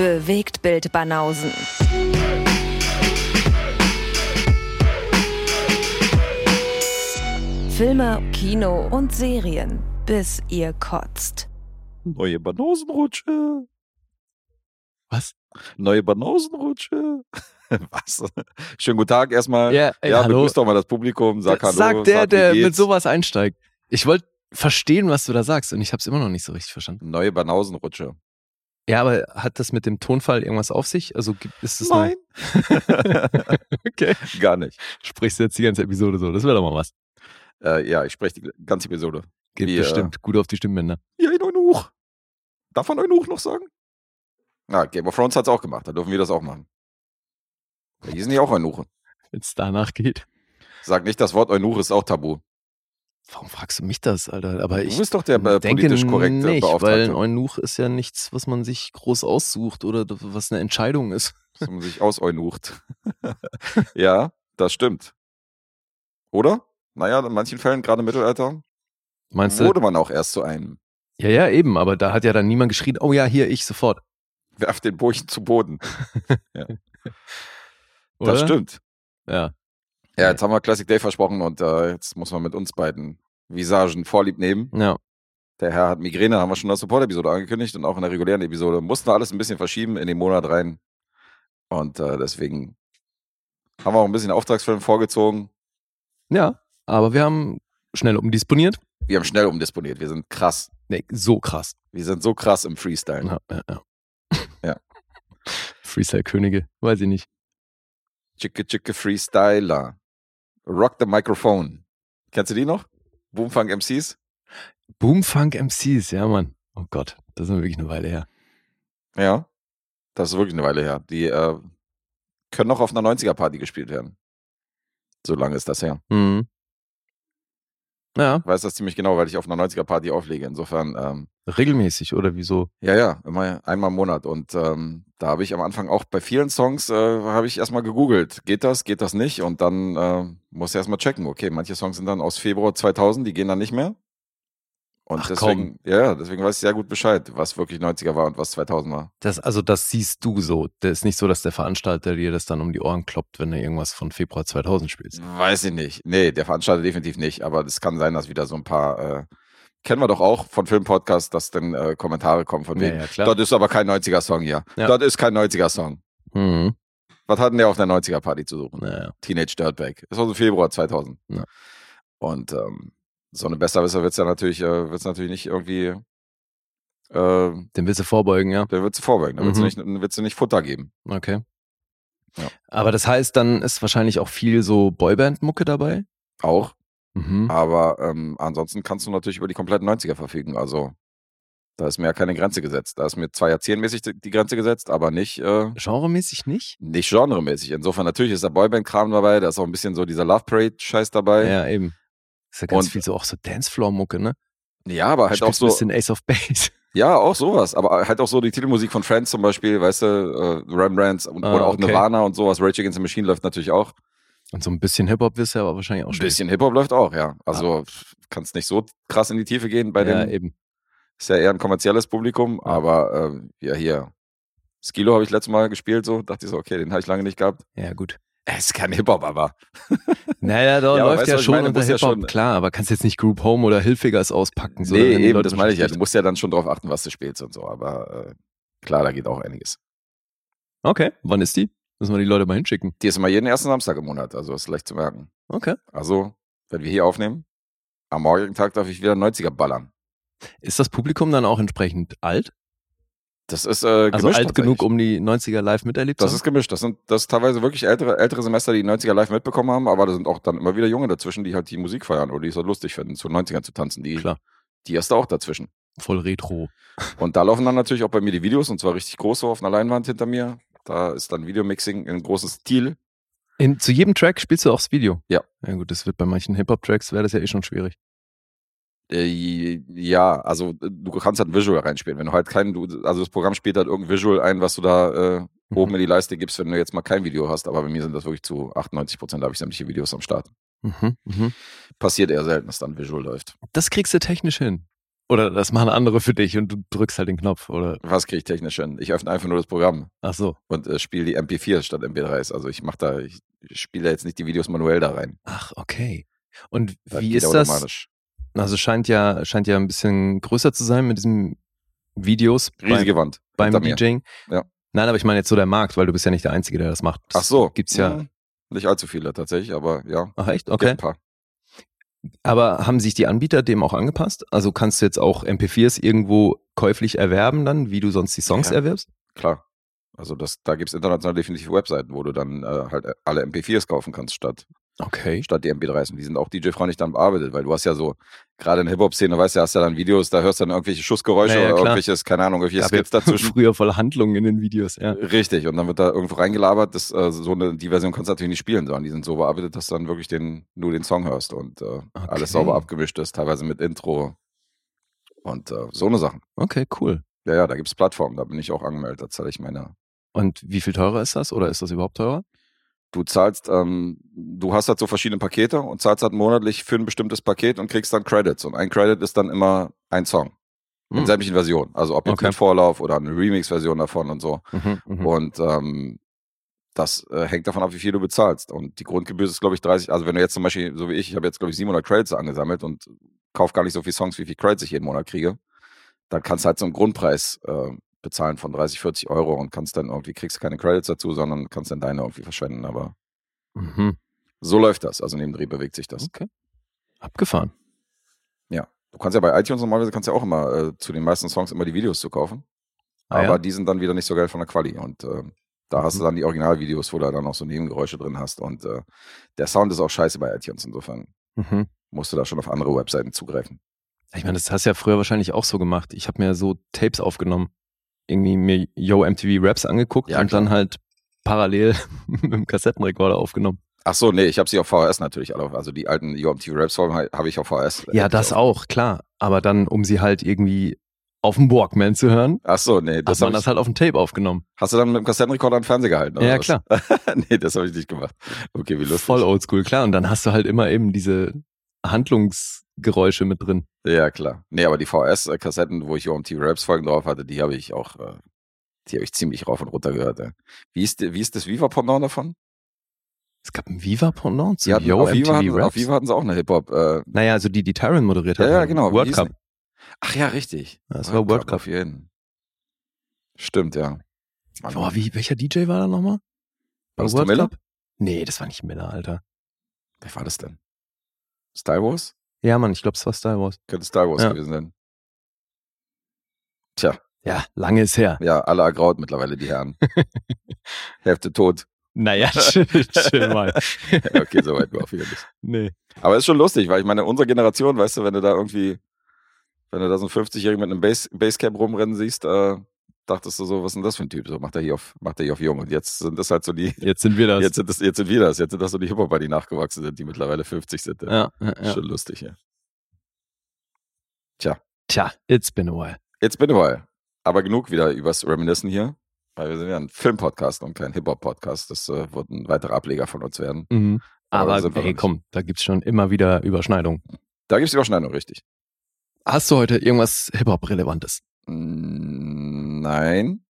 Bewegt Bild Banausen. Filme, Kino und Serien, bis ihr kotzt. Neue Banausenrutsche. Was? Neue Banausenrutsche. Was? Schönen guten Tag erstmal. Ja, ey, ja hallo. begrüß doch mal das Publikum. Sag Hallo. Sagt der, sag, der mit sowas einsteigt. Ich wollte verstehen, was du da sagst und ich habe es immer noch nicht so richtig verstanden. Neue Banausenrutsche. Ja, aber hat das mit dem Tonfall irgendwas auf sich? Also gibt- ist das Nein. Okay. Gar nicht. Sprichst du jetzt die ganze Episode so? Das wäre doch mal was. Äh, ja, ich spreche die ganze Episode. Geht Wie, äh, bestimmt gut auf die Stimmbänder. Ja, in Eunuch. Darf man Eunuch noch sagen? Na, Game of Thrones hat's auch gemacht. Da dürfen wir das auch machen. Ja, Die sind ja auch Eunuche. Wenn es danach geht. Sag nicht, das Wort Eunuch ist auch tabu. Warum fragst du mich das, Alter? Aber ich du bist doch der äh, denke politisch korrekte nicht, weil Beauftragte. ein Eunuch ist ja nichts, was man sich groß aussucht oder was eine Entscheidung ist. dass man sich auseunucht. ja, das stimmt. Oder? Naja, in manchen Fällen, gerade im Mittelalter, Meinst du? wurde man auch erst zu einem. Ja, ja, eben, aber da hat ja dann niemand geschrien, oh ja, hier, ich sofort. Werft den Burchen zu Boden. Oder? Das stimmt. Ja. Ja, jetzt haben wir Classic Day versprochen und äh, jetzt muss man mit uns beiden Visagen Vorlieb nehmen. Ja. Der Herr hat Migräne, haben wir schon in der Support-Episode angekündigt und auch in der regulären Episode. Mussten wir alles ein bisschen verschieben in den Monat rein. Und äh, deswegen haben wir auch ein bisschen Auftragsfilm vorgezogen. Ja, aber wir haben schnell umdisponiert. Wir haben schnell umdisponiert. Wir sind krass. Nee, so krass. Wir sind so krass im Freestyle. Ja, ja, ja. Ja. Freestyle-Könige, weiß ich nicht. Chicke Chicke Freestyler. Rock the Microphone. Kennst du die noch? Boomfunk MCs? Boomfunk MCs, ja, Mann. Oh Gott, das ist wirklich eine Weile her. Ja. Das ist wirklich eine Weile her. Die äh, können noch auf einer 90er-Party gespielt werden. So lange ist das her. Mhm. Ja, Ich weiß das ziemlich genau, weil ich auf einer 90er-Party auflege. Insofern, ähm, regelmäßig oder wieso? ja, ja, immer einmal im Monat. Und ähm, da habe ich am Anfang auch bei vielen Songs, äh, habe ich erstmal gegoogelt. Geht das, geht das nicht? Und dann äh, muss ich erstmal checken. Okay, manche Songs sind dann aus Februar 2000, die gehen dann nicht mehr. Und Ach, deswegen, ja, deswegen weiß ich sehr gut Bescheid, was wirklich 90er war und was 2000 war. Das, also das siehst du so. Das ist nicht so, dass der Veranstalter dir das dann um die Ohren kloppt, wenn du irgendwas von Februar 2000 spielst. Weiß ich nicht. Nee, der Veranstalter definitiv nicht. Aber es kann sein, dass wieder so ein paar, äh, kennen wir doch auch von Filmpodcasts, dass dann äh, Kommentare kommen von Ja, wegen, ja, klar. das ist aber kein 90er-Song hier. Ja. Das ist kein 90er-Song. Mhm. Was hat denn der auf der 90er-Party zu suchen? Naja. Teenage Dirtbag. Das war so Februar 2000. Ja. Und ähm, so eine Besserwisser wird's ja natürlich, äh, wird's natürlich nicht irgendwie, äh, Den willst du vorbeugen, ja? wird's vorbeugen. Da wird's Mhm. nicht, wird's nicht Futter geben. Okay. Ja. Aber das heißt, dann ist wahrscheinlich auch viel so Boyband-Mucke dabei? Auch. Mhm. Aber ähm, ansonsten kannst du natürlich über die kompletten 90er verfügen. Also da ist mir ja keine Grenze gesetzt. Da ist mir zwar jahrzehnmäßig die die Grenze gesetzt, aber nicht, äh, Genremäßig nicht? nicht genremäßig. Insofern natürlich ist da Boyband-Kram dabei, da ist auch ein bisschen so dieser Love Parade-Scheiß dabei. Ja, eben. Ist ja ganz Und- viel so auch so Dancefloor-Mucke, ne? Ja, aber halt auch Spielst ein so, bisschen Ace of Base. ja, auch sowas. Aber halt auch so die Titelmusik von Friends zum Beispiel, weißt du, äh, Rembrandts und, Ah, oder auch okay. Nirvana und sowas. Rage Against the Machine läuft natürlich auch. Und so ein bisschen Hip-Hop wirst du aber wahrscheinlich auch Ein spielen. bisschen Hip-Hop läuft auch, ja. Also kannst nicht so krass in die Tiefe gehen bei Ja, dem eben. Ist ja eher ein kommerzielles Publikum, Ja. aber äh, ja, hier. Skilo habe ich letztes Mal gespielt, so dachte ich so, okay, den habe ich lange nicht gehabt. Ja, gut. Er ist kein Hip-Hop, aber. Naja, da Ja, läuft ja schon meine? unter Muss ja Hip-Hop, schon- klar, aber kannst jetzt nicht Group Home oder Hilfigers auspacken. So, nee, eben, das meine ich ja. Du musst ja dann schon drauf achten, was du spielst und so, aber äh, klar, da geht auch einiges. Okay, wann ist die? Müssen wir die Leute mal hinschicken. Die ist immer jeden ersten Samstag im Monat, also ist leicht zu merken. Okay. Also, wenn wir hier aufnehmen, am morgigen Tag darf ich wieder 90er ballern. Ist das Publikum dann auch entsprechend alt? Das ist äh, gemischt. Also alt genug, um die 90er live miterlebt zu Das haben? ist gemischt. Das sind das ist teilweise wirklich ältere, ältere Semester, die die 90er live mitbekommen haben, aber da sind auch dann immer wieder Junge dazwischen, die halt die Musik feiern oder die es halt lustig finden, zu 90ern zu tanzen. Die, Klar. die ist da auch dazwischen. Voll retro. Und da laufen dann natürlich auch bei mir die Videos und zwar richtig groß so auf einer Leinwand hinter mir. Da ist dann Videomixing in großem Stil. In, zu jedem Track spielst du auch das Video? Ja. Ja gut, das wird bei manchen Hip-Hop-Tracks, wäre das ja eh schon schwierig. Äh, ja, also äh, du kannst halt Visual reinspielen. Wenn du halt kein, du, also das Programm spielt halt irgendein Visual ein, was du da äh, oben Mhm. in die Leiste gibst, wenn du jetzt mal kein Video hast. Aber bei mir sind das wirklich zu 98 Prozent, da habe ich sämtliche Videos am Start. Mhm, mhm. Passiert eher selten, dass dann Visual läuft. Das kriegst du technisch hin. Oder das machen andere für dich und du drückst halt den Knopf, oder? Was kriege ich technisch hin? Ich öffne einfach nur das Programm Ach so. und äh, spiele die MP4 statt MP3s. Also ich mache da, ich spiele da jetzt nicht die Videos manuell da rein. Ach, okay. Und Das wie ist das? Also scheint ja, scheint ja ein bisschen größer zu sein mit diesen Videos Riesige Wand. beim, hinter beim. DJing. Ja. Nein, aber ich meine jetzt so der Markt, weil du bist ja nicht der Einzige, der das macht. Ach so. Gibt's ja. Hm, Nicht allzu viele tatsächlich, aber ja. Ach echt? Okay. Ein paar. Aber haben sich die Anbieter dem auch angepasst? Also kannst du jetzt auch MP4s irgendwo käuflich erwerben dann, wie du sonst die Songs Ja. erwirbst? Klar. Also das, da gibt es international definitiv Webseiten, wo du dann äh, halt alle MP4s kaufen kannst, statt, Okay. statt die MP3s. Und die sind auch DJ-freundlich dann bearbeitet, weil du hast ja so, gerade in der Hip-Hop-Szene, weißt du, hast ja dann Videos, da hörst du dann irgendwelche Schussgeräusche Ja, ja, oder klar. irgendwelches, keine Ahnung, irgendwelche Skits dazwischen. Früher voll Handlungen in den Videos, ja. Richtig, und dann wird da irgendwo reingelabert, das, äh, so eine, die Version kannst du natürlich nicht spielen, sondern die sind so bearbeitet, dass du dann wirklich den, nur den Song hörst und äh, alles sauber abgemischt ist, teilweise mit Intro und äh, so eine Sachen. Okay, cool. Ja, ja, da gibt's Plattformen, da bin ich auch angemeldet, da zahle ich meine. Und wie viel teurer ist das? Oder ist das überhaupt teurer? Du zahlst, ähm, du hast halt so verschiedene Pakete und zahlst halt monatlich für ein bestimmtes Paket und kriegst dann Credits. Und ein Credit ist dann immer ein Song. In Hm. sämtlichen Versionen. Also ob jetzt Okay. mit Vorlauf oder eine Remix-Version davon und so. Mhm, mhm. Und ähm, das äh, hängt davon ab, wie viel du bezahlst. Und die Grundgebühr ist, glaube ich, 30. Also wenn du jetzt zum Beispiel, so wie ich, ich habe jetzt, glaube ich, 700 Credits angesammelt und kauf gar nicht so viele Songs, wie viel Credits ich jeden Monat kriege, dann kannst du halt so einen Grundpreis äh, bezahlen von 30, 40 Euro und kannst dann irgendwie, kriegst keine Credits dazu, sondern kannst dann deine irgendwie verschwenden. Aber Mhm. so läuft das. Also neben Dreh bewegt sich das. Okay. Abgefahren. Ja. Du kannst ja bei iTunes normalerweise kannst ja auch immer äh, zu den meisten Songs immer die Videos zu kaufen. Ah, aber ja? die sind dann wieder nicht so geil von der Quali. Und äh, da hast Mhm. du dann die Originalvideos, wo du dann auch so Nebengeräusche drin hast. Und äh, der Sound ist auch scheiße bei iTunes. Insofern Mhm. musst du da schon auf andere Webseiten zugreifen. Ich meine, das hast du ja früher wahrscheinlich auch so gemacht. Ich habe mir so Tapes aufgenommen, irgendwie mir Yo MTV Raps angeguckt Ja, und klar. dann halt parallel mit dem Kassettenrekorder aufgenommen. Ach so, nee, ich habe sie auf VHS natürlich. alle. Also die alten UMT Raps habe ich auf VHS. Ja, das auch, klar. Aber dann, um sie halt irgendwie auf dem Walkman zu hören, Ach so, nee, hat das man hab ich, das halt auf dem Tape aufgenommen. hast du dann mit dem Kassettenrekorder den Fernseher gehalten? Oder Ja, was? klar. nee, das habe ich nicht gemacht. Okay, wie lustig. Voll oldschool, klar. Und dann hast du halt immer eben diese Handlungsgeräusche mit drin. Ja, klar. Nee, aber die VHS-Kassetten, wo ich UMT Raps Folgen drauf hatte, die habe ich auch, äh, die habe ich ziemlich rauf und runter gehört. Ey. Wie ist, wie ist das Viva-Pendant davon? Es gab ein Viva-Pendant zu Yo auf, Viva hatten, auf Viva hatten sie auch eine Hip-Hop. Äh, Naja, also die, die Tyron moderiert hat. ja, ja, genau. Wie World Cup. Ach ja, richtig. Das war World Cup. Auf jeden. Stimmt, ja. Mann, Boah, wie, welcher DJ war da nochmal? War das Tom Miller? Cup? Nee, das war nicht Miller, Alter. Wer war das denn? Star Wars? Ja, Mann, ich glaube, es war Star Wars. Könnte Star Wars Ja. gewesen sein. Tja, Ja, lange ist her. ja, alle ergraut mittlerweile, die Herren. Hälfte tot. Naja, chill, chill mal. Okay, so weit war auf jeden Fall. nee. Aber ist schon lustig, weil ich meine, unsere Generation, weißt du, wenn du da irgendwie, wenn du da so einen 50-Jährigen mit einem Base, Basecap rumrennen siehst, äh, dachtest du so, was ist denn das für ein Typ? So macht er hier auf, macht er hier auf jung. Und jetzt sind das halt so die, Jetzt sind wir das. jetzt sind das, jetzt sind wir das, jetzt sind das so die Hip-Hopper, die nachgewachsen sind, die mittlerweile 50 sind. ja, ja, ja. Schon lustig, ja. Tja, it's been a while. Jetzt bin ich mal. Aber genug wieder übers Reminiscen hier. Weil wir sind ja ein Film-Podcast und kein Hip-Hop-Podcast. Das äh, wird ein weiterer Ableger von uns werden. Mhm. Aber Aber sind wir noch ey, nicht. komm, da gibt's schon immer wieder Überschneidungen. Da gibt es die Überschneidung, richtig. Hast du heute irgendwas Hip-Hop-Relevantes? Mm, Nein.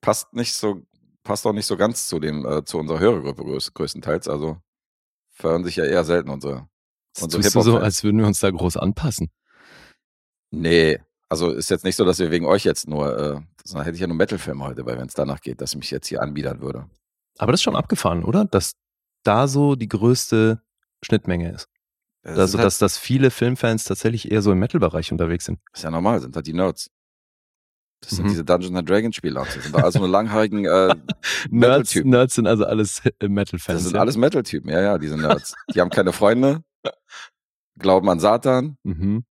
Passt nicht so, passt auch nicht so ganz zu dem, äh, zu unserer Hörergruppe größ, größtenteils. Also fördern sich ja eher selten unsere. Das Unsere tust du so, als würden wir uns da groß anpassen. Nee, also ist jetzt nicht so, dass wir wegen euch jetzt nur, äh, sondern hätte ich ja nur Metal-Film heute, weil wenn es danach geht, dass ich mich jetzt hier anbiedern würde. Aber das ist schon abgefahren, oder? Dass da so die größte Schnittmenge ist. Das Also, halt, dass, dass viele Filmfans tatsächlich eher so im Metal-Bereich unterwegs sind. ist ja normal, sind halt die Nerds. Das sind Mhm. diese Dungeons and Dragons Spieler. Das sind also eine langhaarigen, äh, Nerds. Nerds sind also alles äh, Metal-Fans. Das sind ja? alles Metal-Typen, ja, ja, diese Nerds. Die haben keine Freunde, glauben an Satan, Mhm.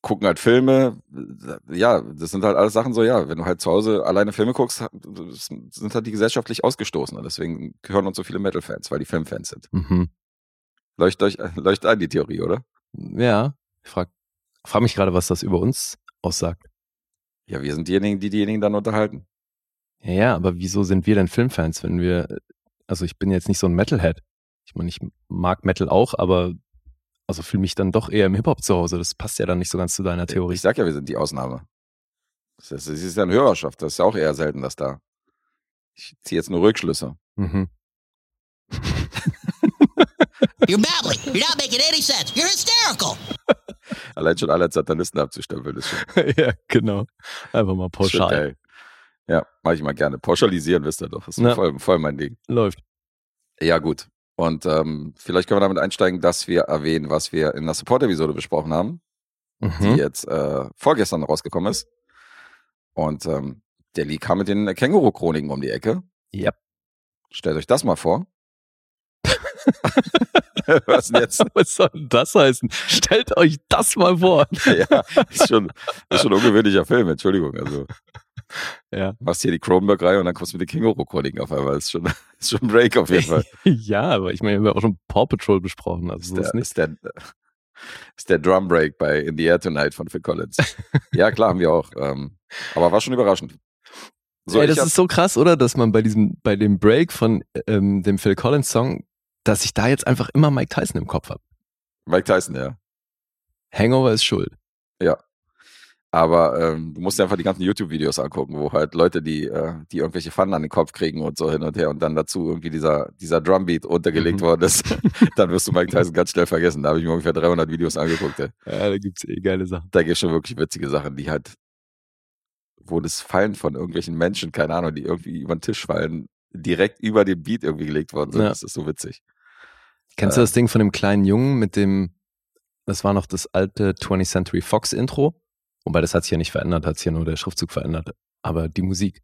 gucken halt Filme. Ja, das sind halt alles Sachen so, ja, wenn du halt zu Hause alleine Filme guckst, sind halt die gesellschaftlich ausgestoßen. Und deswegen gehören uns so viele Metal-Fans, weil die Filmfans sind. Mhm. Leuchtet euch, leuchtet ein, die Theorie, oder? Ja, ich frag, frag mich gerade, was das über uns aussagt. Ja, wir sind diejenigen, die diejenigen dann unterhalten. Ja, ja, aber wieso sind wir denn Filmfans, wenn wir, also ich bin jetzt nicht so ein Metalhead. Ich meine, ich mag Metal auch, aber Also fühle mich dann doch eher im Hip-Hop zu Hause. Das passt ja dann nicht so ganz zu deiner Theorie. Ich sag ja, wir sind die Ausnahme. Das ist, das ist ja eine Hörerschaft, das ist ja auch eher selten, dass da. Ich ziehe jetzt nur Rückschlüsse. Mhm. You're babbling. You're not making any sense. You're hysterical. Allein schon alle als Satanisten abzustempeln, ist schon, ja, genau. Einfach mal pauschal. geil. Ja, mache ich mal gerne. Pauschalisieren wisst ihr doch. Das ist Ja. voll, voll mein Ding. Läuft. Ja, gut. Und ähm, vielleicht können wir damit einsteigen, dass wir erwähnen, was wir in der Support-Episode besprochen haben, die Mhm. jetzt äh, vorgestern rausgekommen ist. Und ähm, der Lee kam mit den Känguru-Chroniken um die Ecke. Ja. Stellt euch das mal vor. was denn jetzt? Was soll denn das heißen? Stellt euch das mal vor. ja, ist schon, ist schon ein ungewöhnlicher Film, Entschuldigung. Also, Ja. machst hier die Cronenberg-Reihe und dann kommst du mit den Känguru-Chroniken auf einmal. Ist schon, ist schon ein Break auf jeden Fall. ja, aber ich meine, wir haben auch schon Paw Patrol besprochen. Also ist, der, ist nicht. ist, der, ist der Drum Break bei In the Air Tonight von Phil Collins. ja, klar, haben wir auch. Ähm, aber war schon überraschend. So, Ey, ich das ist so krass, oder? Dass man bei diesem, bei dem Break von ähm, dem Phil Collins Song, dass ich da jetzt einfach immer Mike Tyson im Kopf habe. Mike Tyson, ja. Hangover ist schuld. Aber ähm, du musst dir einfach die ganzen YouTube-Videos angucken, wo halt Leute, die, äh, die irgendwelche Pfannen an den Kopf kriegen und so hin und her und dann dazu irgendwie dieser, dieser Drumbeat untergelegt Mhm. worden ist, dann wirst du Mike Tyson ganz schnell vergessen. Da habe ich mir ungefähr 300 Videos angeguckt. Ey. Ja, da gibt's eh geile Sachen. Da gibt es schon wirklich witzige Sachen, die halt, wo das Fallen von irgendwelchen Menschen, keine Ahnung, die irgendwie über den Tisch fallen, direkt über den Beat irgendwie gelegt worden sind. Ja. Das ist so witzig. Kennst Äh. du das Ding von dem kleinen Jungen mit dem, das war noch das alte 20th Century Fox Intro? Wobei das hat sich ja nicht verändert, hat sich ja nur der Schriftzug verändert. Aber die Musik.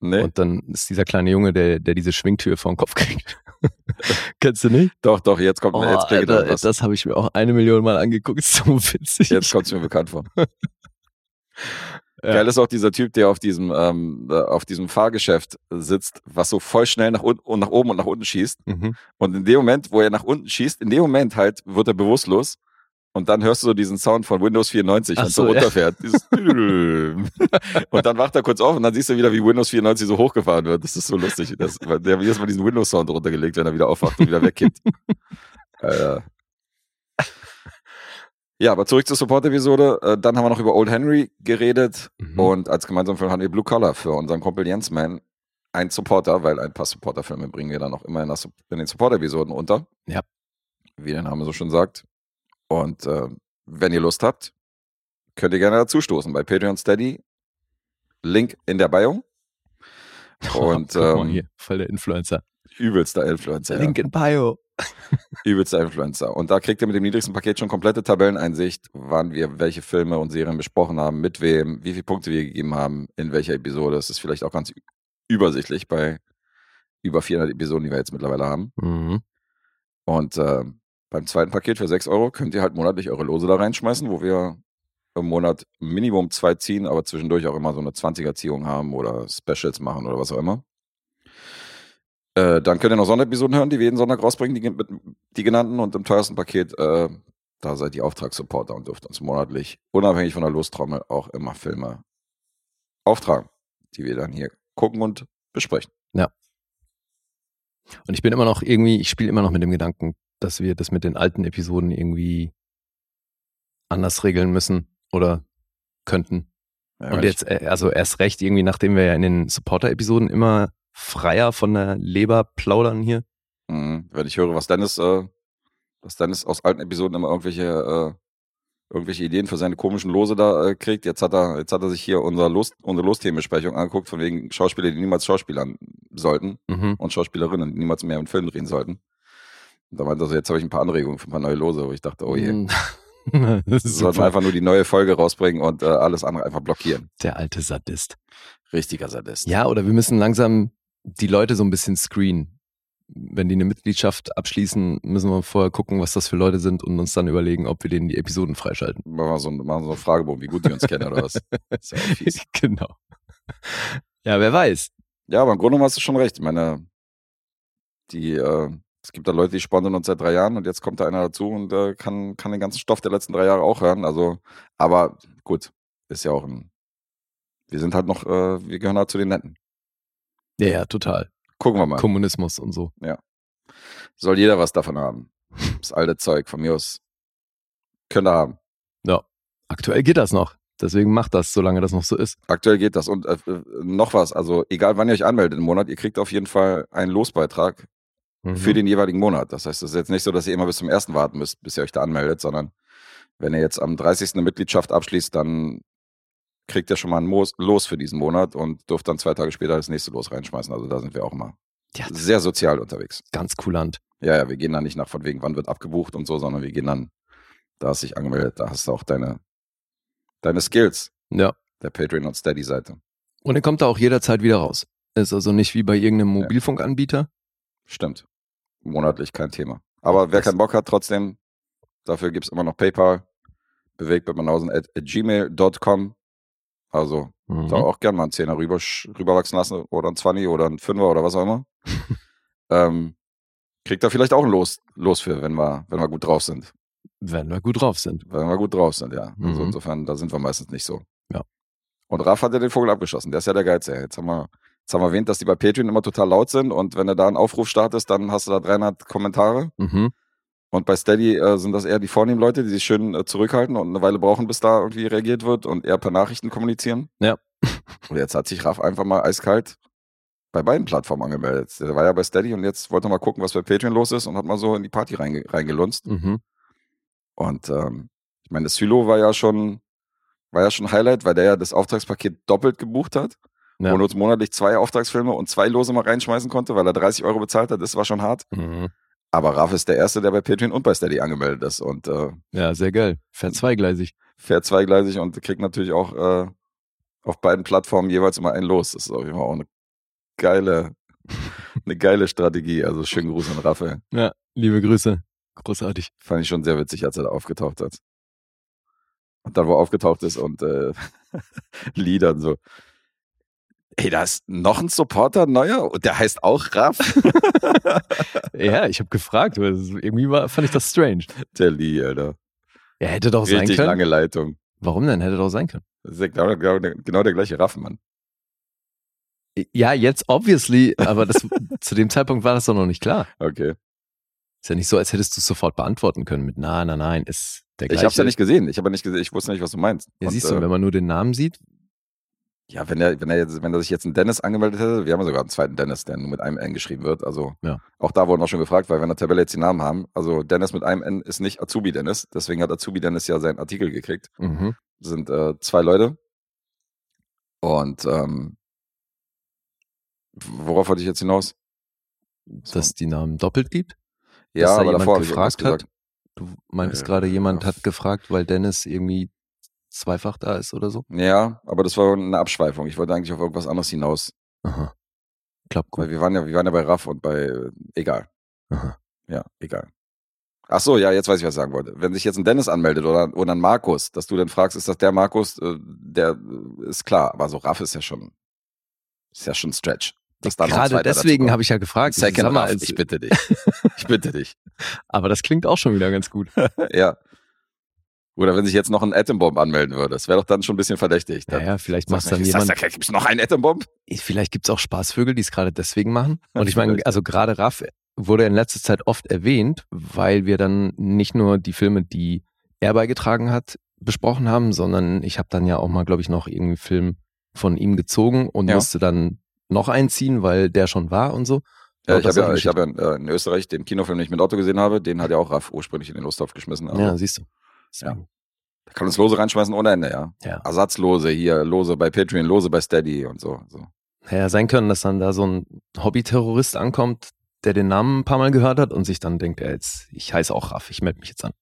Nee, Und dann ist dieser kleine Junge, der, der diese Schwingtür vor den Kopf kriegt. Kennst du nicht? doch, doch, jetzt kommt Oh, jetzt Alter, was. das habe ich mir auch eine Million Mal angeguckt. Ist so witzig. Jetzt kommt es mir bekannt vor. Ja. Geil ist auch dieser Typ, der auf diesem, ähm, äh, auf diesem Fahrgeschäft sitzt, was so voll schnell nach unten und nach oben und nach unten schießt. Mhm. Und in dem Moment, wo er nach unten schießt, in dem Moment halt wird er bewusstlos. Und dann hörst du so diesen Sound von Windows 94, Ach wenn so so, runterfährt. Und dann wacht er kurz auf und dann siehst du wieder, wie Windows 94 so hochgefahren wird. Das ist so lustig. Das, der hat jedes Mal diesen Windows-Sound runtergelegt, wenn er wieder aufwacht und wieder wegkippt. äh. Ja, aber zurück zur Support-Episode. Äh, Dann haben wir noch über Old Henry geredet. Mhm. Und als gemeinsamen Film hatten wir Blue Collar für unseren Kumpel Jens Man. Ein Supporter, weil ein paar Supporter-Filme bringen wir dann auch immer in, der, in den Support-Episoden unter. Ja. Wie der Name so schon sagt. Und äh, wenn ihr Lust habt, könnt ihr gerne dazustoßen bei Patreon Steady. Link in der Bio. Und mal ähm, hier, voll der Influencer. übelster Influencer. Link in Bio. Übelster Influencer. Und da kriegt ihr mit dem niedrigsten Paket schon komplette Tabelleneinsicht, wann wir welche Filme und Serien besprochen haben, mit wem, wie viele Punkte wir gegeben haben, in welcher Episode. Das ist vielleicht auch ganz übersichtlich bei über 400 Episoden, die wir jetzt mittlerweile haben. Mhm. Und äh, beim zweiten Paket für 6 Euro könnt ihr halt monatlich eure Lose da reinschmeißen, wo wir im Monat Minimum zwei ziehen, aber zwischendurch auch immer so eine 20er-Ziehung haben oder Specials machen oder was auch immer. Äh, dann könnt ihr noch Sonderepisoden hören, die wir jeden Sonntag rausbringen, die, mit, die genannten. Und im teuersten Paket, äh, da seid ihr Auftragssupporter und dürft uns monatlich, unabhängig von der Lostrommel, auch immer Filme auftragen, die wir dann hier gucken und besprechen. Und ich bin immer noch irgendwie, ich spiele immer noch mit dem Gedanken, dass wir das mit den alten Episoden irgendwie anders regeln müssen oder könnten. Ja, Und jetzt, äh, also erst recht irgendwie, nachdem wir ja in den Supporter-Episoden immer freier von der Leber plaudern hier. Ich, mh, wenn ich höre, was Dennis, äh, was Dennis aus alten Episoden immer irgendwelche, äh, irgendwelche Ideen für seine komischen Lose da äh, kriegt. Jetzt hat er, jetzt hat er sich hier unser Los, unsere Losthemenbesprechung angeguckt, von wegen Schauspieler, die niemals Schauspielern sollten Mhm. und Schauspielerinnen, die niemals mehr einen Film drehen sollten. Und da meinte er so, jetzt habe ich ein paar Anregungen für ein paar neue Lose, wo ich dachte, oh je. Ist sollten einfach nur die neue Folge rausbringen und äh, alles andere einfach blockieren. Der alte Sadist. Richtiger Sadist. Ja, oder wir müssen langsam die Leute so ein bisschen screenen. Wenn die eine Mitgliedschaft abschließen, müssen wir vorher gucken, was das für Leute sind und uns dann überlegen, ob wir denen die Episoden freischalten. Machen wir so, machen so einen Fragebogen, wie gut die uns kennen oder was. Ist ja fies. genau. Ja, wer weiß. Ja, aber im Grunde hast du schon recht. Ich meine, die, äh, es gibt da Leute, die sponsern uns seit drei Jahren und jetzt kommt da einer dazu und äh, kann, kann den ganzen Stoff der letzten drei Jahre auch hören. Also, aber gut, ist ja auch ein. Wir sind halt noch, äh, wir gehören halt zu den Netten. Ja, ja, total. Gucken wir mal. Kommunismus und so. Soll jeder was davon haben. Das alte Zeug von mir aus. Könnt ihr haben. Ja. Aktuell geht das noch. Deswegen macht das, solange das noch so ist. Aktuell geht das. Und äh, noch was, also egal wann ihr euch anmeldet im Monat, ihr kriegt auf jeden Fall einen Losbeitrag Mhm. für den jeweiligen Monat. Das heißt, es ist jetzt nicht so, dass ihr immer bis zum ersten warten müsst, bis ihr euch da anmeldet, sondern wenn ihr jetzt am 30. eine Mitgliedschaft abschließt, dann kriegt ihr schon mal ein Moos, Los für diesen Monat und dürft dann zwei Tage später das nächste Los reinschmeißen. Also da sind wir auch immer Ja, sehr sozial unterwegs. ganz kulant. Ja, ja, wir gehen da nicht nach von wegen, wann wird abgebucht und so, sondern wir gehen dann, da hast du dich angemeldet, da hast du auch deine, deine Skills Ja. der Patreon und Steady-Seite. Und er kommt da auch jederzeit wieder raus. Ist also nicht wie bei irgendeinem Ja. Mobilfunkanbieter. Stimmt. Monatlich kein Thema. Aber wer Das- keinen Bock hat, trotzdem, dafür gibt's immer noch PayPal, bewegt at, at gmail.com. Also Mhm. da auch gerne mal einen Zehner rüber, rüberwachsen lassen oder ein 20 oder ein Fünfer oder was auch immer. ähm, kriegt da vielleicht auch ein Los, Los für, wenn wir, wenn wir gut drauf sind. Wenn wir gut drauf sind. Wenn wir gut drauf sind, ja. Also Mhm. insofern, da sind wir meistens nicht so. Ja. Und Raf hat ja den Vogel abgeschossen. Der ist ja der Geilste. Jetzt haben wir, jetzt haben wir erwähnt, dass die bei Patreon immer total laut sind und wenn du da einen Aufruf startest, dann hast du da 300 Kommentare. Mhm. Und bei Steady äh, sind das eher die vornehmen Leute, die sich schön äh, zurückhalten und eine Weile brauchen, bis da irgendwie reagiert wird und eher per Nachrichten kommunizieren. Ja. Und jetzt hat sich Raf einfach mal eiskalt bei beiden Plattformen angemeldet. Der war ja bei Steady und jetzt wollte er mal gucken, was bei Patreon los ist und hat mal so in die Party reinge reingelunzt. Mhm. Und ähm, ich meine, das Sylo war ja schon, war ja schon Highlight, weil der ja das Auftragspaket doppelt gebucht hat. Ja. Und uns monatlich zwei Auftragsfilme und zwei Lose mal reinschmeißen konnte, weil er 30 Euro bezahlt hat. Das war schon hart. Mhm. Aber Raf ist der Erste, der bei Patreon und bei Steady angemeldet ist und äh, Ja, sehr geil. Fährt zweigleisig. fährt zweigleisig und kriegt natürlich auch äh, auf beiden Plattformen jeweils immer ein Los. Das ist auf jeden Fall auch eine geile, eine geile Strategie. Also schönen Gruß an Raphael. Ja, liebe Grüße. Großartig. Fand ich schon sehr witzig, als er da aufgetaucht hat. Und dann, wo er aufgetaucht ist und äh, Liedern so. Ey, da ist noch ein Supporter, neuer, und der heißt auch Raff. Ja, ich habe gefragt, das- irgendwie war, fand ich das strange. der Lee, Alter. Er hätte doch sein Richtig können. lange Leitung. Warum denn? Hätte doch sein können. Das ist ja genau, genau, genau der gleiche Raffenmann. Ja, jetzt obviously, aber das, zu dem Zeitpunkt war das doch noch nicht klar. Okay. Ist ja nicht so, als hättest du es sofort beantworten können mit na, na, nein, ist der Ich gleiche. hab's ja nicht gesehen. Ich habe ja nicht gesehen. Ich wusste nicht, was du meinst. Ja, Und, siehst du, äh, wenn man nur den Namen sieht, Ja, wenn er, wenn er jetzt, wenn er sich jetzt einen Dennis angemeldet hätte, wir haben ja sogar einen zweiten Dennis, der nur mit einem N geschrieben wird. Also Ja. auch da wurden wir schon gefragt, weil wir in der Tabelle jetzt die Namen haben. Also Dennis mit einem N ist nicht Azubi Dennis, deswegen hat Azubi Dennis ja seinen Artikel gekriegt. mhm. Das sind äh, zwei Leute. Und ähm, worauf wollte ich jetzt hinaus? Dass die Namen doppelt gibt. ja, da aber davor habe ich gefragt hat. gesagt. Du meintest Äh, gerade, jemand ja. hat gefragt, weil Dennis irgendwie zweifach da ist oder so. Ja, aber das war eine Abschweifung. Ich wollte eigentlich auf irgendwas anderes hinaus. Aha. Klappt Weil gut. wir waren ja, wir waren ja bei Raff und bei, äh, egal. Aha. Ja, egal. Ach so, ja, jetzt weiß ich, was ich sagen wollte. Wenn sich jetzt ein Dennis anmeldet oder, oder ein Markus, dass du dann fragst, ist das der Markus, äh, der äh, ist klar. Aber so Raff ist ja schon, ist ja schon Stretch. Dass da noch ein Gerade deswegen habe ich ja gefragt. Second Raff, ich bitte dich. Ich bitte dich. aber das klingt auch schon wieder ganz gut. ja. Oder wenn sich jetzt noch ein Atombomb anmelden würde, das wäre doch dann schon ein bisschen verdächtig. Ja, Dann ja, vielleicht macht du dann jemand. Sagst du, gibt's noch einen Atombomb? Vielleicht gibt's auch Spaßvögel, die es gerade deswegen machen. Und ich meine, also gerade Raff wurde in letzter Zeit oft erwähnt, weil wir dann nicht nur die Filme, die er beigetragen hat, besprochen haben, sondern ich habe dann ja auch mal, glaube ich, noch irgendwie einen Film von ihm gezogen und Ja. musste dann noch einziehen, weil der schon war und so. Ja, ich habe ja, ich hab ja in, äh, in Österreich den Kinofilm, den ich mit Otto gesehen habe, den hat ja auch Raff ursprünglich in den Lostopf geschmissen. Ja, siehst du. Deswegen. Der kann uns Lose reinschmeißen ohne Ende, ja. Ja. Ersatzlose hier, Lose bei Patreon, Lose bei Steady und so. so. Ja, sein können, dass dann da so ein Hobby-Terrorist ankommt, der den Namen ein paar Mal gehört hat und sich dann denkt, er jetzt, ich heiße auch Raff, ich melde mich jetzt an.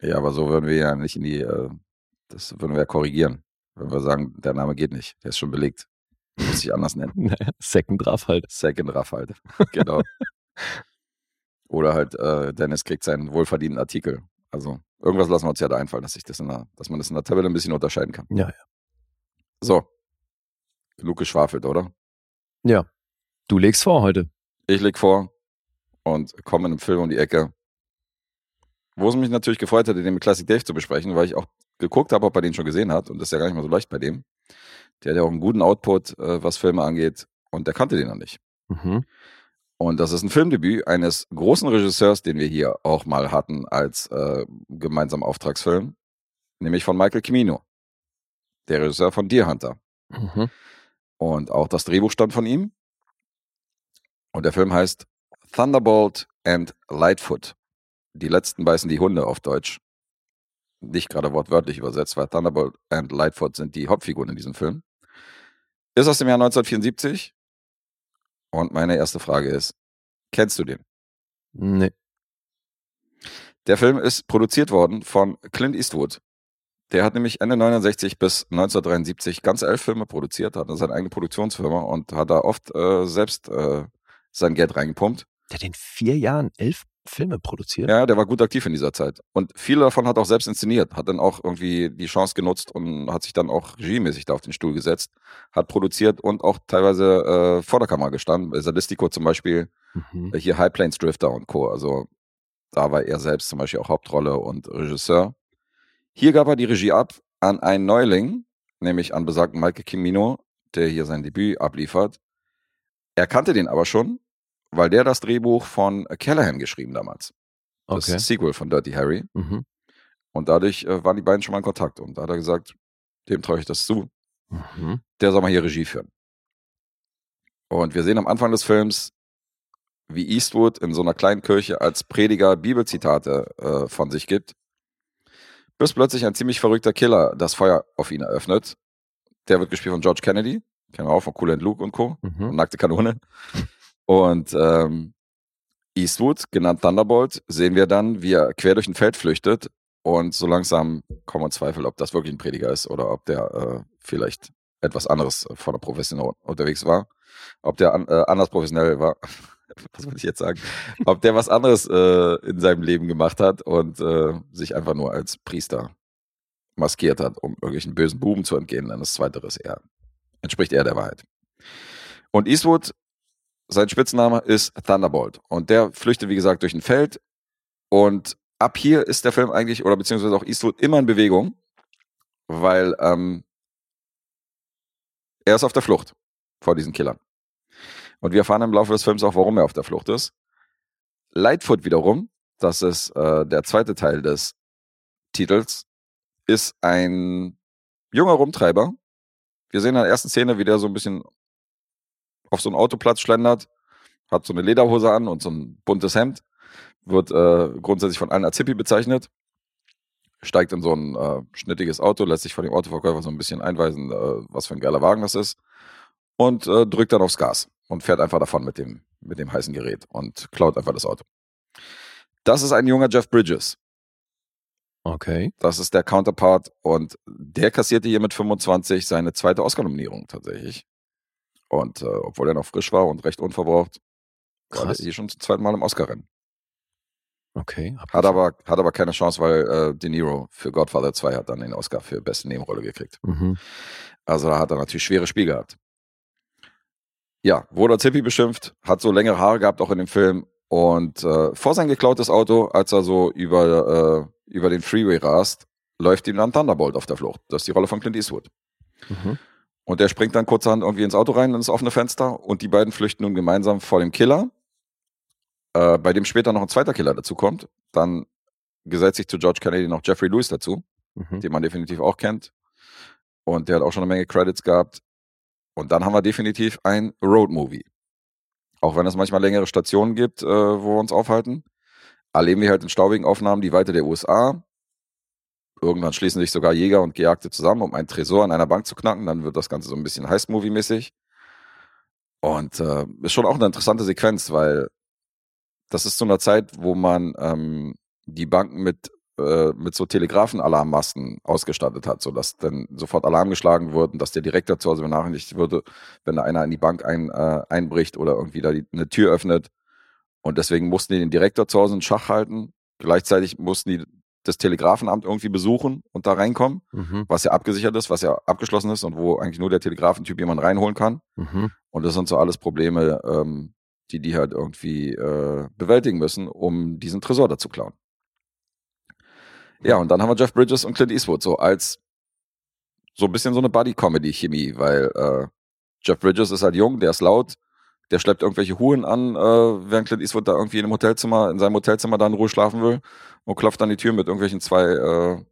Ja, aber so würden wir ja nicht in die, äh, das würden wir ja korrigieren. Wenn wir sagen, der Name geht nicht, der ist schon belegt. Muss sich anders nennen. Naja, Second Raff halt. Second Raff halt. genau. Oder halt, äh, Dennis kriegt seinen wohlverdienten Artikel. Also, irgendwas lassen wir uns ja da einfallen, dass, ich das in der, dass man das in der Tabelle ein bisschen unterscheiden kann. Ja, ja. So. Genug geschwafelt, oder? Ja. Du legst vor heute. Ich leg vor und komme in einem Film um die Ecke, wo es mich natürlich gefreut hätte, den mit Classic Dave zu besprechen, weil ich auch geguckt habe, ob er den schon gesehen hat und das ist ja gar nicht mal so leicht bei dem. Der hat ja auch einen guten Output, äh, was Filme angeht und der kannte den noch nicht. Mhm. Und das ist ein Filmdebüt eines großen Regisseurs, den wir hier auch mal hatten als äh, gemeinsamen Auftragsfilm, nämlich von Michael Cimino, der Regisseur von Deer Hunter. Mhm. Und auch das Drehbuch stammt von ihm. Und der Film heißt Thunderbolt and Lightfoot. Die letzten beißen die Hunde auf Deutsch. Nicht gerade wortwörtlich übersetzt, weil Thunderbolt and Lightfoot sind die Hauptfiguren in diesem Film. Ist aus dem Jahr 1974. Und meine erste Frage ist, kennst du den? Nee. Der Film ist produziert worden von Clint Eastwood. Der hat nämlich Ende 69 bis 1973 ganz elf Filme produziert, hatte seine eigene Produktionsfirma und hat da oft äh, selbst äh, sein Geld reingepumpt. Der hat in vier Jahren elf Filme produziert. Ja, der war gut aktiv in dieser Zeit. Und viele davon hat auch selbst inszeniert, hat dann auch irgendwie die Chance genutzt und hat sich dann auch regiemäßig da auf den Stuhl gesetzt, hat produziert und auch teilweise äh, vor der Kamera gestanden. Bei Sadistico zum Beispiel, Mhm. äh, hier High Plains Drifter und Co. Also da war er selbst zum Beispiel auch Hauptrolle und Regisseur. Hier gab er die Regie ab an einen Neuling, nämlich an besagten Michael Cimino, der hier sein Debüt abliefert. Er kannte den aber schon, weil der das Drehbuch von Callahan geschrieben damals. Das Okay. Sequel von Dirty Harry. Mhm. Und dadurch äh, waren die beiden schon mal in Kontakt. Und da hat er gesagt, dem traue ich das zu. Mhm. Der soll mal hier Regie führen. Und wir sehen am Anfang des Films, wie Eastwood in so einer kleinen Kirche als Prediger Bibelzitate äh, von sich gibt, bis plötzlich ein ziemlich verrückter Killer das Feuer auf ihn eröffnet. Der wird gespielt von George Kennedy, kennen wir auch von Cool and Luke und Co. Mhm. Nackte Kanone. Und ähm, Eastwood, genannt Thunderbolt, sehen wir dann, wie er quer durch ein Feld flüchtet und so langsam kommen Zweifel, ob das wirklich ein Prediger ist oder ob der äh, vielleicht etwas anderes von der Profession unterwegs war. Ob der an, äh, anders professionell war. Was wollte ich jetzt sagen? Ob der was anderes äh, in seinem Leben gemacht hat und äh, sich einfach nur als Priester maskiert hat, um irgendwelchen bösen Buben zu entgehen. Dann das Zweite ist eher, entspricht eher der Wahrheit. Und Eastwood, sein Spitzname ist Thunderbolt. Und der flüchtet, wie gesagt, durch ein Feld. Und ab hier ist der Film eigentlich, oder beziehungsweise auch Eastwood, immer in Bewegung, weil ähm, er ist auf der Flucht vor diesen Killern. Und wir erfahren im Laufe des Films auch, warum er auf der Flucht ist. Lightfoot wiederum, das ist äh, der zweite Teil des Titels, ist ein junger Rumtreiber. Wir sehen in der ersten Szene, wie der so ein bisschen auf so einen Autoplatz schlendert, hat so eine Lederhose an und so ein buntes Hemd, wird äh, grundsätzlich von allen als Hippie bezeichnet, steigt in so ein äh, schnittiges Auto, lässt sich von dem Autoverkäufer so ein bisschen einweisen, äh, was für ein geiler Wagen das ist und äh, drückt dann aufs Gas und fährt einfach davon mit dem, mit dem heißen Gerät und klaut einfach das Auto. Das ist ein junger Jeff Bridges. Okay. Das ist der Counterpart und der kassierte hier mit 25 seine zweite Oscar-Nominierung tatsächlich. Und äh, obwohl er noch frisch war und recht unverbraucht, war er hier schon zum zweiten Mal im Oscar-Rennen. Okay. Hat aber, hat aber keine Chance, weil äh, De Niro für Godfather 2 hat dann den Oscar für beste Nebenrolle gekriegt. Mhm. Also da hat er natürlich schwere Spiel gehabt. Ja, wurde als Hippie beschimpft, hat so längere Haare gehabt auch in dem Film und äh, vor sein geklautes Auto, als er so über, äh, über den Freeway rast, läuft ihm dann Thunderbolt auf der Flucht. Das ist die Rolle von Clint Eastwood. Mhm. Und der springt dann kurzerhand irgendwie ins Auto rein, ins offene Fenster und die beiden flüchten nun gemeinsam vor dem Killer, äh, bei dem später noch ein zweiter Killer dazu kommt. Dann gesellt sich zu George Kennedy noch Jeffrey Lewis dazu Mhm. den man definitiv auch kennt. Und der hat auch schon eine Menge Credits gehabt. Und dann haben wir definitiv ein Road-Movie. Auch wenn es manchmal längere Stationen gibt, äh, wo wir uns aufhalten, erleben wir halt in staubigen Aufnahmen die Weite der USA. Irgendwann schließen sich sogar Jäger und Gejagte zusammen, um einen Tresor in einer Bank zu knacken. Dann wird das Ganze so ein bisschen Heist-Movie-mäßig. Und äh, ist schon auch eine interessante Sequenz, weil das ist zu einer Zeit, wo man ähm, die Banken mit äh, mit so Telegrafenalarmmasten ausgestattet hat, sodass dann sofort Alarm geschlagen wird und dass der Direktor zu Hause benachrichtigt würde, wenn da einer in die Bank ein, äh, einbricht oder irgendwie da die, eine Tür öffnet. Und deswegen mussten die den Direktor zu Hause in Schach halten. Gleichzeitig mussten die das Telegrafenamt irgendwie besuchen und da reinkommen, Mhm. was ja abgesichert ist, was ja abgeschlossen ist und wo eigentlich nur der Telegrafentyp jemanden reinholen kann. Mhm. Und das sind so alles Probleme, ähm, die die halt irgendwie äh, bewältigen müssen, um diesen Tresor da zu klauen. Ja, und dann haben wir Jeff Bridges und Clint Eastwood so als so ein bisschen so eine Buddy-Comedy-Chemie, weil äh, Jeff Bridges ist halt jung, der ist laut, der schleppt irgendwelche Huren an, äh, während Clint Eastwood da irgendwie in Hotelzimmer, in seinem Hotelzimmer da in Ruhe schlafen will und klopft an die Tür mit irgendwelchen zwei äh,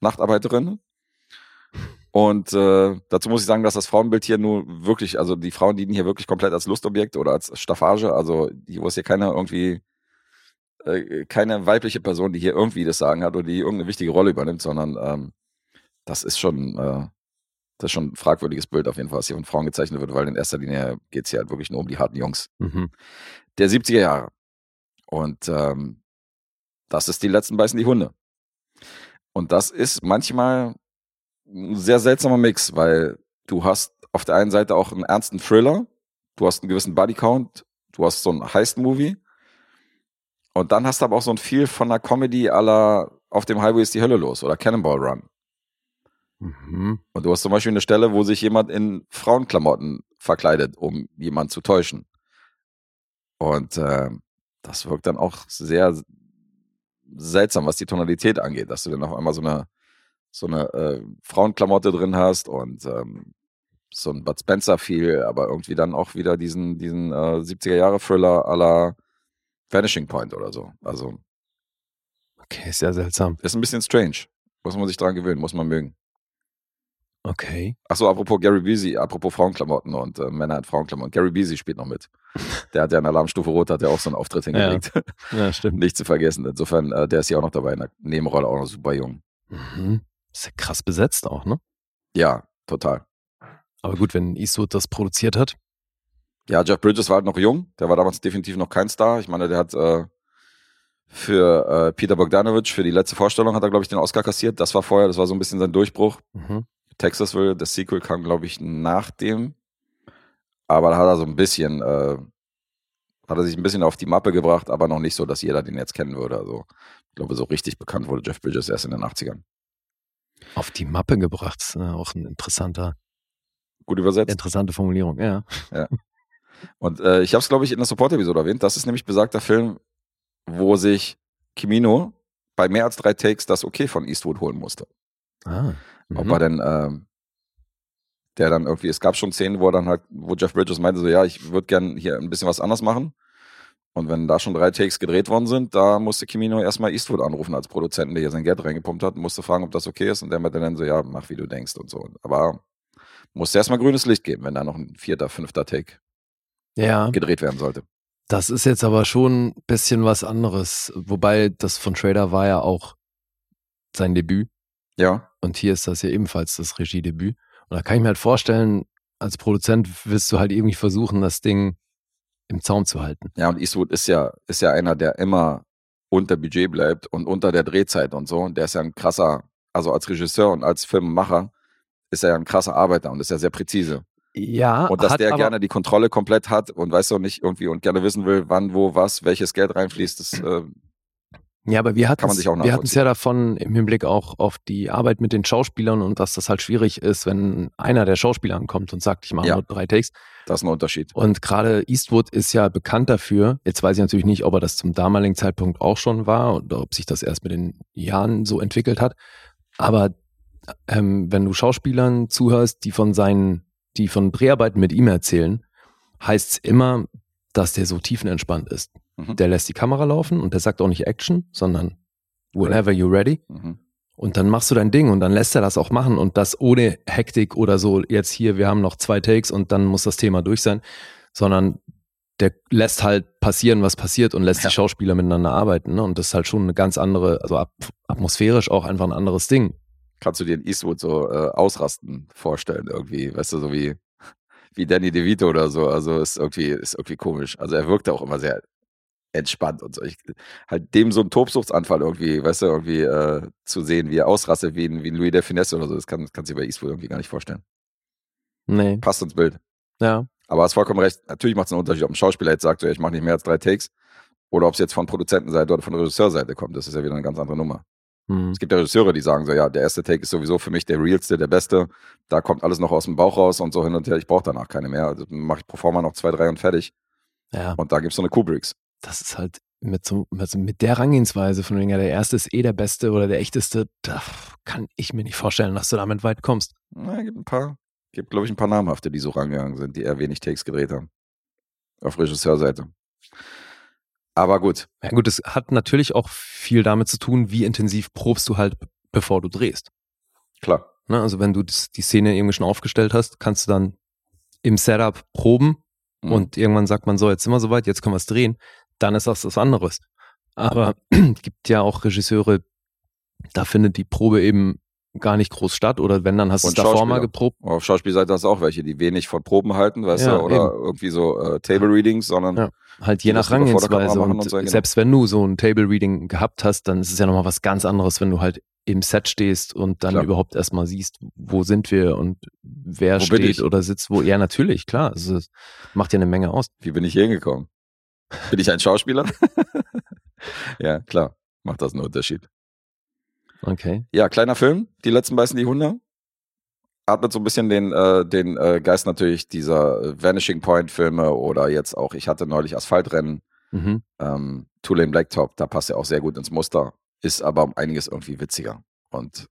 Nachtarbeiterinnen. Und äh, dazu muss ich sagen, dass das Frauenbild hier nur wirklich, also die Frauen dienen hier wirklich komplett als Lustobjekt oder als Staffage. Also hier ist hier keiner irgendwie äh, keine weibliche Person, die hier irgendwie das Sagen hat oder die irgendeine wichtige Rolle übernimmt, sondern ähm, das ist schon, äh, das ist schon ein fragwürdiges Bild auf jeden Fall, was hier von Frauen gezeichnet wird, weil in erster Linie geht es hier halt wirklich nur um die harten Jungs Mhm. der 70er Jahre. Und ähm, das ist die letzten beißen die Hunde. Und das ist manchmal ein sehr seltsamer Mix, weil du hast auf der einen Seite auch einen ernsten Thriller, du hast einen gewissen Bodycount, du hast so einen Heist-Movie und dann hast du aber auch so ein viel von einer Comedy aller auf dem Highway ist die Hölle los oder Cannonball Run. Mhm. Und du hast zum Beispiel eine Stelle, wo sich jemand in Frauenklamotten verkleidet, um jemanden zu täuschen. Und äh, das wirkt dann auch sehr seltsam, was die Tonalität angeht, dass du dann auf einmal so eine, so eine äh, Frauenklamotte drin hast und ähm, so ein Bud Spencer viel, aber irgendwie dann auch wieder diesen, diesen äh, 70er Jahre Thriller à la Vanishing Point oder so. Also Okay, sehr seltsam. ist ein bisschen strange. Muss man sich dran gewöhnen, muss man mögen. Okay. Achso, apropos Gary Busey, apropos Frauenklamotten und äh, Männer in Frauenklamotten. Gary Busey spielt noch mit. Der hat ja in Alarmstufe Rot, hat ja auch so einen Auftritt hingelegt. Ja, stimmt. Nicht zu vergessen. Insofern, äh, der ist ja auch noch dabei in der Nebenrolle, auch noch super jung. Mhm. Ist ja krass besetzt auch, ne? Ja, total. Aber gut, wenn Eastwood das produziert hat. Ja, Jeff Bridges war halt noch jung. Der war damals definitiv noch kein Star. Ich meine, der hat äh, für äh, Peter Bogdanovich, für die letzte Vorstellung, hat er, glaube ich, den Oscar kassiert. Das war vorher, das war so ein bisschen sein Durchbruch. Mhm. Texasville, das Sequel kam, glaube ich, nach dem. Aber da hat er so ein bisschen, äh, hat er sich ein bisschen auf die Mappe gebracht, aber noch nicht so, dass jeder den jetzt kennen würde. Also, ich glaube, so richtig bekannt wurde Jeff Bridges erst in den 80ern. Auf die Mappe gebracht. Ist, äh, auch ein interessanter, Gut übersetzt. interessante Formulierung, ja. Und äh, ich habe es, glaube ich, in der Support-Episode erwähnt. Das ist nämlich besagter Film, wo sich Kimino bei mehr als drei Takes das Okay von Eastwood holen musste. Ah. Ob Mhm. er denn, ähm, der dann irgendwie, es gab schon Szenen, wo er dann halt, wo Jeff Bridges meinte so, ja, ich würde gern hier ein bisschen was anders machen. Und wenn da schon drei Takes gedreht worden sind, da musste Kimino erstmal Eastwood anrufen als Produzenten, der hier sein Geld reingepumpt hat, und musste fragen, ob das okay ist. Und der meinte dann so, ja, mach wie du denkst und so. Aber musste erstmal grünes Licht geben, wenn da noch ein vierter, fünfter Take Ja, gedreht werden sollte. das ist jetzt aber schon ein bisschen was anderes. Wobei das von Trader war ja auch sein Debüt. Ja, Und hier ist das ja ebenfalls das Regiedebüt. Und da kann ich mir halt vorstellen, als Produzent willst du halt irgendwie versuchen, das Ding im Zaum zu halten. Ja, und Eastwood ist ja, ist ja einer, der immer unter Budget bleibt und unter der Drehzeit und so. Und der ist ja ein krasser, also als Regisseur und als Filmemacher ist er ja ein krasser Arbeiter und ist ja sehr präzise. Ja, Und dass der gerne die Kontrolle komplett hat und weiß doch nicht irgendwie und gerne wissen will, wann, wo, was, welches Geld reinfließt, das, äh, Ja, aber wir hatten wir hatten es ja davon im Hinblick auch auf die Arbeit mit den Schauspielern und dass das halt schwierig ist, wenn einer der Schauspieler ankommt und sagt, ich mache Ja. nur drei Takes. das ist ein Unterschied. Und gerade Eastwood ist ja bekannt dafür. Jetzt weiß ich natürlich nicht, ob er das zum damaligen Zeitpunkt auch schon war oder ob sich das erst mit den Jahren so entwickelt hat. Aber ähm, wenn du Schauspielern zuhörst, die von seinen, die von Dreharbeiten mit ihm erzählen, heißt es immer, dass der so tiefenentspannt ist. Mhm. Der lässt die Kamera laufen und der sagt auch nicht Action, sondern whenever you're ready. Mhm. Und dann machst du dein Ding und dann lässt er das auch machen und das ohne Hektik oder so, jetzt hier, wir haben noch zwei Takes und dann muss das Thema durch sein, sondern der lässt halt passieren, was passiert und lässt Ja. die Schauspieler miteinander arbeiten. Ne? Und das ist halt schon eine ganz andere, also at atmosphärisch auch einfach ein anderes Ding. Kannst du dir in Eastwood so äh, ausrasten vorstellen irgendwie, weißt du, so wie, wie Danny DeVito oder so. Also ist irgendwie, ist irgendwie komisch. Also er wirkte auch immer sehr entspannt und so. Ich, halt dem so einen Tobsuchtsanfall irgendwie, weißt du, irgendwie äh, zu sehen, wie er ausrastet, wie ein, wie ein Louis de Finesse oder so, das kann, kannst du dir bei Eastwood irgendwie gar nicht vorstellen. Nee, Passt ins Bild. ja. Aber hast vollkommen recht. Natürlich macht es einen Unterschied, ob ein Schauspieler jetzt sagt, so, ich mache nicht mehr als drei Takes oder ob es jetzt von Produzentenseite oder von Regisseurseite kommt. Das ist ja wieder eine ganz andere Nummer. Hm. Es gibt ja Regisseure, die sagen so, ja, der erste Take ist sowieso für mich der realste, der beste. Da kommt alles noch aus dem Bauch raus und so hin und her. Ich brauche danach keine mehr. Also mache ich pro forma noch zwei, drei und fertig. Ja, Und da gibt's so eine Kubricks. Das ist halt mit, so, mit, so- mit der Herangehensweise von wegen, ja, der erste ist eh der beste oder der echteste, da kann ich mir nicht vorstellen, dass du damit weit kommst. Na, gibt ein paar, gibt glaube ich ein paar namhafte, die so rangegangen sind, die eher wenig Takes gedreht haben. auf Regisseurseite. Aber gut, Ja gut, es hat natürlich auch viel damit zu tun, wie intensiv probst du halt, bevor du drehst. klar. Ne? Also wenn du die Szene irgendwie schon aufgestellt hast, kannst du dann im Setup proben Mhm. und irgendwann sagt man so, jetzt sind wir soweit, jetzt können wir es drehen. Dann ist das was anderes. Aber es gibt ja auch Regisseure, da findet die Probe eben gar nicht groß statt oder wenn, dann hast du es davor mal geprobt. Auf Schauspielseite hast du auch welche, die wenig von Proben halten, weißt Ja, du, oder irgendwie so äh, Table Readings, sondern Ja. Halt je nach Rangehensweise. Und, und so, genau. selbst wenn du so ein Table Reading gehabt hast, dann ist es ja nochmal was ganz anderes, wenn du halt im Set stehst und dann Klar. überhaupt erstmal siehst, wo sind wir und wer Wo steht oder sitzt wo. Ja, natürlich, klar. Also, es macht ja eine Menge aus. wie bin ich hier hingekommen? Bin ich ein Schauspieler? ja, klar, macht das einen Unterschied. Okay. Ja, kleiner Film, die letzten beißen die Hunde. Atmet so ein bisschen den, äh, den äh, Geist natürlich dieser äh, Vanishing Point Filme oder jetzt auch, ich hatte neulich Asphaltrennen, Mhm. ähm, Two Lane Blacktop, da passt er auch sehr gut ins Muster, ist aber um einiges irgendwie witziger und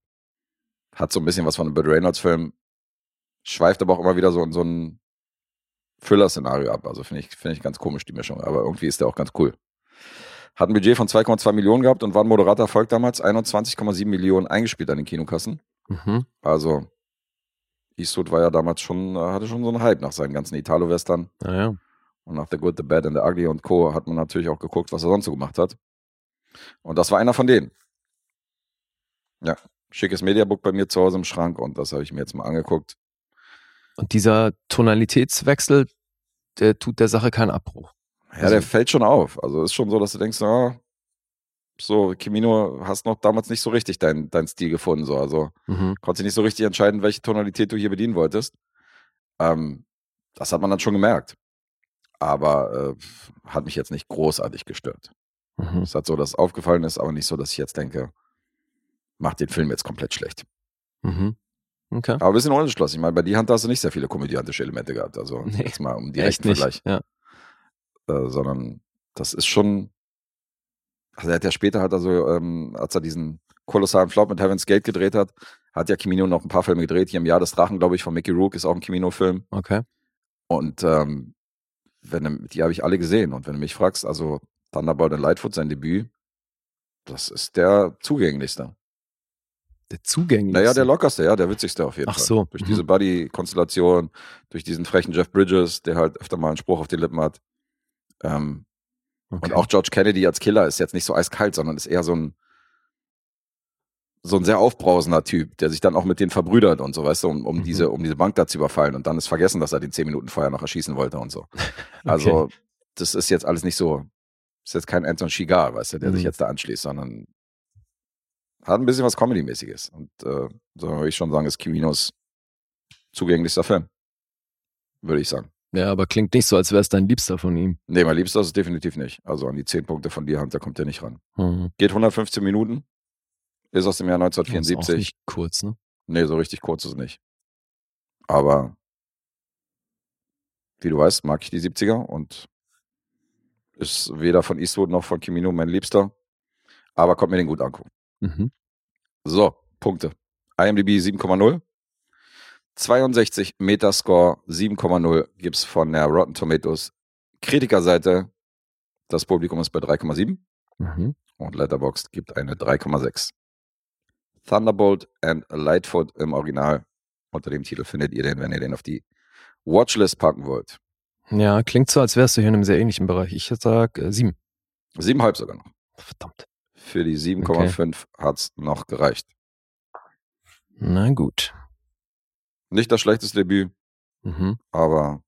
hat so ein bisschen was von einem Burt Reynolds Film, schweift aber auch immer wieder so in so ein Thriller-Szenario ab. Also finde ich, finde ich ganz komisch, die Mischung, aber irgendwie ist der auch ganz cool. Hat ein Budget von 2,2 Millionen gehabt und war ein moderater Erfolg damals, 21,7 Millionen eingespielt an den Kinokassen. Mhm. Also Eastwood war ja damals schon, äh, hatte schon so einen Hype nach seinen ganzen Italo-Western. Naja. Und nach The Good, The Bad and The Ugly und Co. hat man natürlich auch geguckt, was er sonst so gemacht hat. Und das war einer von denen. Ja, schickes Mediabook bei mir zu Hause im Schrank und das habe ich mir jetzt mal angeguckt. Und dieser Tonalitätswechsel, der tut der Sache keinen Abbruch. Ja, Also- der fällt schon auf. Also ist schon so, dass du denkst, ah, so, Kimino, hast noch damals nicht so richtig deinen dein Stil gefunden. So. Also Mhm. konntest nicht so richtig entscheiden, welche Tonalität du hier bedienen wolltest. Ähm, das hat man dann schon gemerkt. Aber äh, hat mich jetzt nicht großartig gestört. Mhm. Es hat so, dass aufgefallen ist, aber nicht so, dass ich jetzt denke, macht den Film jetzt komplett schlecht. Mhm. Okay. Aber ein bisschen unentschlossen. Ich meine, bei die Hand hast du nicht sehr viele komödiantische Elemente gehabt. Also Nee, jetzt mal um direkten. Vergleich. Ja. Äh, sondern das ist schon. Also er hat ja später, hat er so, ähm, als er diesen kolossalen Flop mit Heaven's Gate gedreht hat, hat ja Kimino noch ein paar Filme gedreht. Hier im Jahr des Drachen, glaube ich, von Mickey Rourke ist auch ein Kimino-Film. Okay. Und ähm, wenn die habe ich alle gesehen. Und wenn du mich fragst, also Thunderbolt und Lightfoot, sein Debüt, das ist der zugänglichste. Der zugänglich. Naja, der lockerste, ja, der witzigste auf jeden Ach Fall. so, Durch mhm. diese Buddy-Konstellation, durch diesen frechen Jeff Bridges, der halt öfter mal einen Spruch auf die Lippen hat. Ähm, okay. Und auch George Kennedy als Killer ist jetzt nicht so eiskalt, sondern ist eher so ein so ein sehr aufbrausender Typ, der sich dann auch mit denen verbrüdert und so, weißt du, um, um Mhm. diese, um diese Bank da zu überfallen und dann ist vergessen, dass er den zehn Minuten vorher noch erschießen wollte und so. Also, das ist jetzt alles nicht so, ist jetzt kein Anton Chigar, weißt du, der sich Mhm. jetzt da anschließt, sondern hat ein bisschen was Comedy-mäßiges. Und äh, so würde ich schon sagen, ist Kiminos zugänglichster Film. Würde ich sagen. Ja, aber klingt nicht so, als wäre es dein Liebster von ihm. Nee, mein Liebster ist es definitiv nicht. Also an die zehn Punkte von dir, da kommt er nicht ran. Mhm. Geht 115 Minuten. Ist aus dem Jahr Ist auch 1974. nicht kurz, ne? Nee, so richtig kurz ist es nicht. Aber wie du weißt, mag ich die 70er und ist weder von Eastwood noch von Kimino mein Liebster. Aber kommt mir den gut angucken. Mhm. So, Punkte. IMDb 7,0. 62 Metascore 7,0 gibt's von der Rotten Tomatoes Kritikerseite. Das Publikum ist bei 3,7 Mhm. und Letterboxd gibt eine 3,6. Thunderbolt and Lightfoot im Original. Unter dem Titel findet ihr den, wenn ihr den auf die Watchlist packen wollt. Ja, klingt so, als wärst du hier in einem sehr ähnlichen Bereich. Ich sag äh, sieben. Siebenhalb sogar noch. Verdammt. Für die 7,5 hat's noch gereicht. Na gut. Nicht das schlechteste Debüt, Mhm. aber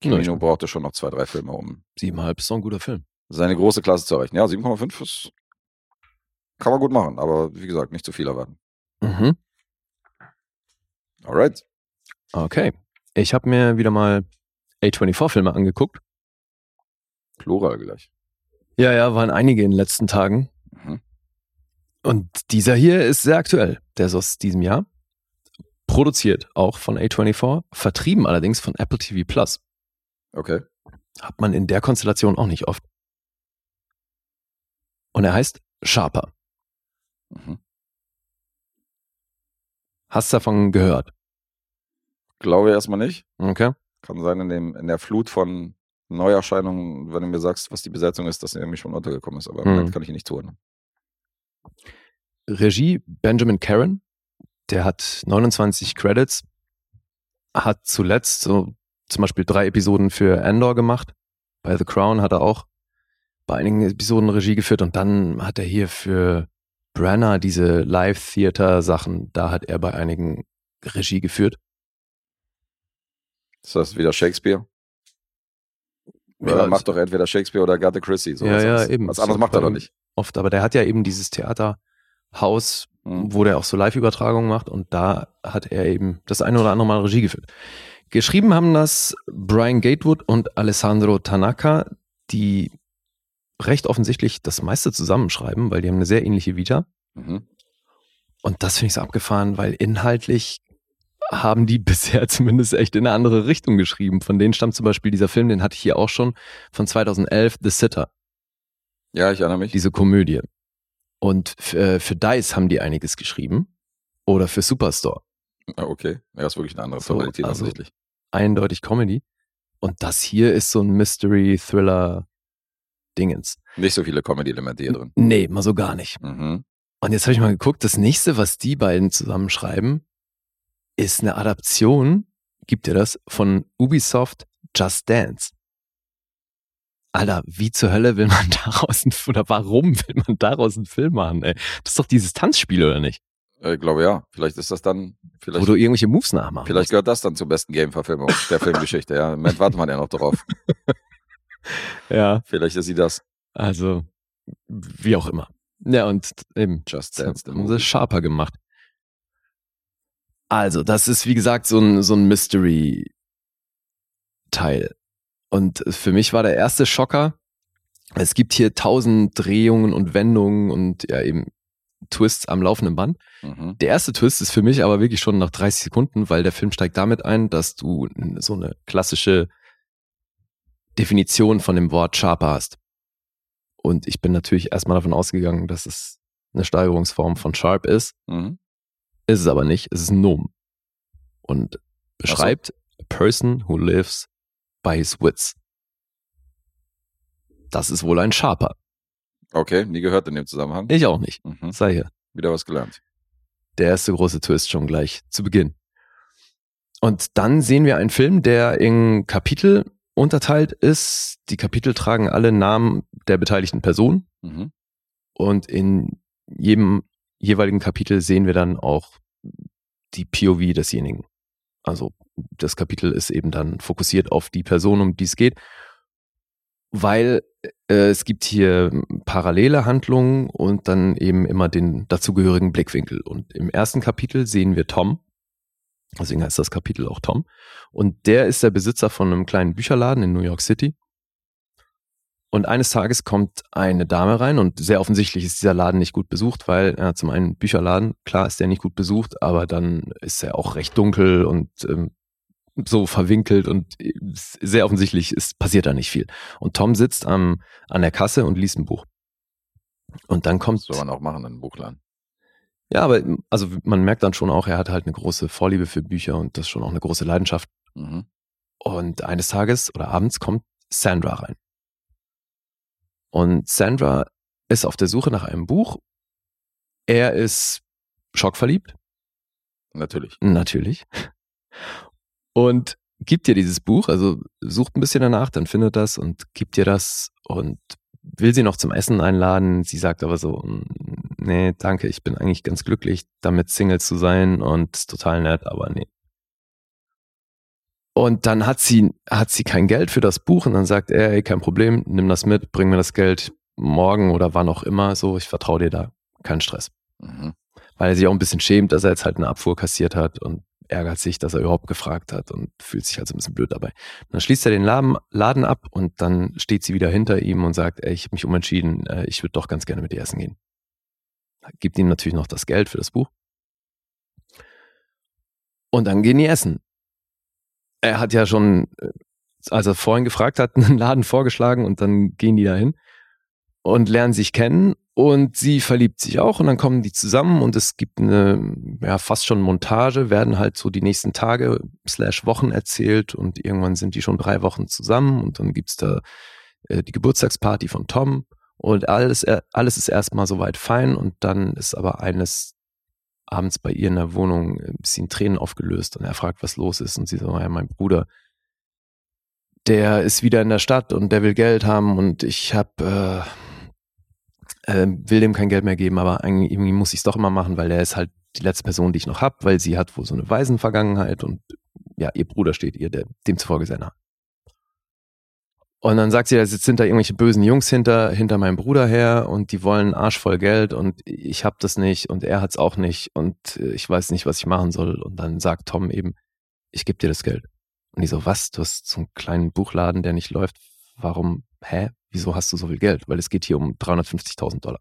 Kino brauchte schon noch zwei, drei Filme, um Siebenhalb ist doch ein guter Film. seine große Klasse zu erreichen. Ja, 7,5 ist, kann man gut machen, aber wie gesagt, nicht zu viel erwarten. Mhm. Alright. Okay. Ich habe mir wieder mal A24-Filme angeguckt. Plural gleich. Ja, ja, waren einige in den letzten Tagen. Mhm. Und dieser hier ist sehr aktuell. Der ist aus diesem Jahr. Produziert auch von A24, vertrieben allerdings von Apple TV Plus. Okay. Hat man in der Konstellation auch nicht oft. Und er heißt Sharper. Mhm. Hast davon gehört? Glaube erstmal nicht. Okay. Kann sein, in, dem, in der Flut von Neuerscheinung, wenn du mir sagst, was die Besetzung ist, dass er irgendwie schon untergekommen ist. Aber im Hm. Moment kann ich ihn nicht zuhören. Regie Benjamin Karen, der hat 29 Credits, hat zuletzt so zum Beispiel drei Episoden für Andor gemacht. Bei The Crown hat er auch bei einigen Episoden Regie geführt und dann hat er hier für Brenner diese Live-Theater-Sachen, da hat er bei einigen Regie geführt. Ist das wieder Shakespeare? Ja, er macht doch entweder Shakespeare oder Agatha Christie. So Ja, ja, eben. Was anderes macht er doch nicht. Oft, aber der hat ja eben dieses Theaterhaus, Hm. wo der auch so Live-Übertragungen macht und da hat er eben das eine oder andere Mal Regie geführt. Geschrieben haben das Brian Gatewood und Alessandro Tanaka, die recht offensichtlich das meiste zusammenschreiben, weil die haben eine sehr ähnliche Vita. Mhm. Und das finde ich so abgefahren, weil inhaltlich haben die bisher zumindest echt in eine andere Richtung geschrieben. Von denen stammt zum Beispiel dieser Film, den hatte ich hier auch schon, von 2011, The Sitter Ja, ich erinnere mich. diese Komödie. Und f- äh, für Dice haben die einiges geschrieben. Oder für Superstore. Ah, okay. Ja, ist wirklich eine andere So, Tonalität also- offensichtlich. Eindeutig Comedy. Und das hier ist so ein Mystery-Thriller-Dingens. Nicht so viele Comedy-Elemente hier drin. Nee, mal so gar nicht. Mhm. Und jetzt habe ich mal geguckt, das nächste, was die beiden zusammenschreiben, ist eine Adaption, gibt ihr das, von Ubisoft Just Dance. Alter, wie zur Hölle will man daraus einen, oder warum will man daraus einen Film machen, ey? Das ist doch dieses Tanzspiel, oder nicht? Äh, Ich glaube ja. Vielleicht ist das dann, Wo vielleicht, du irgendwelche Moves nachmachst. vielleicht gehört das dann zur besten Game-Verfilmung der Filmgeschichte. Ja, im Moment wartet man ja noch darauf. Ja, Vielleicht ist sie das. also, wie auch immer. Ja, und eben, Just Dance. haben sie sharper gemacht. Also, das ist wie gesagt so ein, so ein Mystery-Teil. Und für mich war der erste Schocker, es gibt hier tausend Drehungen und Wendungen und ja eben Twists am laufenden Band. Mhm. Der erste Twist ist für mich aber wirklich schon nach 30 Sekunden, weil der Film steigt damit ein, dass du so eine klassische Definition von dem Wort Sharper hast. Und ich bin natürlich erstmal davon ausgegangen, dass es eine Steigerungsform von Sharp ist. Mhm. Ist es aber nicht. Es ist ein Nomen. Und beschreibt a person who lives by his wits. Das ist wohl ein Sharper. Okay, nie gehört in dem Zusammenhang. Ich auch nicht. Mhm. Sei hier. Wieder was gelernt. Der erste große Twist schon gleich zu Beginn. Und dann sehen wir einen Film, der in Kapitel unterteilt ist. Die Kapitel tragen alle Namen der beteiligten Person. Mhm. Und in jedem jeweiligen Kapitel sehen wir dann auch die POV desjenigen. Also das Kapitel ist eben dann fokussiert auf die Person, um die es geht, weil äh, es gibt hier parallele Handlungen und dann eben immer den dazugehörigen Blickwinkel. Und im ersten Kapitel sehen wir Tom, deswegen heißt das Kapitel auch Tom, und der ist der Besitzer von einem kleinen Bücherladen in New York City. Und eines Tages kommt eine Dame rein und sehr offensichtlich ist dieser Laden nicht gut besucht, weil ja, zum einen Bücherladen, klar ist der nicht gut besucht, aber dann ist er auch recht dunkel und ähm, so verwinkelt und äh, sehr offensichtlich ist, passiert da nicht viel. Und Tom sitzt am, an der Kasse und liest ein Buch. Und dann kommt, Soll man auch machen in einem Buchladen. ja, aber also man merkt dann schon auch, er hat halt eine große Vorliebe für Bücher und das ist schon auch eine große Leidenschaft. Mhm. Und eines Tages oder abends kommt Sandra rein. Und Sandra ist auf der Suche nach einem Buch. Er ist schockverliebt, Natürlich. natürlich. Und gibt dir dieses Buch, also sucht ein bisschen danach, dann findet das und gibt dir das und will sie noch zum Essen einladen. Sie sagt aber so, "Mm, nee, danke, ich bin eigentlich ganz glücklich, damit Single zu sein und total nett, aber nee. Und dann hat sie, hat sie kein Geld für das Buch und dann sagt er, ey, kein Problem, nimm das mit, bring mir das Geld morgen oder wann auch immer, so, ich vertraue dir da, kein Stress. Mhm. Weil er sich auch ein bisschen schämt, dass er jetzt halt eine Abfuhr kassiert hat und ärgert sich, dass er überhaupt gefragt hat und fühlt sich halt so ein bisschen blöd dabei. Dann schließt er den Laden, Laden ab und dann steht sie wieder hinter ihm und sagt, ey, ich habe mich umentschieden, äh, ich würde doch ganz gerne mit dir essen gehen. Gibt ihm natürlich noch das Geld für das Buch. Und dann gehen die essen. Er hat ja schon, äh, als er vorhin gefragt hat, einen Laden vorgeschlagen und dann gehen die dahin. und lernen sich kennen und sie verliebt sich auch und dann kommen die zusammen und es gibt eine, ja, fast schon Montage, werden halt so die nächsten Tage slash Wochen erzählt und irgendwann sind die schon drei Wochen zusammen und dann gibt's da äh, die Geburtstagsparty von Tom und alles, äh, alles ist erstmal soweit fein und dann ist aber eines abends bei ihr in der Wohnung ein bisschen Tränen aufgelöst und er fragt, was los ist und sie so, ja, mein Bruder, der ist wieder in der Stadt und der will Geld haben und ich hab, äh, äh, will dem kein Geld mehr geben, aber irgendwie muss ich es doch immer machen, weil er ist halt die letzte Person, die ich noch hab, weil sie hat wohl so eine Waisenvergangenheit und ja, ihr Bruder steht ihr der, demzufolge nah. Und dann sagt sie, jetzt sind da irgendwelche bösen Jungs hinter, hinter meinem Bruder her und die wollen Arsch voll Geld und ich hab das nicht und er hat's auch nicht und äh, ich weiß nicht, was ich machen soll. Und dann sagt Tom eben, ich gebe dir das Geld. Und die so, was? Du hast so einen kleinen Buchladen, der nicht läuft. Warum? Hä? Wieso hast du so viel Geld? Weil es geht hier um 350.000 Dollar.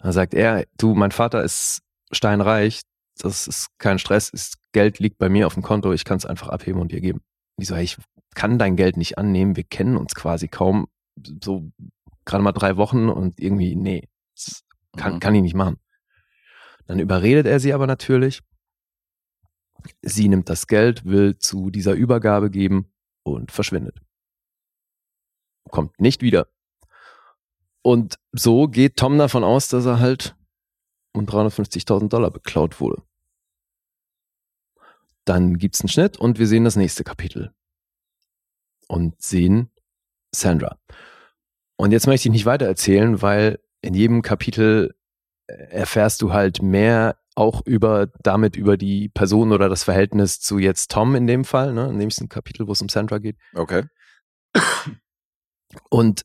Dann sagt er, du, mein Vater ist steinreich, das ist kein Stress, ist, Geld liegt bei mir auf dem Konto, ich kann es einfach abheben und dir geben. Und die so, hey, ich kann dein Geld nicht annehmen, wir kennen uns quasi kaum, so gerade mal drei Wochen und irgendwie, nee, das kann, Mhm. kann ich nicht machen. Dann überredet er sie aber natürlich. Sie nimmt das Geld, will zu dieser Übergabe geben und verschwindet. Kommt nicht wieder. Und so geht Tom davon aus, dass er halt um 350.000 Dollar beklaut wurde. Dann gibt's einen Schnitt und wir sehen das nächste Kapitel. Und sehen Sandra. Und jetzt möchte ich nicht weiter erzählen, weil in jedem Kapitel äh, erfährst du halt mehr auch über, damit über die Person oder das Verhältnis zu jetzt Tom in dem Fall, ne, in dem nächsten Kapitel, wo es um Sandra geht. Okay. Und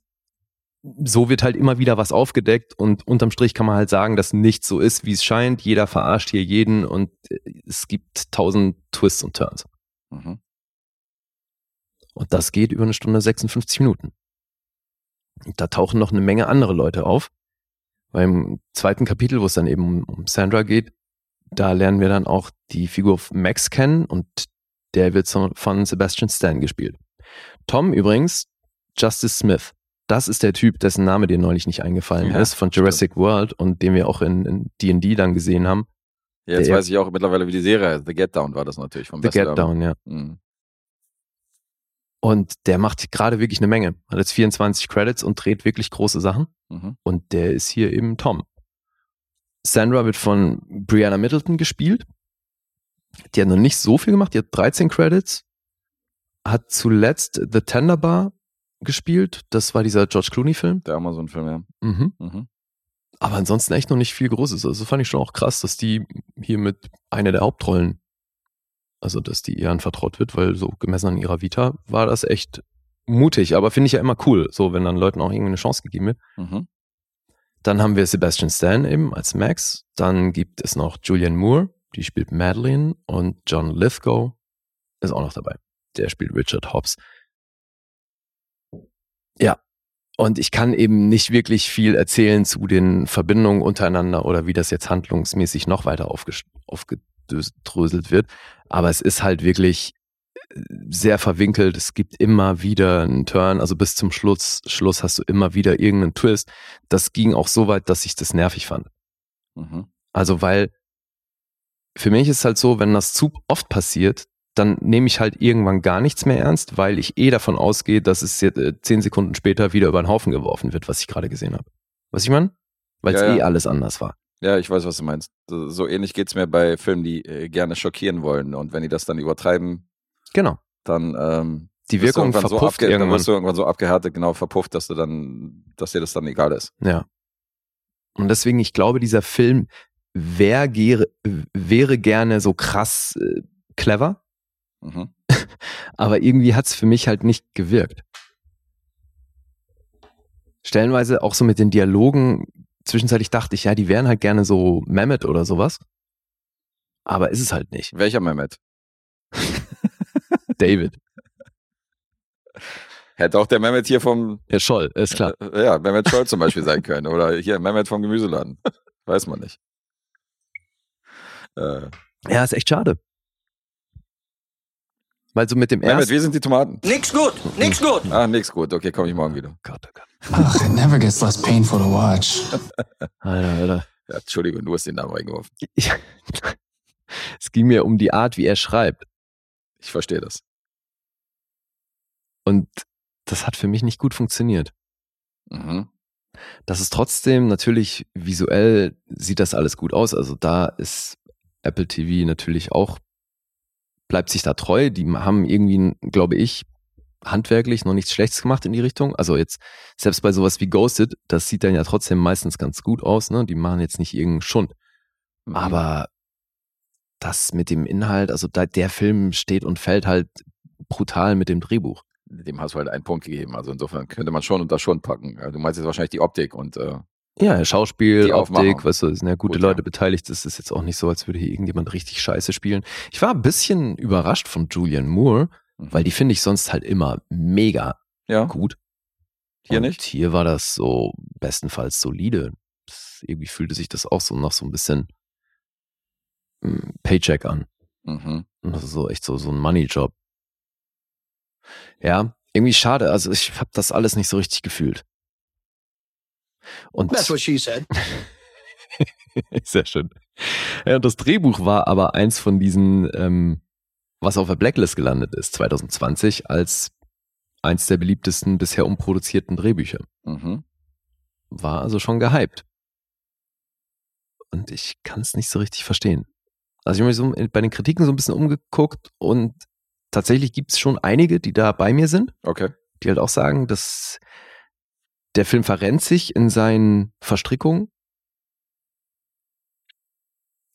so wird halt immer wieder was aufgedeckt und unterm Strich kann man halt sagen, dass nichts so ist, wie es scheint. Jeder verarscht hier jeden und äh, es gibt tausend Twists und Turns. Mhm. Und das geht über eine Stunde 56 Minuten. Und da tauchen noch eine Menge andere Leute auf. Beim zweiten Kapitel, wo es dann eben um, Sandra geht, da lernen wir dann auch die Figur Max kennen und der wird von Sebastian Stan gespielt. Tom übrigens, Justice Smith. Das ist der Typ, dessen Name dir neulich nicht eingefallen Ja, ist, von Jurassic World und den wir auch in D&D dann gesehen haben. Ja, jetzt Der- weiß ich auch mittlerweile, wie die Serie heißt. The Get Down war das natürlich vom The Western. Get Down, ja. Mhm. Und der macht gerade wirklich eine Menge. Hat jetzt 24 Credits und dreht wirklich große Sachen. Mhm. Und der ist hier eben Tom. Sandra wird von Brianna Middleton gespielt. Die hat noch nicht so viel gemacht. Die hat 13 Credits. Hat zuletzt The Tender Bar gespielt. Das war dieser George Clooney-Film. Der Amazon-Film, ja. Mhm. Mhm. Aber ansonsten echt noch nicht viel Großes. Also fand ich schon auch krass, dass die hier mit einer der Hauptrollen, also dass die ihr anvertraut wird, weil so gemessen an ihrer Vita war das echt mutig. Aber finde ich ja immer cool, so wenn dann Leuten auch irgendwie eine Chance gegeben wird. Mhm. Dann haben wir Sebastian Stan eben als Max. Dann gibt es noch Julianne Moore, die spielt Madeline und John Lithgow ist auch noch dabei. Der spielt Richard Hobbs. Ja. Und ich kann eben nicht wirklich viel erzählen zu den Verbindungen untereinander oder wie das jetzt handlungsmäßig noch weiter aufges- aufgedröselt wird. Aber es ist halt wirklich äh, sehr verwinkelt. Es gibt immer wieder einen Turn. Also bis zum Schluss, Schluss hast du immer wieder irgendeinen Twist. Das ging auch so weit, dass ich das nervig fand. Mhm. Also weil für mich ist halt so, wenn das zu oft passiert, dann nehme ich halt irgendwann gar nichts mehr ernst, weil ich eh davon ausgehe, dass es jetzt, äh, zehn Sekunden später wieder über den Haufen geworfen wird, was ich gerade gesehen habe. Was ich meine? Weil es Ja, eh ja. alles anders war. Ja, ich weiß, was du meinst. So so ähnlich geht's mir bei Filmen, die äh, gerne schockieren wollen. Und wenn die das dann übertreiben, Genau. dann ähm, Die Wirkung irgendwann so verpufft dann irgendwann. wirst du irgendwann so abgehärtet, genau verpufft, dass du dann, dass dir das dann egal ist. Ja. Und deswegen, ich glaube, dieser Film wär, wäre gerne so krass äh, clever, Mhm. aber irgendwie hat's für mich halt nicht gewirkt. Stellenweise auch so mit den Dialogen, zwischenzeitlich dachte ich, ja, die wären halt gerne so Mehmet oder sowas. Aber ist es halt nicht. Welcher Mehmet? David. Hätte auch der Mehmet hier vom, Ja, Scholl, ist klar. äh, ja, Mehmet Scholl zum Beispiel sein können. Oder hier Mehmet vom Gemüseladen. Weiß man nicht. Äh, Ja, ist echt schade. Weil so mit dem Mehmet, ersten. wie sind die Tomaten? Nix gut, nix gut. Ah, nix gut. Okay, komme ich morgen wieder. Gott, oh Gott. Ugh, it never gets less painful to watch. Alter, Alter. Ja, Entschuldigung, du hast den Namen reingeworfen. Es ging mir um die Art, wie er schreibt. Ich verstehe das. Und das hat für mich nicht gut funktioniert. Mhm. Das ist trotzdem natürlich visuell sieht das alles gut aus. Also da ist Apple TV natürlich auch, bleibt sich da treu. Die haben irgendwie, glaube ich, handwerklich noch nichts Schlechtes gemacht in die Richtung. Also jetzt, selbst bei sowas wie Ghosted, das sieht dann ja trotzdem meistens ganz gut aus, ne? Die machen jetzt nicht irgendeinen Schund. Mhm. Aber das mit dem Inhalt, also da, der Film steht und fällt halt brutal mit dem Drehbuch. dem hast du halt einen Punkt gegeben. Also insofern könnte man schon unter schon packen. Du meinst jetzt wahrscheinlich die Optik und äh, Ja, Schauspiel, Die Optik, Aufmachung. weißt du, es sind ja gute Gut, Leute ja. beteiligt. Das ist jetzt auch nicht so, als würde hier irgendjemand richtig scheiße spielen. Ich war ein bisschen überrascht von Julian Moore, mhm. weil die finde ich sonst halt immer mega ja, gut. Hier Und nicht? Hier war das so bestenfalls solide. Irgendwie fühlte sich das auch so nach so ein bisschen mm, Paycheck an. Mhm. Und das ist so echt so, so ein Money-Job. Ja, irgendwie schade. Also ich habe das alles nicht so richtig gefühlt. Und That's what she said. Sehr schön. Ja, und das Drehbuch war aber eins von diesen, ähm, was auf der Blacklist gelandet ist, 2020, als eins der beliebtesten bisher unproduzierten Drehbücher. Mhm. War also schon gehypt. Und ich kann es nicht so richtig verstehen. Also ich habe mich so bei den Kritiken so ein bisschen umgeguckt und tatsächlich gibt es schon einige, die da bei mir sind, Okay. die halt auch sagen, dass der Film verrennt sich in seinen Verstrickungen.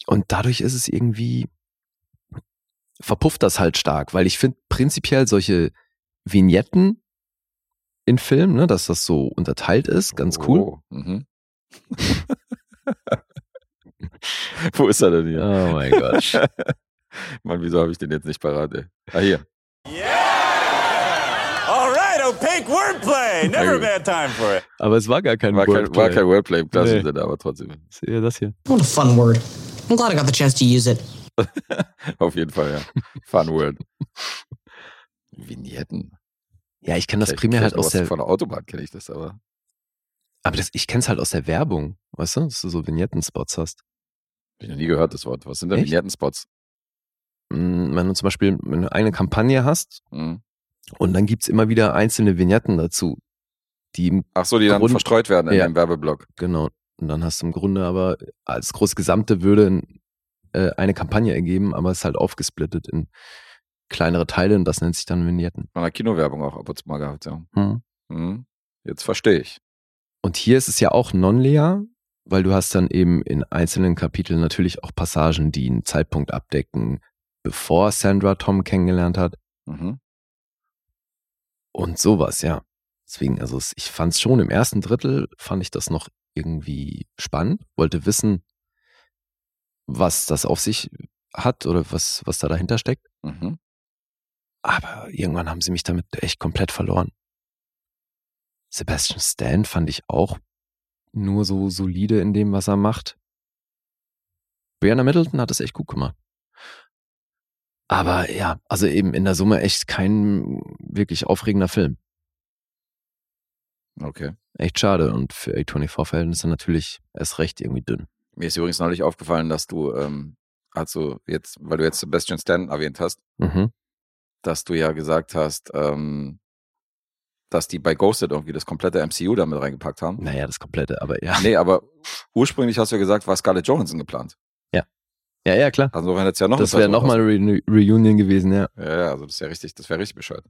Und dadurch ist es irgendwie, verpufft das halt stark, weil ich finde prinzipiell solche Vignetten in Filmen, ne, dass das so unterteilt ist, ganz cool. Oh. Mhm. Wo ist er denn hier? Oh mein Gott. Mann, wieso habe ich den jetzt nicht parat, ey? Ah, hier. All right, opaque wordplay. Never a bad time for it. Aber es war gar kein War kein, war Wordplay. kein Wordplay im klassischen Nee. Sinne, aber trotzdem. Eher das hier. What a fun word. I'm glad I got the chance to use it. Auf jeden Fall, ja. Fun Word. Vignetten. Ja, ich kenne das Vielleicht- primär halt aus der, Von der Autobahn kenne ich das, aber. aber das, ich kenne es halt aus der Werbung, weißt du, dass du so Vignettenspots hast. Hab ich noch nie gehört, das Wort. Was sind denn? Vignettenspots? Mm, Wenn du zum Beispiel eine eigene Kampagne hast Mhm. Und dann gibt's immer wieder einzelne Vignetten dazu, die im Ach so, die dann Grund- verstreut werden in Ja. dem Werbeblock. Genau. Und dann hast du im Grunde aber als große Gesamte würde äh, eine Kampagne ergeben, aber es ist halt aufgesplittet in kleinere Teile und das nennt sich dann Vignetten. Von der Kinowerbung auch ab und zu mal gehabt, ja. Hm. Mhm. Jetzt verstehe ich. Und hier ist es ja auch non-linear, weil du hast dann eben in einzelnen Kapiteln natürlich auch Passagen, die einen Zeitpunkt abdecken, bevor Sandra Tom kennengelernt hat Mhm. Und sowas, ja. Deswegen, also ich fand es schon im ersten Drittel, fand ich das noch irgendwie spannend, wollte wissen, was das auf sich hat oder was, was da dahinter steckt. Mhm. Aber irgendwann haben sie mich damit echt komplett verloren. Sebastian Stan fand ich auch nur so solide in dem, was er macht. Brianna Middleton hat es echt gut gemacht. Aber ja, also eben in der Summe echt kein wirklich aufregender Film. Okay. Echt schade und für A24-Verhältnisse natürlich erst recht irgendwie dünn. Mir ist übrigens neulich aufgefallen, dass du, ähm, also jetzt, weil du jetzt Sebastian Stan erwähnt hast, Mhm. dass du ja gesagt hast, ähm, dass die bei Ghosted irgendwie das komplette MCU damit reingepackt haben. Naja, das komplette, aber ja. Nee, aber ursprünglich hast du ja gesagt, war Scarlett Johansson geplant. Ja, ja, klar. Also wenn jetzt ja noch Das wäre nochmal eine Re Reunion gewesen, ja. Ja, ja, also das ist ja richtig, das wäre richtig bescheuert.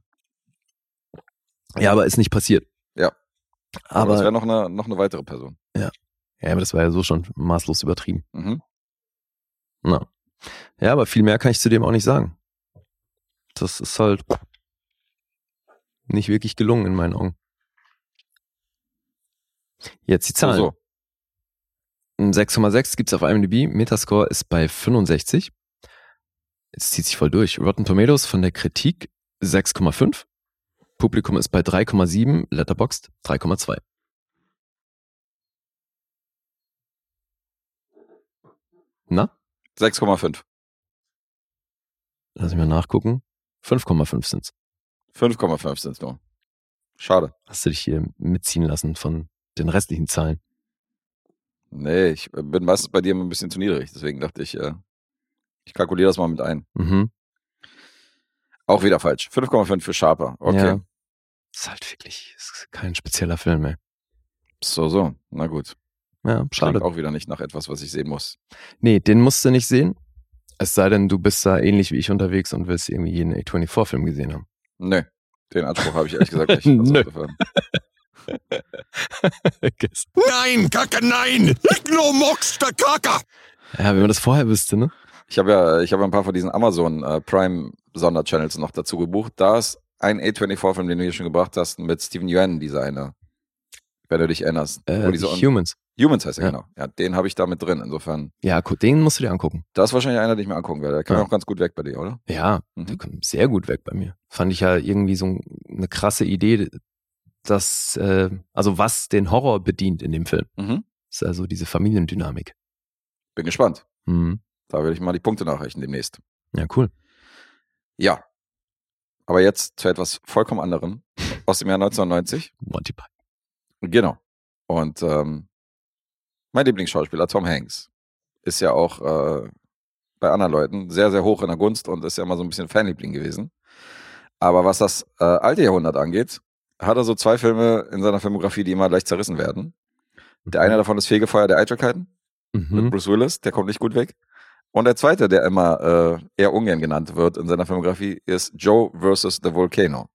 Ja, aber ist nicht passiert. Ja. Aber, Aber, das wäre noch eine, noch eine weitere Person. ja, aber das war ja so schon maßlos übertrieben. Mhm. Na. Ja, aber viel mehr kann ich zu dem auch nicht sagen. Das ist halt nicht wirklich gelungen in meinen Augen. Jetzt die Zahlen. so. Ein 6,6 gibt's auf IMDb. Metascore ist bei 65. Jetzt zieht sich voll durch. Rotten Tomatoes von der Kritik 6,5. Publikum ist bei 3,7. Letterboxd 3,2. Na, 6,5. lass ich mal nachgucken. 5,5 sind's. 5,5 sind es nur. Schade. Hast du dich hier mitziehen lassen von den restlichen Zahlen? Nee, ich bin meistens bei dir immer ein bisschen zu niedrig. Deswegen dachte ich, äh, ich kalkuliere das mal mit ein. Mhm. Auch wieder falsch. 5,5 für Sharper. Okay. Ja. Ist halt wirklich ist kein spezieller Film, ey. So, so. Na gut. Ja, Klingt schade. auch wieder nicht nach etwas, was ich sehen muss. Nee, den musst du nicht sehen. Es sei denn, du bist da ähnlich wie ich unterwegs und willst irgendwie jeden A24-Film gesehen haben. Nö. Den Anspruch habe ich ehrlich gesagt nicht. Nö. Nein, Kacke, nein! Igno mox der Kacke! ja, wenn man das vorher wüsste, ne? Ich habe ja, ich habe ein paar von diesen Amazon äh, Prime Sonderchannels noch dazu gebucht. Da ist ein A24-Film, den du hier schon gebracht hast, mit Steven Yeun, dieser eine. Wenn du dich erinnerst. Äh, Humans. Humans heißt er, Ja. genau. Ja, den habe ich da mit drin. Insofern, Ja, den musst du dir angucken. das ist wahrscheinlich einer, den ich mir angucken werde. Der kam Ja. auch ganz gut weg bei dir, oder? Ja, Mhm. der kommt sehr gut weg bei mir. Fand ich ja irgendwie so ein- eine krasse Idee, dass, äh, also was den Horror bedient in dem Film. Mhm. ist also diese Familiendynamik. Bin gespannt. Mhm. Da werde ich mal die Punkte nachrechnen demnächst. Ja, cool. Ja. Aber jetzt zu etwas vollkommen anderem. Aus dem Jahr 1990. Monty Python. Genau. Und ähm, mein Lieblingsschauspieler Tom Hanks ist ja auch äh, bei anderen Leuten sehr, sehr hoch in der Gunst und ist ja immer so ein bisschen Fanliebling gewesen. Aber was das äh, alte Jahrhundert angeht, hat er so zwei Filme in seiner Filmografie, die immer leicht zerrissen werden. Der eine davon ist Fegefeuer der Eitelkeiten mit Mhm. Bruce Willis, der kommt nicht gut weg. Und der zweite, der immer äh, eher ungern genannt wird in seiner Filmografie, ist Joe vs. The Volcano.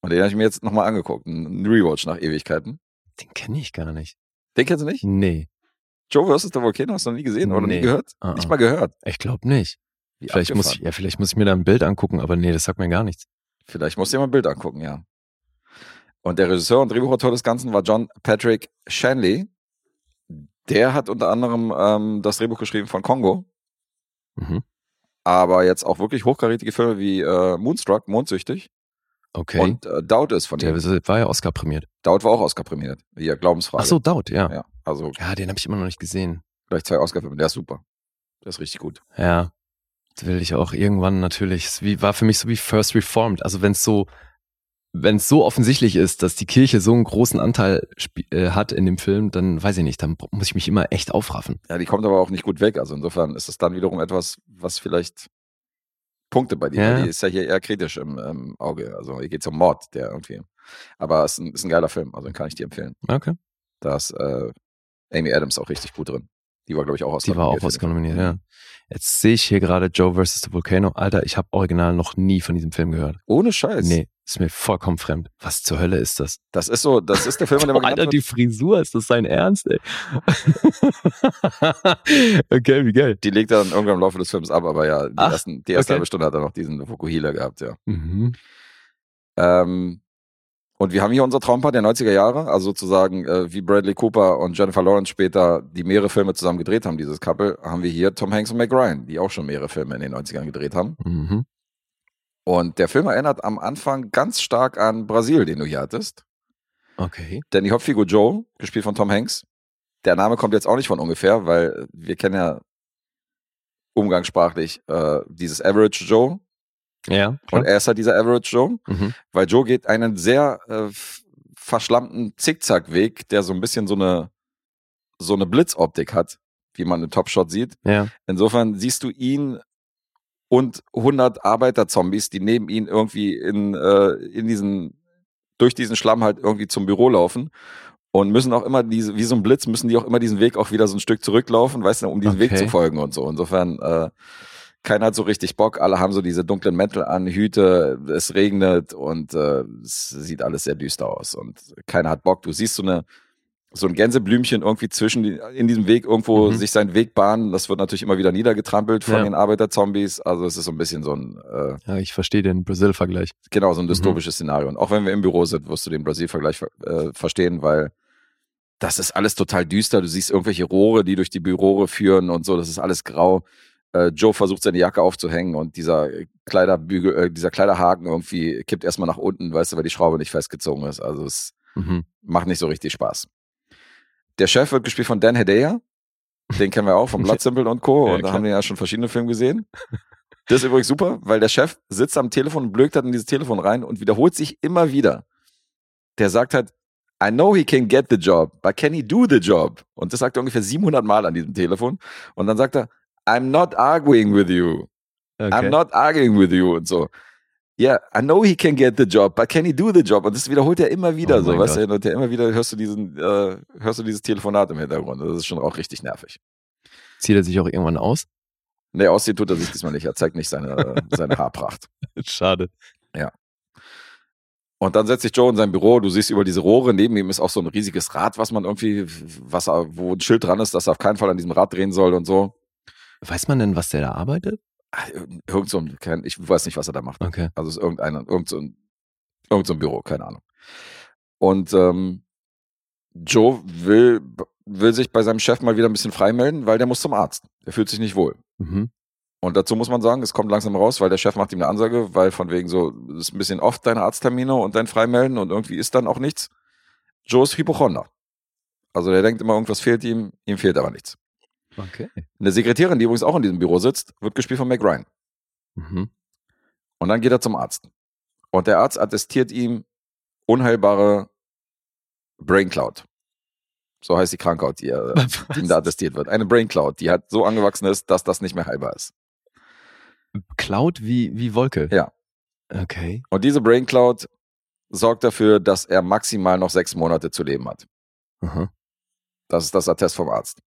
Und den habe ich mir jetzt nochmal angeguckt. Ein Rewatch nach Ewigkeiten. Den kenne ich gar nicht. Den kennst du nicht? Nee, Joe vs. The Volcano hast du noch nie gesehen oder Nee. nie gehört? Ah, Nicht ah. mal gehört. ich glaube nicht. Wie Vielleicht muss, ich, ja, vielleicht muss ich mir da ein Bild angucken, aber nee, das sagt mir gar nichts. Vielleicht musst du dir mal ein Bild angucken, ja. Und der Regisseur und Drehbuchautor des Ganzen war John Patrick Shanley. Der hat unter anderem ähm, das Drehbuch geschrieben von Kongo, Mhm. aber jetzt auch wirklich hochkarätige Filme wie äh, Moonstruck, Mondsüchtig Okay. und äh, Doubt ist von der ihm. war ja Oscar prämiert. Doubt war auch Oscar prämiert. Hier, Glaubensfrage. Ach so, Doubt, ja. Ja, also Ja, den habe ich immer noch nicht gesehen. gleich zwei Oscar-Filme. Der ist super. Der ist richtig gut. Ja. Das will ich auch irgendwann natürlich. Es war für mich so wie First Reformed. Also wenn es so, wenn es so offensichtlich ist, dass die Kirche so einen großen Anteil äh, hat in dem Film, dann weiß ich nicht, dann muss ich mich immer echt aufraffen. Ja, die kommt aber auch nicht gut weg. Also insofern ist es dann wiederum etwas, was vielleicht Punkte bei dir. Ja. Die ist ja hier eher kritisch im, im Auge. Also hier geht es um Mord, der irgendwie. Aber es ist ein, ist ein geiler Film, also den kann ich dir empfehlen. Okay. Da ist äh, Amy Adams auch richtig gut drin. Die war, glaube ich, auch Oscar Die war auch Film. nominiert, ja. Jetzt sehe ich hier gerade Joe vs. The Volcano. Alter, ich habe original noch nie von diesem Film gehört. Ohne Scheiß. Nee, ist mir vollkommen fremd. Was zur Hölle ist das? Das ist so, das ist der Film, dem man Alter, die. Frisur, ist das sein Ernst, ey? okay, wie geil. Die legt er dann irgendwann im Laufe des Films ab, aber ja, die, Ach, ersten, die erste okay. halbe Stunde hat er noch diesen Fukuhila gehabt, ja. Mhm. Ähm, und wir haben hier unser Traumpaar der 90er Jahre, also sozusagen äh, wie Bradley Cooper und Jennifer Lawrence später die mehrere Filme zusammen gedreht haben, dieses Couple, haben wir hier Tom Hanks und Meg Ryan, die auch schon mehrere Filme in den 90ern gedreht haben. Mhm. Und der Film erinnert am Anfang ganz stark an Brasil, den du hier hattest. Okay. Denn die Hauptfigur Joe, gespielt von Tom Hanks, der Name kommt jetzt auch nicht von ungefähr, weil wir kennen ja umgangssprachlich äh, dieses Average Joe. Ja. Und Klar. er ist halt dieser Average Joe. Mhm. Weil Joe geht einen sehr äh, verschlammten Zickzackweg, der so ein bisschen so eine so eine Blitzoptik hat, wie man im Topshot sieht. Ja. Insofern siehst du ihn und 100 Arbeiterzombies, die neben ihn irgendwie in äh, in diesen durch diesen Schlamm halt irgendwie zum Büro laufen und müssen auch immer diese wie so ein Blitz müssen die auch immer diesen Weg auch wieder so ein Stück zurücklaufen, weißt du, um diesen Weg Okay. zu folgen und so. Insofern äh, keiner hat so richtig Bock, alle haben so diese dunklen Mäntel an, Hüte, es regnet und äh, es sieht alles sehr düster aus und keiner hat Bock. Du siehst so eine so ein Gänseblümchen irgendwie zwischen die, in diesem Weg irgendwo Mhm. sich seinen Weg bahnen. Das wird natürlich immer wieder niedergetrampelt von Ja. den Arbeiterzombies. Also es ist so ein bisschen so ein äh, Ja, ich verstehe den Brasil-Vergleich. genau so Mhm. ein dystopisches Szenario. Und auch wenn wir im Büro sind, wirst du den Brasil-Vergleich äh, verstehen, weil das ist alles total düster. Du siehst irgendwelche Rohre, die durch die Büroe führen und so. Das ist alles grau. Äh, Joe versucht seine Jacke aufzuhängen und dieser Kleiderbügel, äh, dieser Kleiderhaken irgendwie kippt erstmal nach unten, weißt du, weil die Schraube nicht festgezogen ist. Also es Mhm. macht nicht so richtig Spaß. Der Chef wird gespielt von Dan Hedaya. Den kennen wir auch vom Blood Simple und Co. Ja, und da haben wir ja schon verschiedene Filme gesehen. Das ist übrigens super, weil der Chef sitzt am Telefon und blökt hat in dieses Telefon rein und wiederholt sich immer wieder. Der sagt halt, I know he can get the job, but can he do the job? Und das sagt er ungefähr 700 Mal an diesem Telefon. Und dann sagt er, I'm not arguing with you. I'm not arguing with you und so. Yeah, I know he can get the job, but can he do the job? Und das wiederholt er immer wieder Oh so, weißt du? Und immer wieder hörst du diesen, äh, hörst du dieses Telefonat im Hintergrund. Das ist schon auch richtig nervig. Zieht er sich auch irgendwann aus? Nee, aussehen tut er sich diesmal nicht. Er zeigt nicht seine, seine Haarpracht. Schade. Und dann setzt sich Joe in sein Büro, du siehst über diese Rohre, neben ihm ist auch so ein riesiges Rad, was man irgendwie, was, wo ein Schild dran ist, dass er auf keinen Fall an diesem Rad drehen soll und so. Weiß man denn, was der da arbeitet? Ah, Irgend so ein, kein, ich weiß nicht, was er da macht. Okay. Also es ist irgendeiner, irgend so ein, irgend so ein Büro, keine Ahnung. Und ähm, Joe will, will sich bei seinem Chef mal wieder ein bisschen freimelden, weil der muss zum Arzt. Der fühlt sich nicht wohl. Mhm. Und dazu muss man sagen, es kommt langsam raus, weil der Chef macht ihm eine Ansage, weil von wegen so, das ist ein bisschen oft deine Arzttermine und dein Freimelden und irgendwie ist dann auch nichts. Joe ist Hypochonder. Also der denkt immer, irgendwas fehlt ihm, ihm fehlt aber nichts. Okay. Eine Sekretärin, die übrigens auch in diesem Büro sitzt, wird gespielt von Meg Ryan. Mhm. Und dann geht er zum Arzt. Und der Arzt attestiert ihm unheilbare Brain Cloud. So heißt die Krankheit, die, die ihm da attestiert wird. Eine Brain Cloud, die halt so angewachsen ist, dass das nicht mehr heilbar ist. Cloud wie, wie Wolke? Ja. Okay. Und diese Brain Cloud sorgt dafür, dass er maximal noch sechs Monate zu leben hat. Aha. Das ist das Attest vom Arzt.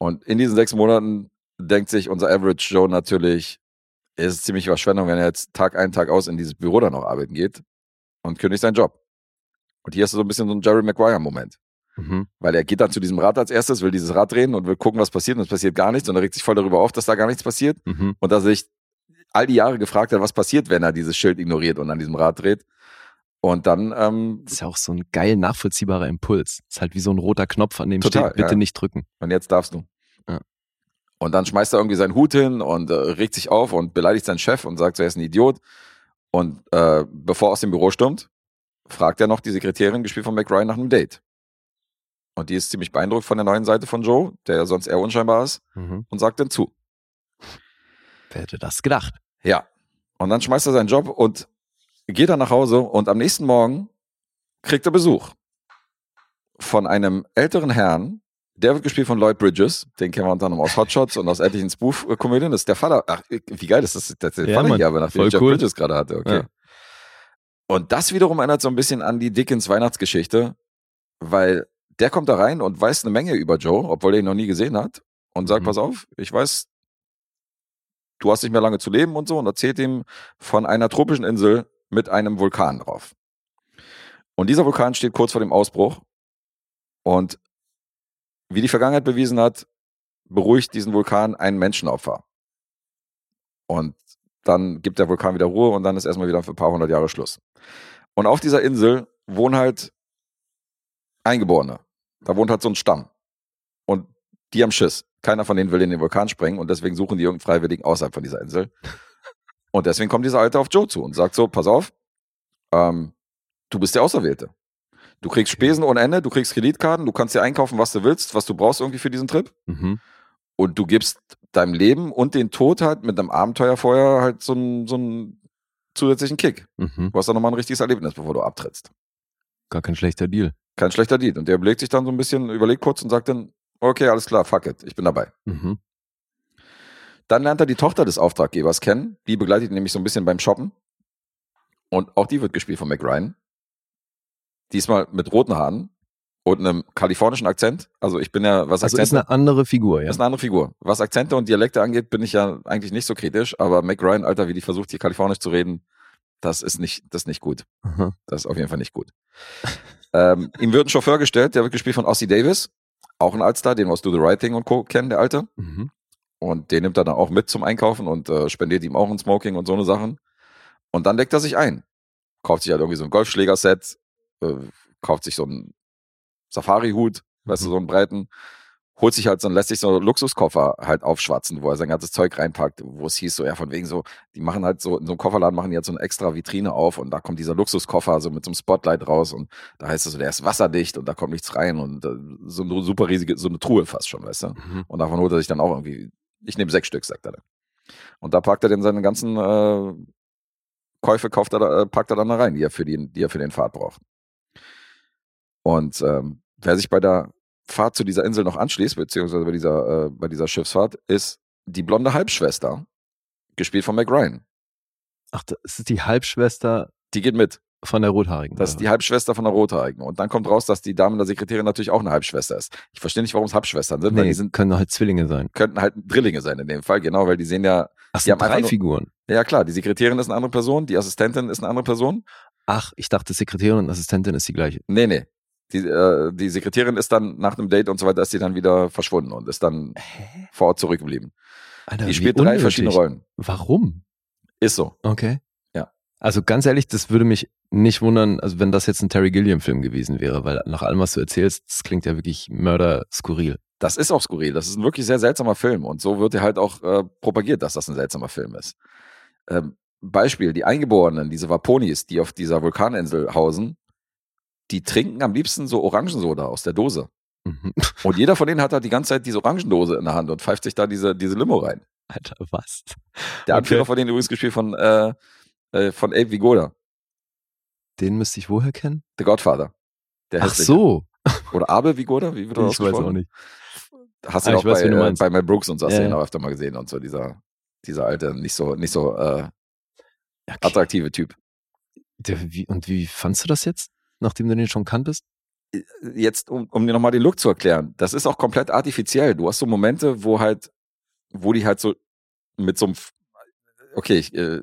Und in diesen sechs Monaten denkt sich unser Average Joe natürlich, es ist ziemlich Verschwendung, wenn er jetzt Tag ein, Tag aus in dieses Büro dann noch arbeiten geht und kündigt seinen Job. Und hier ist so ein bisschen so ein Jerry Maguire-Moment. Mhm. Weil er geht dann zu diesem Rad als erstes, will dieses Rad drehen und will gucken, was passiert. Und es passiert gar nichts. Und er regt sich voll darüber auf, dass da gar nichts passiert. Mhm. Und dass er sich all die Jahre gefragt hat, was passiert, wenn er dieses Schild ignoriert und an diesem Rad dreht. Und dann, ähm, Das ist ja auch so ein geil nachvollziehbarer Impuls. Ist halt wie so ein roter Knopf, an dem Total, steht, bitte ja. nicht drücken. und jetzt darfst du. Ja. Und dann schmeißt er irgendwie seinen Hut hin und äh, regt sich auf und beleidigt seinen Chef und sagt, so, er ist ein Idiot. Und äh, bevor er aus dem Büro stürmt, fragt er noch die Sekretärin, gespielt von McRyan, nach einem Date. Und die ist ziemlich beeindruckt von der neuen Seite von Joe, der ja sonst eher unscheinbar ist, Mhm. und sagt dann zu. Wer hätte das gedacht? Ja. Und dann schmeißt er seinen Job und geht dann nach Hause und am nächsten Morgen kriegt er Besuch von einem älteren Herrn, der wird gespielt von Lloyd Bridges, den kennen wir unter anderem aus Hotshots und aus etlichen Spoof-Komödien. Das ist der Vater. Ach, wie geil ist das? Das ist der Ja, Vater hier, aber nachdem ich Jeff cool. Bridges gerade hatte. Okay. Ja. Und das wiederum erinnert so ein bisschen an die Dickens Weihnachtsgeschichte, weil der kommt da rein und weiß eine Menge über Joe, obwohl er ihn noch nie gesehen hat und sagt, Mhm. pass auf, ich weiß, du hast nicht mehr lange zu leben und so und erzählt ihm von einer tropischen Insel mit einem Vulkan drauf. Und dieser Vulkan steht kurz vor dem Ausbruch und wie die Vergangenheit bewiesen hat, beruhigt diesen Vulkan ein Menschenopfer. Und dann gibt der Vulkan wieder Ruhe und dann ist erstmal wieder für ein paar hundert Jahre Schluss. Und auf dieser Insel wohnen halt Eingeborene. Da wohnt halt so ein Stamm. Und die haben Schiss. Keiner von denen will in den Vulkan springen und deswegen suchen die irgendeinen Freiwilligen außerhalb von dieser Insel. Und deswegen kommt dieser Alte auf Joe zu und sagt so, pass auf, ähm, du bist der Auserwählte. Du kriegst Spesen ohne Ende, du kriegst Kreditkarten, du kannst dir einkaufen, was du willst, was du brauchst irgendwie für diesen Trip. Mhm. Und du gibst deinem Leben und den Tod halt mit einem Abenteuer vorher halt so einen, so einen zusätzlichen Kick. Mhm. Du hast dann nochmal ein richtiges Erlebnis, bevor du abtrittst. Gar kein schlechter Deal. Kein schlechter Deal. Und der überlegt sich dann so ein bisschen, überlegt kurz und sagt dann, okay, alles klar, fuck it, ich bin dabei. Mhm. Dann lernt er die Tochter des Auftraggebers kennen. Die begleitet ihn nämlich so ein bisschen beim Shoppen. Und auch die wird gespielt von Mac Ryan. Diesmal mit roten Haaren und einem kalifornischen Akzent. Also ich bin ja, was Also ist Akzente, eine andere Figur, ja. das ist eine andere Figur. Was Akzente und Dialekte angeht, bin ich ja eigentlich nicht so kritisch. Aber Mac Ryan, Alter, wie die versucht, hier kalifornisch zu reden, das ist nicht, das ist nicht gut. Aha. Das ist auf jeden Fall nicht gut. ähm, ihm wird ein Chauffeur gestellt, der wird gespielt von Ossie Davis. Auch ein Altstar, den wir aus Do the Right Thing und Co. kennen, der Alte. Mhm. Und den nimmt er dann auch mit zum Einkaufen und äh, spendiert ihm auch ein Smoking und so eine Sachen. Und dann deckt er sich ein. Kauft sich halt irgendwie so ein Golfschlägerset, äh, kauft sich so einen Safari-Hut, weißt du, Mhm. so einen breiten, holt sich halt so, lässt sich so einen Luxuskoffer halt aufschwatzen, wo er sein ganzes Zeug reinpackt, wo es hieß so, ja, von wegen so, die machen halt so, in so einem Kofferladen machen die halt so eine extra Vitrine auf und da kommt dieser Luxuskoffer so mit so einem Spotlight raus und da heißt es so, der ist wasserdicht und da kommt nichts rein und äh, so eine super riesige, so eine Truhe fast schon, weißt du. Mhm. Und davon holt er sich dann auch irgendwie, ich nehme sechs Stück, sagt er dann. Und da packt er dann seine ganzen äh, Käufe, kauft er, da- äh, packt er dann da rein, die er für, die, die er für den Fahrt braucht. Und ähm, wer sich bei der Fahrt zu dieser Insel noch anschließt, beziehungsweise bei dieser, äh, bei dieser Schiffsfahrt, ist die blonde Halbschwester, gespielt von Mac Ryan. Ach, das ist die Halbschwester Die geht mit. Von der Rothaarigen. Das ist die Halbschwester von der Rothaarigen. Und dann kommt raus, dass die Dame in der Sekretärin natürlich auch eine Halbschwester ist. Ich verstehe nicht, warum es Halbschwestern sind, was? weil Nee, die sind, können halt Zwillinge sein. könnten halt Drillinge sein in dem Fall, genau, weil die sehen ja, Ach, Die haben drei nur- Figuren. ja klar, die Sekretärin ist eine andere Person, die Assistentin ist eine andere Person. Ach, ich dachte, Sekretärin und Assistentin ist die gleiche. Nee, nee. Die, äh, die Sekretärin ist dann nach einem Date und so weiter, ist sie dann wieder verschwunden und ist dann vor Ort zurückgeblieben. Alter, Die spielt drei unnötig. verschiedene Rollen. Warum? Ist so. Okay. Ja. Also ganz ehrlich, das würde mich nicht wundern, also wenn das jetzt ein Terry Gilliam-Film gewesen wäre, weil nach allem, was du erzählst, das klingt ja wirklich mörder skurril. Das ist auch skurril. Das ist ein wirklich sehr seltsamer Film. Und so wird er halt auch äh, propagiert, dass das ein seltsamer Film ist. Ähm, Beispiel, die Eingeborenen, diese Vaponis, die auf dieser Vulkaninsel hausen, die trinken am liebsten so Orangensoda aus der Dose. Mhm. Und jeder von denen hat halt die ganze Zeit diese Orangendose in der Hand und pfeift sich da diese, diese Limo rein. Alter, was? Der Okay. Anführer von denen übrigens gespielt von, äh, äh, von Abe Vigoda, Den müsste ich woher kennen? The Godfather. Der Ach so, Oder Abe Vigoda, wie wird das ich weiß auch nicht. Hast du Ah, auch weiß, bei, äh, bei Mel Brooks und so hast Ja, du ihn auch öfter mal gesehen und so, dieser, dieser alte, nicht so, nicht so äh, Okay. attraktive Typ. Der, wie, und wie fandst du das jetzt, nachdem du den schon kanntest? Jetzt, um, um dir nochmal den Look zu erklären, das ist auch komplett artifiziell. Du hast so Momente, wo halt, wo die halt so mit so einem, okay, ich, äh,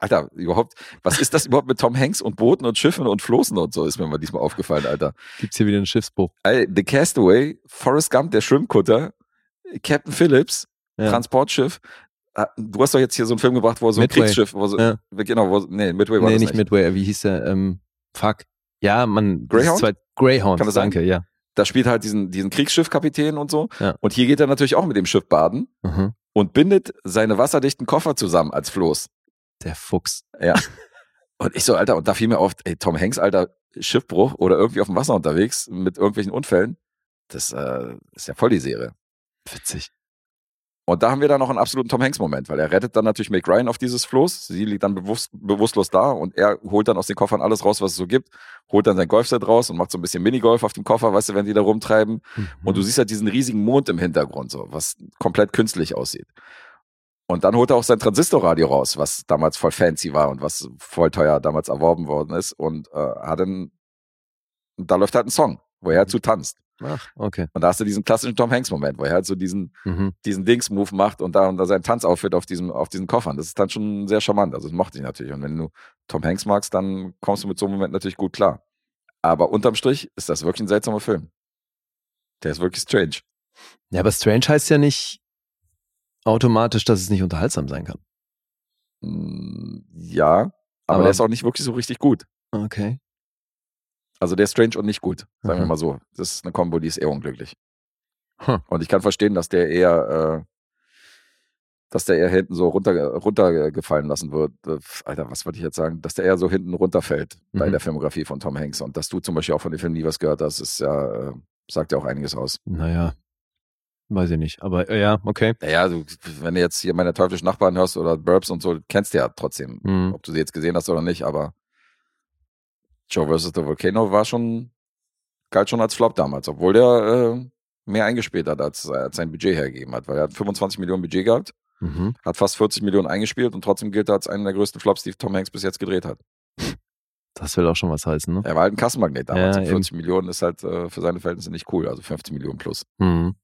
Alter, überhaupt, was ist das überhaupt mit Tom Hanks und Booten und Schiffen und Floßen und so, ist mir mal diesmal aufgefallen, Alter. Gibt's hier wieder einen Schiffsbruch? Ey, The Castaway, Forrest Gump, der Schwimmkutter, Captain Phillips, Ja. Transportschiff. Ah, Du hast doch jetzt hier so einen Film gebracht, wo so ein Midway. Kriegschiff, wo so, Ja. genau, wo, nee, Midway war nee, das nicht Midway, wie hieß der? Ähm, fuck. Ja, man. Greyhound? Zwei, Greyhound, Kann das sein? danke, ja. Da spielt halt diesen, diesen Kriegsschiffkapitän und so. Ja. Und hier geht er natürlich auch mit dem Schiff baden Mhm. und bindet seine wasserdichten Koffer zusammen als Floß. Der Fuchs. Ja. und ich so, Alter, und da fiel mir auf, ey, Tom Hanks, Alter, Schiffbruch oder irgendwie auf dem Wasser unterwegs mit irgendwelchen Unfällen. Das äh, ist ja voll die Serie. Witzig. Und da haben wir dann noch einen absoluten Tom Hanks-Moment, weil er rettet dann natürlich Meg Ryan auf dieses Floß. Sie liegt dann bewusst, bewusstlos da und er holt dann aus den Koffern alles raus, was es so gibt, holt dann sein Golfset raus und macht so ein bisschen Minigolf auf dem Koffer, weißt du, wenn die da rumtreiben. Mhm. Und du siehst halt diesen riesigen Mond im Hintergrund, so, was komplett künstlich aussieht. Und dann holt er auch sein Transistorradio raus, was damals voll fancy war und was voll teuer damals erworben worden ist. Und äh, hat dann, und da läuft halt ein Song, wo er halt zu tanzt. Ach, okay. Und da hast du diesen klassischen Tom Hanks-Moment, wo er halt so diesen, Mhm. diesen Dings-Move macht und da, und da sein Tanzoutfit auf diesem, auf diesen Koffern. Das ist dann schon sehr charmant. Also das mochte ich natürlich. Und wenn du Tom Hanks magst, dann kommst du mit so einem Moment natürlich gut klar. Aber unterm Strich ist das wirklich ein seltsamer Film. Der ist wirklich strange. Ja, aber Strange heißt ja nicht automatisch, dass es nicht unterhaltsam sein kann. Mm, Ja, aber, Aber- der ist auch nicht wirklich so richtig gut. Okay. Also der ist strange und nicht gut, sagen wir Mhm. mal so. Das ist eine Kombo, die ist eher unglücklich. Hm. Und ich kann verstehen, dass der eher, äh, dass der eher hinten so runter, runtergefallen lassen wird. Äh, Alter, was wollte ich jetzt sagen? Dass der eher so hinten runterfällt bei Mhm. der Filmografie von Tom Hanks. Und dass du zum Beispiel auch von dem Film nie was gehört hast, ist ja, äh, sagt ja auch einiges aus. Naja. Weiß ich nicht. Aber äh, ja, okay. Naja, du, wenn du jetzt hier meine teuflischen Nachbarn hörst oder Burbs und so, kennst du ja trotzdem. Mhm. Ob du sie jetzt gesehen hast oder nicht, aber Joe vs. The Volcano war schon, galt schon als Flop damals, obwohl der äh, mehr eingespielt hat, als, als sein Budget hergegeben hat, weil er hat 25 Millionen Budget gehabt, Mhm. hat fast 40 Millionen eingespielt und trotzdem gilt er als einer der größten Flops, die Tom Hanks bis jetzt gedreht hat. Das will auch schon was heißen, ne? Er war halt ein Kassenmagnet damals Ja, und 40 Millionen ist halt äh, für seine Verhältnisse nicht cool, also 50 Millionen plus. Mhm.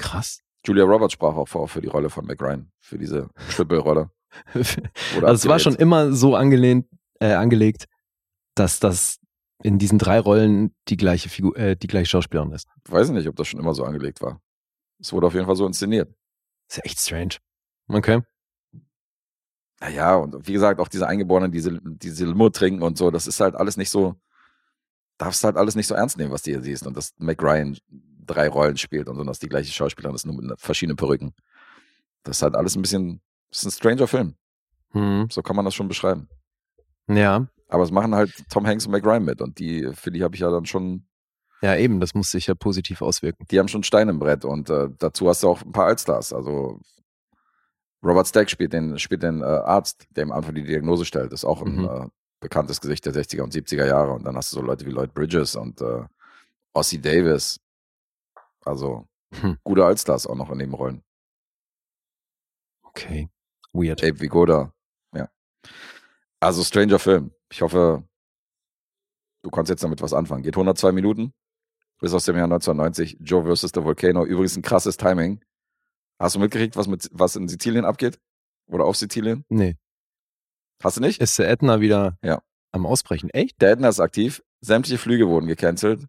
Krass. Julia Roberts sprach auch vor für die Rolle von Mac Ryan, für diese Triple-Rolle. also es war schon immer so angelehnt, äh, angelegt, dass das in diesen drei Rollen die gleiche Figur, äh, die gleiche Schauspielerin ist. Weiß ich nicht, ob das schon immer so angelegt war. Es wurde auf jeden Fall so inszeniert. Ist ja echt strange. Okay. Naja, und wie gesagt, auch diese Eingeborenen, diese, diese Limo trinken und so, das ist halt alles nicht so, darfst halt alles nicht so ernst nehmen, was du hier siehst. Und dass Mac Ryan drei Rollen spielt und so, und dass die gleiche Schauspielerin ist, nur mit verschiedenen Perücken. Das ist halt alles ein bisschen, das ist ein stranger Film. Mhm. So kann man das schon beschreiben. Ja. Aber es machen halt Tom Hanks und Mac Ryan mit und die, für die habe ich ja dann schon, Ja, eben, das muss sich ja positiv auswirken. die haben schon Stein im Brett und äh, dazu hast du auch ein paar Allstars. Also Robert Stack spielt den, spielt den äh, Arzt, der ihm einfach die Diagnose stellt. Ist auch ein Mhm. äh, bekanntes Gesicht der 60er und 70er Jahre. Und dann hast du so Leute wie Lloyd Bridges und äh, Ossie Davis. Also Hm. gute Allstars auch noch in den Rollen. Okay. Weird. Abe Vigoda. Ja. Also Stranger Film. Ich hoffe, du kannst jetzt damit was anfangen. Geht 102 Minuten. Ist aus dem Jahr 1990. Joe vs. The Volcano. Übrigens ein krasses Timing. Hast du mitgekriegt, was, mit, was in Sizilien abgeht? Oder auf Sizilien? Nee. Hast du nicht? Ist der Ätna wieder Ja. am Ausbrechen? Echt? Der Ätna ist aktiv. Sämtliche Flüge wurden gecancelt.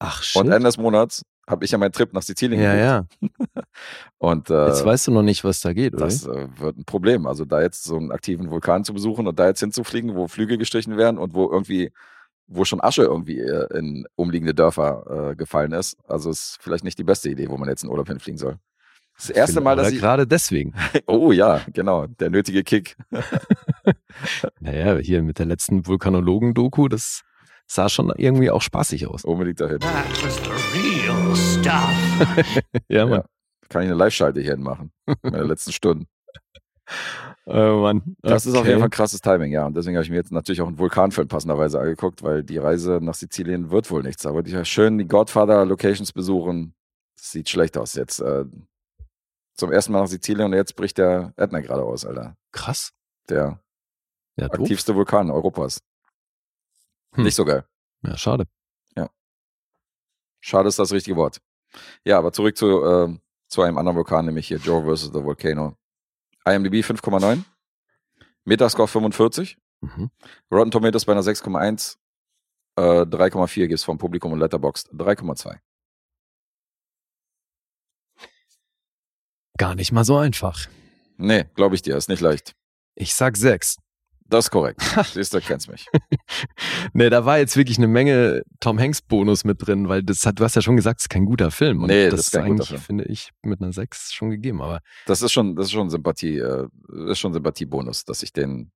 Ach, shit. Und Ende des Monats habe ich ja meinen Trip nach Sizilien ja, gebucht. ja. Und äh, Jetzt weißt du noch nicht, was da geht, oder? das äh, wird ein Problem. Also da jetzt so einen aktiven Vulkan zu besuchen und da jetzt hinzufliegen, wo Flüge gestrichen werden und wo irgendwie, wo schon Asche irgendwie äh, in umliegende Dörfer äh, gefallen ist. Also ist vielleicht nicht die beste Idee, wo man jetzt in Urlaub hinfliegen soll. Das erste Mal, dass ich. gerade deswegen. Oh ja, genau. Der nötige Kick. Naja, hier mit der letzten Vulkanologen-Doku, das sah schon irgendwie auch spaßig aus. Unbedingt dahin. That was the real stuff. Ja, Mann. Kann ich eine Live-Schalte hierhin machen. Meine letzten Stunden. Oh, Mann. Das ist auf Okay. jeden Fall krasses Timing, ja. Und deswegen habe ich mir jetzt natürlich auch einen Vulkanfilm passenderweise angeguckt, weil die Reise nach Sizilien wird wohl nichts. Aber die schön die Godfather-Locations besuchen. Das sieht schlecht aus. Jetzt äh, zum ersten Mal nach Sizilien und jetzt bricht der Ätna gerade aus, Alter. Krass. Der Ja, doof. aktivste Vulkan Europas. Hm. Nicht so geil. Ja, schade. Schade ist das richtige Wort. Ja, aber zurück zu, äh, zu einem anderen Vulkan, nämlich hier Joe vs. The Volcano. IMDb 5,9. Metascore 45. Mhm. Rotten Tomatoes bei einer 6,1. Äh, 3,4 gibt's vom Publikum und Letterboxd 3,2. Gar nicht mal so einfach. Nee, glaube ich dir, ist nicht leicht. Ich sag sechs. Das ist korrekt. Siehst du, kennst mich. Nee, da war jetzt wirklich eine Menge Tom Hanks Bonus mit drin, weil das hat, du hast ja schon gesagt, es ist kein guter Film. Und Nee, das das ist eigentlich, finde ich, mit einer sechs schon gegeben. Aber Das ist schon, das ist schon Sympathie, äh, ist schon Sympathiebonus, dass ich den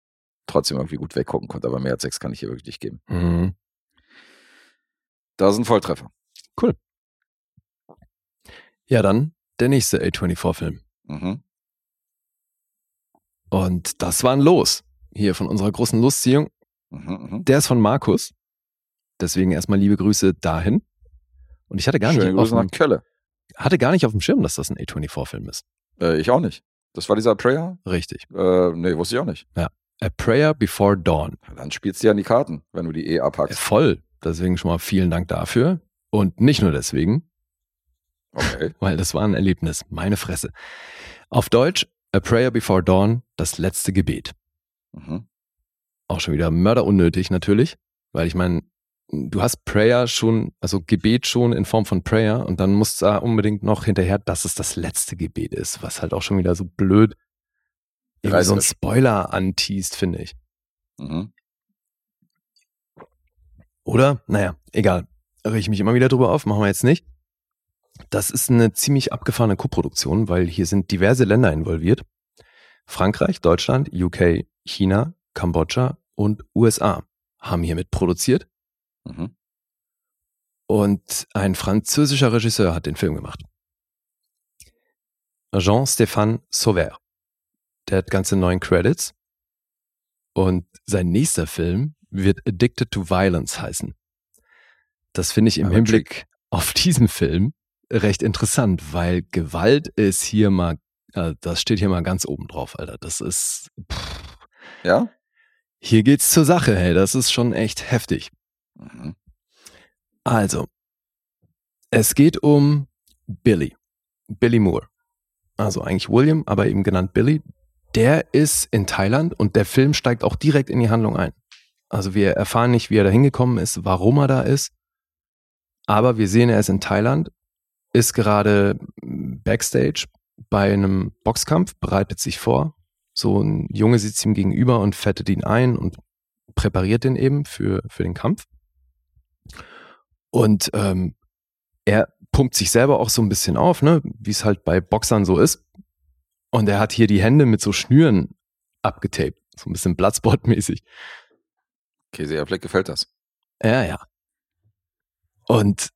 trotzdem irgendwie gut weggucken konnte, aber mehr als sechs kann ich hier wirklich nicht geben. mhm. Da sind Volltreffer. ja, dann der nächste A24-Film. Mhm. Und das war ein Los. Hier von unserer großen Lustziehung. Mhm, mhm. Der ist von Markus. Deswegen erstmal liebe Grüße dahin. Und ich hatte gar, Schöne nicht auf Grüße nach dem, Kölle. hatte gar nicht auf dem Schirm, dass das ein A24-Film ist. Äh, ich auch nicht. Das war dieser Prayer? Richtig. Äh, nee, wusste ich auch nicht. A Prayer Before Dawn. Dann spielst du ja an die Karten, wenn du die eh Äh, abhackst. Voll. Deswegen schon mal vielen Dank dafür. Und nicht nur deswegen, Okay. weil das war ein Erlebnis. Meine Fresse. Auf Deutsch, A Prayer Before Dawn, das letzte Gebet. Mhm. Auch schon wieder mörderunnötig natürlich, weil ich meine, du hast Prayer schon, also Gebet schon in Form von Prayer und dann muss da unbedingt noch hinterher, dass es das letzte Gebet ist, was halt auch schon wieder so blöd irgendwie so ein. Spoiler anteast, finde ich. Mhm. Oder? Naja, egal. Rege ich mich immer wieder drüber auf, machen wir jetzt nicht. Das ist eine ziemlich abgefahrene Koproduktion, weil hier sind diverse Länder involviert. Frankreich, Deutschland, UK, China, Kambodscha und USA haben hiermit produziert. Mhm. Und ein französischer Regisseur hat den Film gemacht. Jean-Stéphane Sauvert. Der hat ganze neun Credits. Und sein nächster Film wird Addicted to Violence heißen. Das finde ich im Aber Hinblick auf diesen Film recht interessant, weil Gewalt ist hier mal, äh, das steht hier mal ganz oben drauf, Alter. Das ist, pff, Ja? hier geht's zur Sache, hey. Das ist schon echt heftig. Mhm. Also, es geht um Billy. Billy Moore. Also eigentlich William, aber eben genannt Billy. Der ist in Thailand und der Film steigt auch direkt in die Handlung ein. Also wir erfahren nicht, wie er da hingekommen ist, warum er da ist. Aber wir sehen, er ist in Thailand, ist gerade backstage bei einem Boxkampf, bereitet sich vor. So ein Junge sitzt ihm gegenüber und fettet ihn ein und präpariert den eben für, für den Kampf. Und ähm, er pumpt sich selber auch so ein bisschen auf, ne, wie es halt bei Boxern so ist. Und er hat hier die Hände mit so Schnüren abgetaped, so ein bisschen Bloodsport-mäßig. Okay, sehr Fleck gefällt das. Ja, ja. Und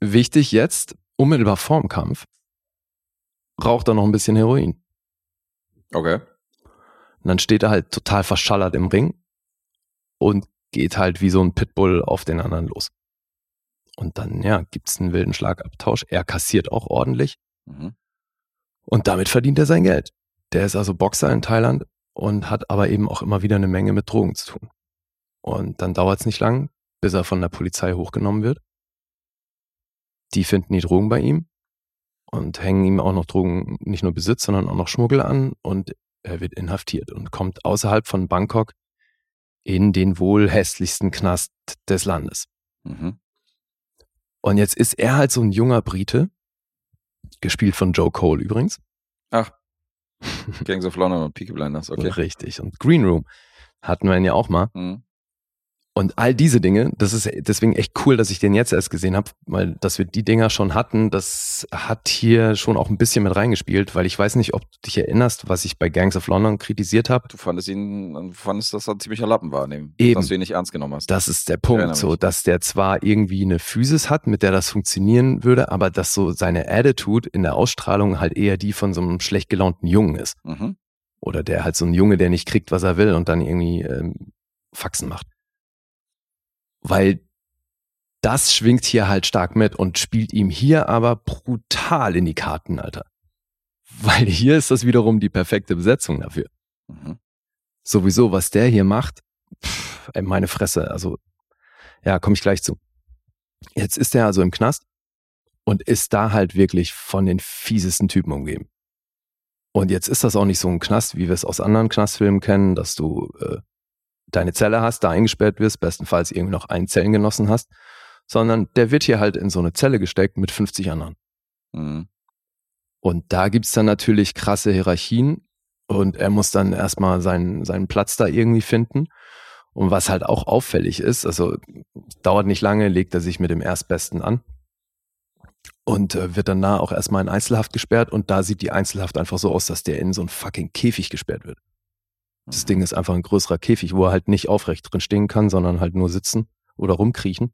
wichtig jetzt, unmittelbar vorm Kampf, raucht er noch ein bisschen Heroin. Okay. Und dann steht er halt total verschallert im Ring und geht halt wie so ein Pitbull auf den anderen los. Und dann, ja, gibt's einen wilden Schlagabtausch. Er kassiert auch ordentlich Mhm. und damit verdient er sein Geld. Der ist also Boxer in Thailand und hat aber eben auch immer wieder eine Menge mit Drogen zu tun. Und dann dauert's nicht lang, bis er von der Polizei hochgenommen wird. Die finden die Drogen bei ihm und hängen ihm auch noch Drogen, nicht nur Besitz, sondern auch noch Schmuggel an und er wird inhaftiert und kommt außerhalb von Bangkok in den wohl hässlichsten Knast des Landes. Mhm. Und jetzt ist er halt so ein junger Brite, gespielt von Joe Cole übrigens. Ach. Gangs of London und Peaky Blinders, okay. Richtig. Und Green Room hatten wir ihn ja auch mal. Mhm. Und all diese Dinge, das ist deswegen echt cool, dass ich den jetzt erst gesehen habe, weil dass wir die Dinger schon hatten, das hat hier schon auch ein bisschen mit reingespielt, weil ich weiß nicht, ob du dich erinnerst, was ich bei Gangs of London kritisiert habe. Du fandest ihn, du fandest, dass er ein ziemlicher Lappen war, dem, Eben. dass du ihn nicht ernst genommen hast. Das ist der Punkt, so, dass der zwar irgendwie eine Physis hat, mit der das funktionieren würde, aber dass so seine Attitude in der Ausstrahlung halt eher die von so einem schlecht gelaunten Jungen ist. Mhm. Oder der halt so ein Junge, der nicht kriegt, was er will und dann irgendwie ähm, Faxen macht. Weil das schwingt hier halt stark mit und spielt ihm hier aber brutal in die Karten, Alter. Weil hier ist das wiederum die perfekte Besetzung dafür. Mhm. Sowieso, was der hier macht, pff, ey, meine Fresse, also, ja, komme ich gleich zu. Jetzt ist er also im Knast und ist da halt wirklich von den fiesesten Typen umgeben. Und jetzt ist das auch nicht so ein Knast, wie wir es aus anderen Knastfilmen kennen, dass du äh, deine Zelle hast, da eingesperrt wirst, bestenfalls irgendwie noch einen Zellengenossen hast, sondern der wird hier halt in so eine Zelle gesteckt mit 50 anderen. Mhm. Und da gibt's dann natürlich krasse Hierarchien und er muss dann erstmal seinen, seinen Platz da irgendwie finden. Und was halt auch auffällig ist, also dauert nicht lange, legt er sich mit dem Erstbesten an und äh, wird dann da auch erstmal in Einzelhaft gesperrt und da sieht die Einzelhaft einfach so aus, dass der in so einen fucking Käfig gesperrt wird. Das Ding ist einfach ein größerer Käfig, wo er halt nicht aufrecht drin stehen kann, sondern halt nur sitzen oder rumkriechen.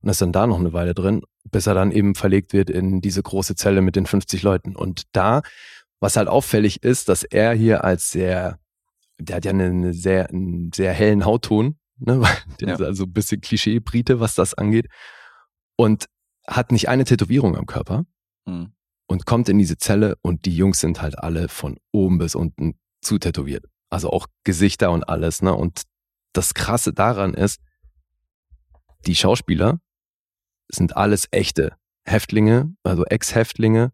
Und ist dann da noch eine Weile drin, bis er dann eben verlegt wird in diese große Zelle mit den 50 Leuten. Und da, was halt auffällig ist, dass er hier als sehr, der hat ja eine, eine sehr, einen sehr hellen Hautton, ne? der Ja. ist also ein bisschen Klischee-Brite, was das angeht. Und hat nicht eine Tätowierung am Körper Mhm. und kommt in diese Zelle und die Jungs sind halt alle von oben bis unten zu tätowiert. Also auch Gesichter und alles, ne? Und das Krasse daran ist, die Schauspieler sind alles echte Häftlinge, also Ex-Häftlinge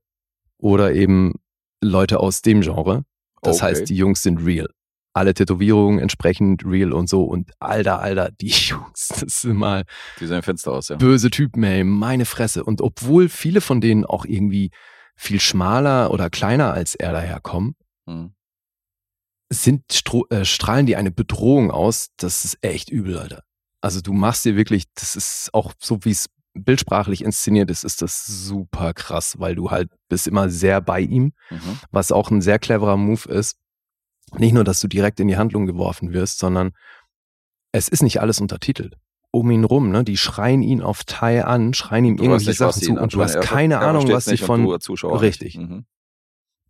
oder eben Leute aus dem Genre. Das Okay. heißt, die Jungs sind real. Alle Tätowierungen entsprechend real und so. Und alter, alter, die Jungs, das sind mal Die sehen finster aus, ja. böse Typen, ey, meine Fresse. Und obwohl viele von denen auch irgendwie viel schmaler oder kleiner als er daherkommen, Mhm. Sind stro äh, strahlen die eine Bedrohung aus, das ist echt übel, Alter. Also du machst dir wirklich, das ist auch so, wie es bildsprachlich inszeniert ist, ist das super krass, weil du halt bist immer sehr bei ihm, Mhm. was auch ein sehr cleverer Move ist. Nicht nur, dass du direkt in die Handlung geworfen wirst, sondern es ist nicht alles untertitelt. Um ihn rum, ne? Die schreien ihn auf Thai an, schreien ihm Du irgendwelche Sachen zu und du hast keine er Ahnung, was sie von Richtig. Mhm.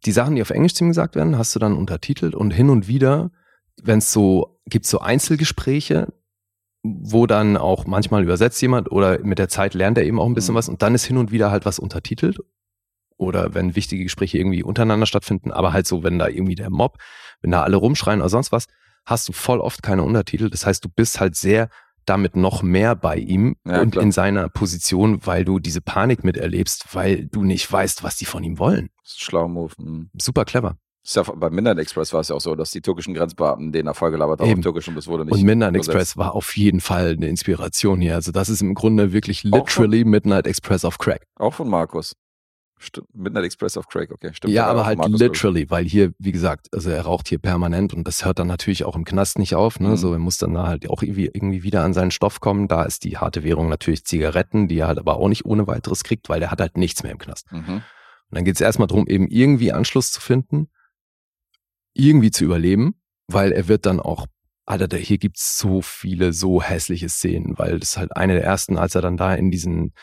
Die Sachen, die auf Englisch zu ihm gesagt werden, hast du dann untertitelt und hin und wieder, wenn es so, gibt so Einzelgespräche, wo dann auch manchmal übersetzt jemand oder mit der Zeit lernt er eben auch ein bisschen Mhm. was und dann ist hin und wieder halt was untertitelt. Oder wenn wichtige Gespräche irgendwie untereinander stattfinden, aber halt so, wenn da irgendwie der Mob, wenn da alle rumschreien oder sonst was, hast du voll oft keine Untertitel. Das heißt, du bist halt sehr damit noch mehr bei ihm Ja, und klar. in seiner Position, weil du diese Panik miterlebst, weil du nicht weißt, was die von ihm wollen. Schlauer Move. Mhm. Super clever. Ja, beim Midnight Express war es ja auch so, dass die türkischen Grenzbeamten den Erfolg gelabert haben Eben. auf Türkisch und das wurde nicht Und Midnight übersetzt. Express war auf jeden Fall eine Inspiration hier. Also das ist im Grunde wirklich literally Midnight Express auf Crack. Auch von Markus. Stimmt. Midnight Express auf Craig, okay. Stimmt. ja, aber halt Markus, literally, weil hier, wie gesagt, also er raucht hier permanent und das hört dann natürlich auch im Knast nicht auf. Ne? Mhm. So, er muss dann da halt auch irgendwie, irgendwie wieder an seinen Stoff kommen. Da ist die harte Währung natürlich Zigaretten, die er halt aber auch nicht ohne weiteres kriegt, weil der hat halt nichts mehr im Knast. Mhm. Und dann geht es erstmal darum, eben irgendwie Anschluss zu finden, irgendwie zu überleben, weil er wird dann auch, Alter, da- hier gibt's so viele, so hässliche Szenen, weil das ist halt eine der ersten, als er dann da in diesen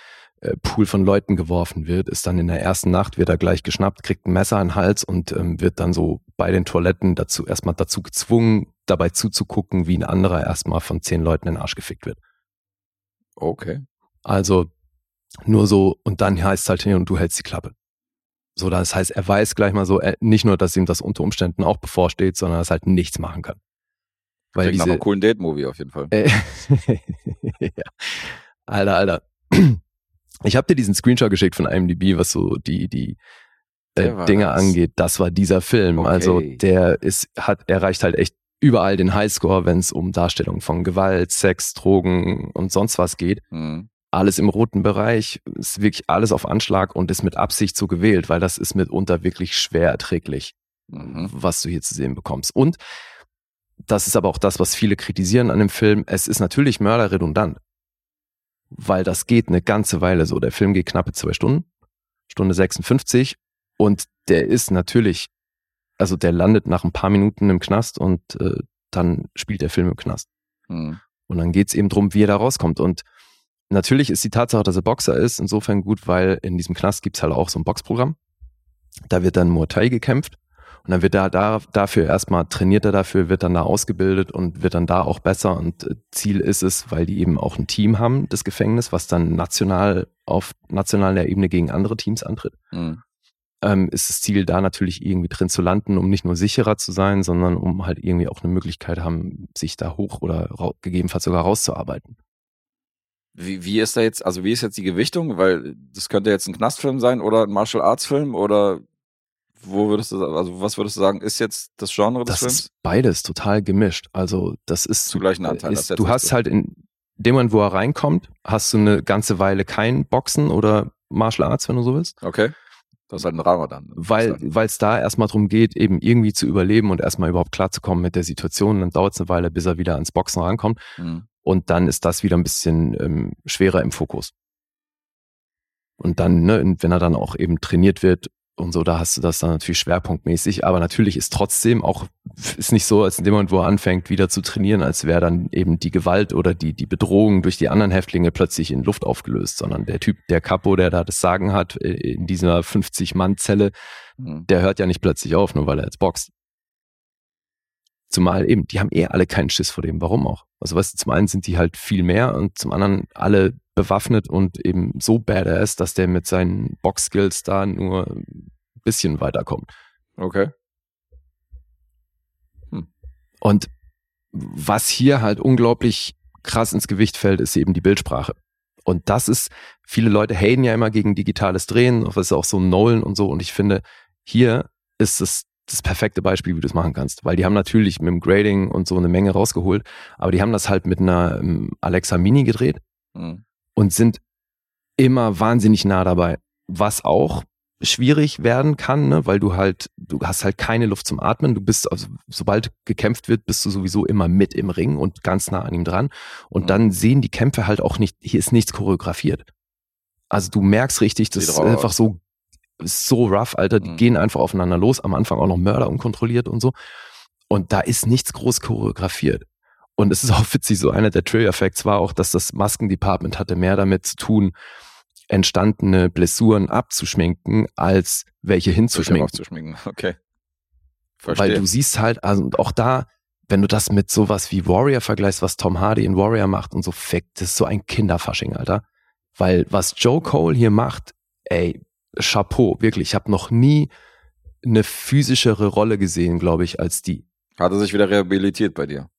Pool von Leuten geworfen wird, ist dann in der ersten Nacht, wird er gleich geschnappt, kriegt ein Messer in den Hals und ähm, wird dann so bei den Toiletten dazu erstmal dazu gezwungen, dabei zuzugucken, wie ein anderer erstmal von zehn Leuten in den Arsch gefickt wird. Okay. Also nur so, und dann heißt es halt hin und du hältst die Klappe. So, das heißt, er weiß gleich mal so, er, nicht nur, dass ihm das unter Umständen auch bevorsteht, sondern dass er halt nichts machen kann. Weil Klingt nach diese, einem coolen Date-Movie auf jeden Fall. äh, ja. Alter, Alter. Ich habe dir diesen Screenshot geschickt von IMDb, was so die, die äh, Dinge das. angeht. Das war dieser Film. Okay. Also der ist, hat, erreicht halt echt überall den Highscore, wenn es um Darstellung von Gewalt, Sex, Drogen und sonst was geht. Mhm. Alles im roten Bereich, ist wirklich alles auf Anschlag und ist mit Absicht so gewählt, weil das ist mitunter wirklich schwer erträglich Mhm. was du hier zu sehen bekommst. Und das ist aber auch das, was viele kritisieren an dem Film. Es ist natürlich mörderredundant, weil das geht eine ganze Weile so. Der Film geht knappe zwei Stunden, Stunde 56 und der ist natürlich, also der landet nach ein paar Minuten im Knast und äh, dann spielt der Film im Knast. Mhm. Und dann geht's eben drum, wie er da rauskommt. Und natürlich ist die Tatsache, dass er Boxer ist, insofern gut, weil in diesem Knast gibt's halt auch so ein Boxprogramm. Da wird dann Muay Thai gekämpft. Und dann wird er da dafür erstmal trainiert er dafür, wird dann da ausgebildet und wird dann da auch besser. Und äh, Ziel ist es, weil die eben auch ein Team haben, das Gefängnis, was dann national auf nationaler Ebene gegen andere Teams antritt Mhm. ähm, ist das Ziel, da natürlich irgendwie drin zu landen, um nicht nur sicherer zu sein, sondern um halt irgendwie auch eine Möglichkeit haben, sich da hoch oder gegebenenfalls sogar rauszuarbeiten. Wie, wie ist da jetzt, also wie ist jetzt die Gewichtung? Weil das könnte jetzt ein Knastfilm sein oder ein Martial Arts Film oder wo würdest du, also was würdest du sagen, ist jetzt das Genre des Das Films? ist beides total gemischt. Also das ist Zu gleichen Anteilen, das Ist, du hast so. halt in dem Moment, wo er reinkommt, hast du eine ganze Weile kein Boxen oder Martial Arts, wenn du so willst. Okay. Das ist halt ein Rama dann. Weil weil es da erstmal drum geht, eben irgendwie zu überleben und erstmal überhaupt klarzukommen mit der Situation. Dann dauert es eine Weile, bis er wieder ans Boxen rankommt. Mhm. Und dann ist das wieder ein bisschen ähm, schwerer im Fokus. Und dann, ne, wenn er dann auch eben trainiert wird und so, da hast du das dann natürlich schwerpunktmäßig. Aber natürlich ist trotzdem auch, ist nicht so, als in dem Moment, wo er anfängt, wieder zu trainieren, als wäre dann eben die Gewalt oder die, die Bedrohung durch die anderen Häftlinge plötzlich in Luft aufgelöst, sondern der Typ, der Capo, der da das Sagen hat, äh, in dieser 50-Mann-Zelle, Mhm. der hört ja nicht plötzlich auf, nur weil er jetzt boxt. Zumal eben, die haben eh alle keinen Schiss vor dem. Warum auch? Also weißt du, zum einen sind die halt viel mehr und zum anderen alle bewaffnet und eben so badass, dass der mit seinen Box-Skills da nur ein bisschen weiterkommt. Okay. Und was hier halt unglaublich krass ins Gewicht fällt, ist eben die Bildsprache. Und das ist, viele Leute haten ja immer gegen digitales Drehen, das ist auch so Nolan und so. Und ich finde, hier ist es das perfekte Beispiel, wie du es machen kannst. Weil die haben natürlich mit dem Grading und so eine Menge rausgeholt, aber die haben das halt mit einer ähm, Alexa Mini gedreht Mhm. Und sind immer wahnsinnig nah dabei. Was auch schwierig werden kann, ne? weil du halt, du hast halt keine Luft zum Atmen. Du bist, also, sobald gekämpft wird, bist du sowieso immer mit im Ring und ganz nah an ihm dran. Und Mhm. dann sehen die Kämpfe halt auch nicht, hier ist nichts choreografiert. Also du merkst richtig, das ist einfach aus. so, so rough, Alter. Die Mhm. gehen einfach aufeinander los. Am Anfang auch noch Mörder unkontrolliert und so. Und da ist nichts groß choreografiert. Und es ist auch witzig, so einer der Trailer-Facts war auch, dass das Maskendepartment hatte mehr damit zu tun, entstandene Blessuren abzuschminken, als welche hinzuschminken. aufzuschminken. Okay. Weil Verstehe. du siehst halt, also und auch da, wenn du das mit sowas wie Warrior vergleichst, was Tom Hardy in Warrior macht und so, fick, das ist so ein Kinderfasching, Alter. Weil was Joe Cole hier macht, ey, Chapeau, wirklich. Ich habe noch nie eine physischere Rolle gesehen, glaube ich, als die. Hat er sich wieder rehabilitiert bei dir?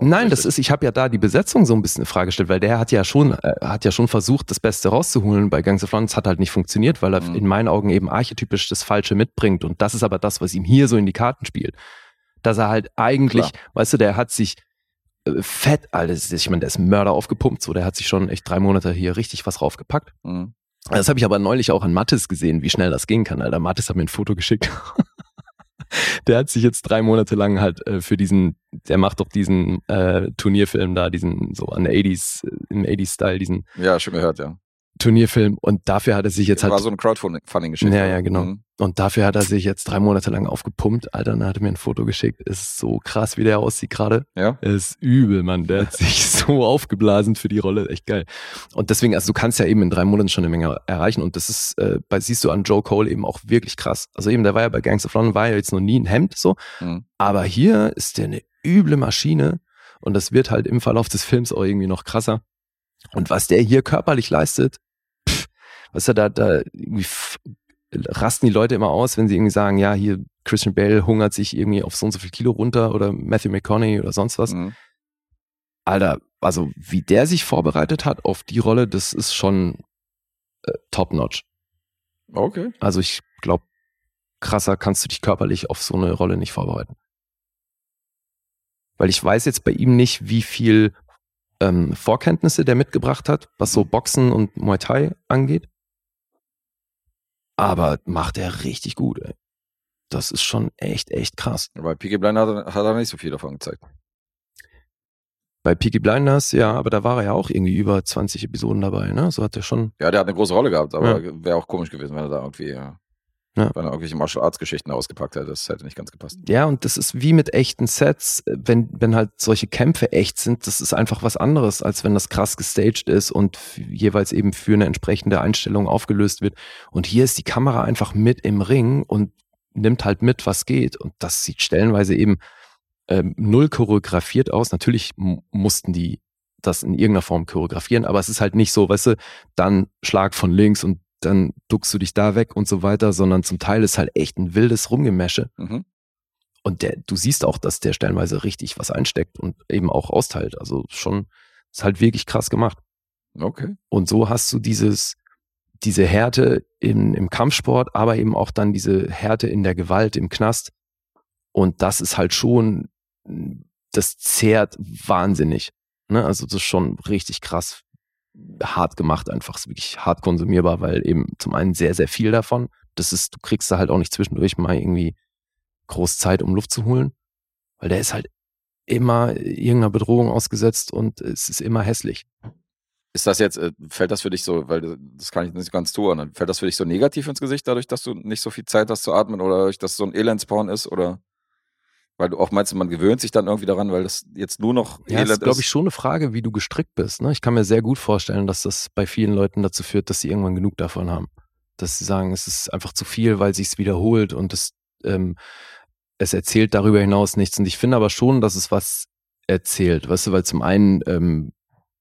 Nein, das ist, ich habe ja da die Besetzung so ein bisschen in Frage gestellt, weil der hat ja schon, äh, hat ja schon versucht, das Beste rauszuholen bei Gangs of London. Es hat halt nicht funktioniert, weil er Mhm. in meinen Augen eben archetypisch das Falsche mitbringt. Und das ist aber das, was ihm hier so in die Karten spielt. Dass er halt eigentlich, weißt du, der hat sich äh, fett, alles, ich meine, der ist Mörder aufgepumpt, so, der hat sich schon echt drei Monate hier richtig was raufgepackt. Mhm. Das habe ich aber neulich auch an Mattes gesehen, wie schnell das gehen kann. Alter, Mattes hat mir ein Foto geschickt. der hat sich jetzt drei Monate lang halt äh, für diesen, der macht doch diesen äh, Turnierfilm da, diesen so an 80s, äh, im 80s-Style, diesen Ja, schon gehört, ja. Turnierfilm und dafür hat er sich jetzt War halt so eine Crowdfunding-Geschichte. Ja, ja, genau. Mhm. Und dafür hat er sich jetzt drei Monate lang aufgepumpt. Alter, dann hat er mir ein Foto geschickt. Ist so krass, wie der aussieht gerade. Ja. Ist übel, Mann. Der hat sich so aufgeblasen für die Rolle. Echt geil. Und deswegen, also du kannst ja eben in drei Monaten schon eine Menge erreichen. Und das ist, äh, bei, siehst du an Joe Cole eben auch wirklich krass. Also eben, der war ja bei Gangs of London, war ja jetzt noch nie ein Hemd so. Mhm. Aber hier ist der eine üble Maschine. Und das wird halt im Verlauf des Films auch irgendwie noch krasser. Und was der hier körperlich leistet, was er da, da irgendwie rasten die Leute immer aus, wenn sie irgendwie sagen, ja, hier Christian Bale hungert sich irgendwie auf so und so viel Kilo runter oder Matthew McConaughey oder sonst was. Mhm. Alter, also wie der sich vorbereitet hat auf die Rolle, das ist schon äh, top-notch. Okay. Also ich glaube, krasser kannst du dich körperlich auf so eine Rolle nicht vorbereiten. Weil ich weiß jetzt bei ihm nicht, wie viel ähm, Vorkenntnisse der mitgebracht hat, was so Boxen und Muay Thai angeht. Aber macht er richtig gut, ey. Das ist schon echt, echt krass. Bei Peaky Blinder hat er, hat er nicht so viel davon gezeigt. Bei Peaky Blinders, ja, aber da war er ja auch irgendwie über 20 Episoden dabei, ne? So hat er schon. Ja, der hat eine große Rolle gehabt, aber wäre auch komisch gewesen, wenn er da irgendwie, ja. Ja. wenn er irgendwelche Martial Arts Geschichten ausgepackt hätte. Das hätte nicht ganz gepasst. Ja, und das ist wie mit echten Sets, wenn, wenn halt solche Kämpfe echt sind, das ist einfach was anderes, als wenn das krass gestaged ist und jeweils eben für eine entsprechende Einstellung aufgelöst wird. Und hier ist die Kamera einfach mit im Ring und nimmt halt mit, was geht. Und das sieht stellenweise eben ähm, null choreografiert aus. Natürlich mussten die das in irgendeiner Form choreografieren, aber es ist halt nicht so, weißt du, dann Schlag von links und dann duckst du dich da weg und so weiter, sondern zum Teil ist halt echt ein wildes Rumgemäsche. Mhm. Und der, du siehst auch, dass der stellenweise richtig was einsteckt und eben auch austeilt. Also schon, ist halt wirklich krass gemacht. Okay. Und so hast du dieses, diese Härte in, im Kampfsport, aber eben auch dann diese Härte in der Gewalt im Knast. Und das ist halt schon, das zehrt wahnsinnig. Ne? Also das ist schon richtig krass hart gemacht, einfach ist wirklich hart konsumierbar, weil eben zum einen sehr, sehr viel davon. Das ist, du kriegst da halt auch nicht zwischendurch mal irgendwie groß Zeit, um Luft zu holen, weil der ist halt immer irgendeiner Bedrohung ausgesetzt und es ist immer hässlich. Ist das jetzt, äh, fällt das für dich so, weil das kann ich nicht ganz tun, fällt das für dich so negativ ins Gesicht, dadurch, dass du nicht so viel Zeit hast zu atmen oder dass so ein Elendsporn ist oder weil du auch meinst, man gewöhnt sich dann irgendwie daran, weil das jetzt nur noch Ja, das Elend ist, glaube ich, schon eine Frage, wie du gestrickt bist. Ne? Ich kann mir sehr gut vorstellen, dass das bei vielen Leuten dazu führt, dass sie irgendwann genug davon haben. Dass sie sagen, es ist einfach zu viel, weil sich's wiederholt und es, ähm, es erzählt darüber hinaus nichts. Und ich finde aber schon, dass es was erzählt. Weißt du, weil zum einen, ähm,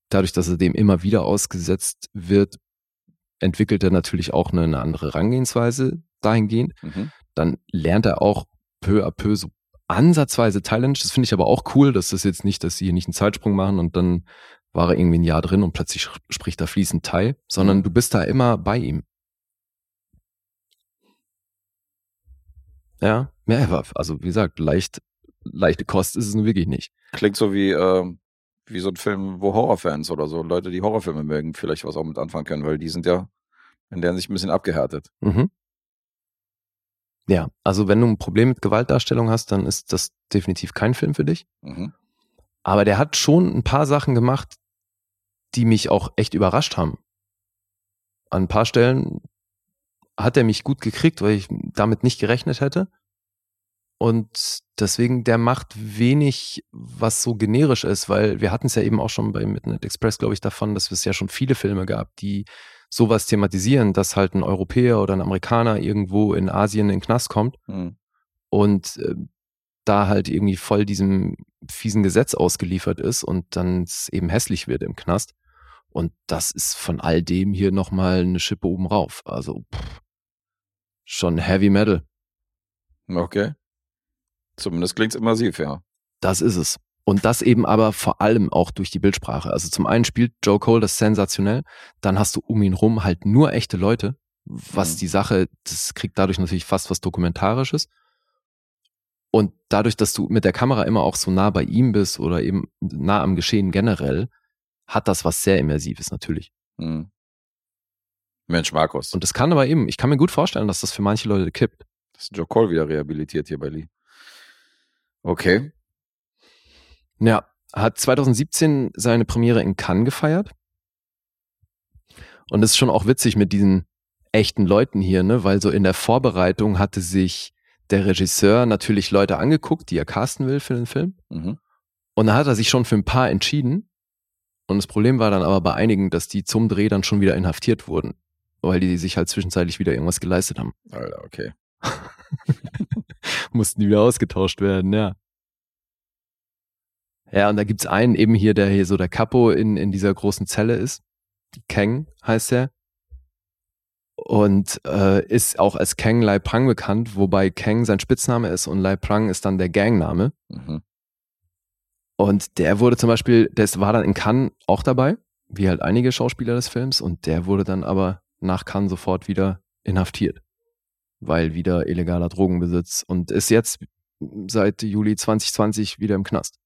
dadurch, dass er dem immer wieder ausgesetzt wird, entwickelt er natürlich auch eine, eine andere Herangehensweise dahingehend Mhm. dann lernt er auch peu à peu so ansatzweise Thailändisch. Das finde ich aber auch cool, dass das jetzt nicht, dass sie hier nicht einen Zeitsprung machen und dann war er irgendwie ein Jahr drin und plötzlich spricht er fließend Thai, sondern du bist da immer bei ihm. Ja, ja, aber also wie gesagt, leicht, leichte Kost ist es nun wirklich nicht. Klingt so wie, äh, wie so ein Film, wo Horrorfans oder so, Leute, die Horrorfilme mögen, vielleicht was auch mit anfangen können, weil die sind ja in der sich ein bisschen abgehärtet. Mhm. Ja, also wenn du ein Problem mit Gewaltdarstellung hast, dann ist das definitiv kein Film für dich. Mhm. Aber der hat schon ein paar Sachen gemacht, die mich auch echt überrascht haben. An ein paar Stellen hat er mich gut gekriegt, weil ich damit nicht gerechnet hätte. Und deswegen, der macht wenig, was so generisch ist, weil wir hatten es ja eben auch schon bei Midnight Express, glaube ich, davon, dass es ja schon viele Filme gab, die sowas thematisieren, dass halt ein Europäer oder ein Amerikaner irgendwo in Asien in den Knast kommt Mhm. und äh, da halt irgendwie voll diesem fiesen Gesetz ausgeliefert ist und dann es eben hässlich wird im Knast. Und das ist von all dem hier nochmal eine Schippe oben rauf. Also pff, schon Heavy Metal. Okay. Zumindest klingt's immersiv, ja. Das ist es. Und das eben aber vor allem auch durch die Bildsprache. Also zum einen spielt Joe Cole das sensationell, dann hast du um ihn rum halt nur echte Leute, was Mhm. die Sache, das kriegt dadurch natürlich fast was Dokumentarisches. Und dadurch, dass du mit der Kamera immer auch so nah bei ihm bist oder eben nah am Geschehen generell, hat das was sehr Immersives natürlich. Mhm. Mensch, Markus. Und das kann aber eben, ich kann mir gut vorstellen, dass das für manche Leute kippt. Das ist Joe Cole wieder rehabilitiert hier bei Lee. Okay. Ja, hat 2017 seine Premiere in Cannes gefeiert. Und es ist schon auch witzig mit diesen echten Leuten hier, ne? Weil so in der Vorbereitung hatte sich der Regisseur natürlich Leute angeguckt, die er casten will für den Film. Mhm. Und da hat er sich schon für ein paar entschieden. Und das Problem war dann aber bei einigen, dass die zum Dreh dann schon wieder inhaftiert wurden, weil die sich halt zwischenzeitlich wieder irgendwas geleistet haben. Alter, okay. Mussten die wieder ausgetauscht werden, ja. Ja, und da gibt's einen eben hier, der hier so der Capo in, in dieser großen Zelle ist. Kang heißt er. Und äh, ist auch als Kang Lai Prang bekannt, wobei Kang sein Spitzname ist und Lai Prang ist dann der Gangname. Mhm. Und der wurde zum Beispiel, das war dann in Cannes auch dabei, wie halt einige Schauspieler des Films, und der wurde dann aber nach Cannes sofort wieder inhaftiert, weil wieder illegaler Drogenbesitz und ist jetzt seit Juli 2020 wieder im Knast.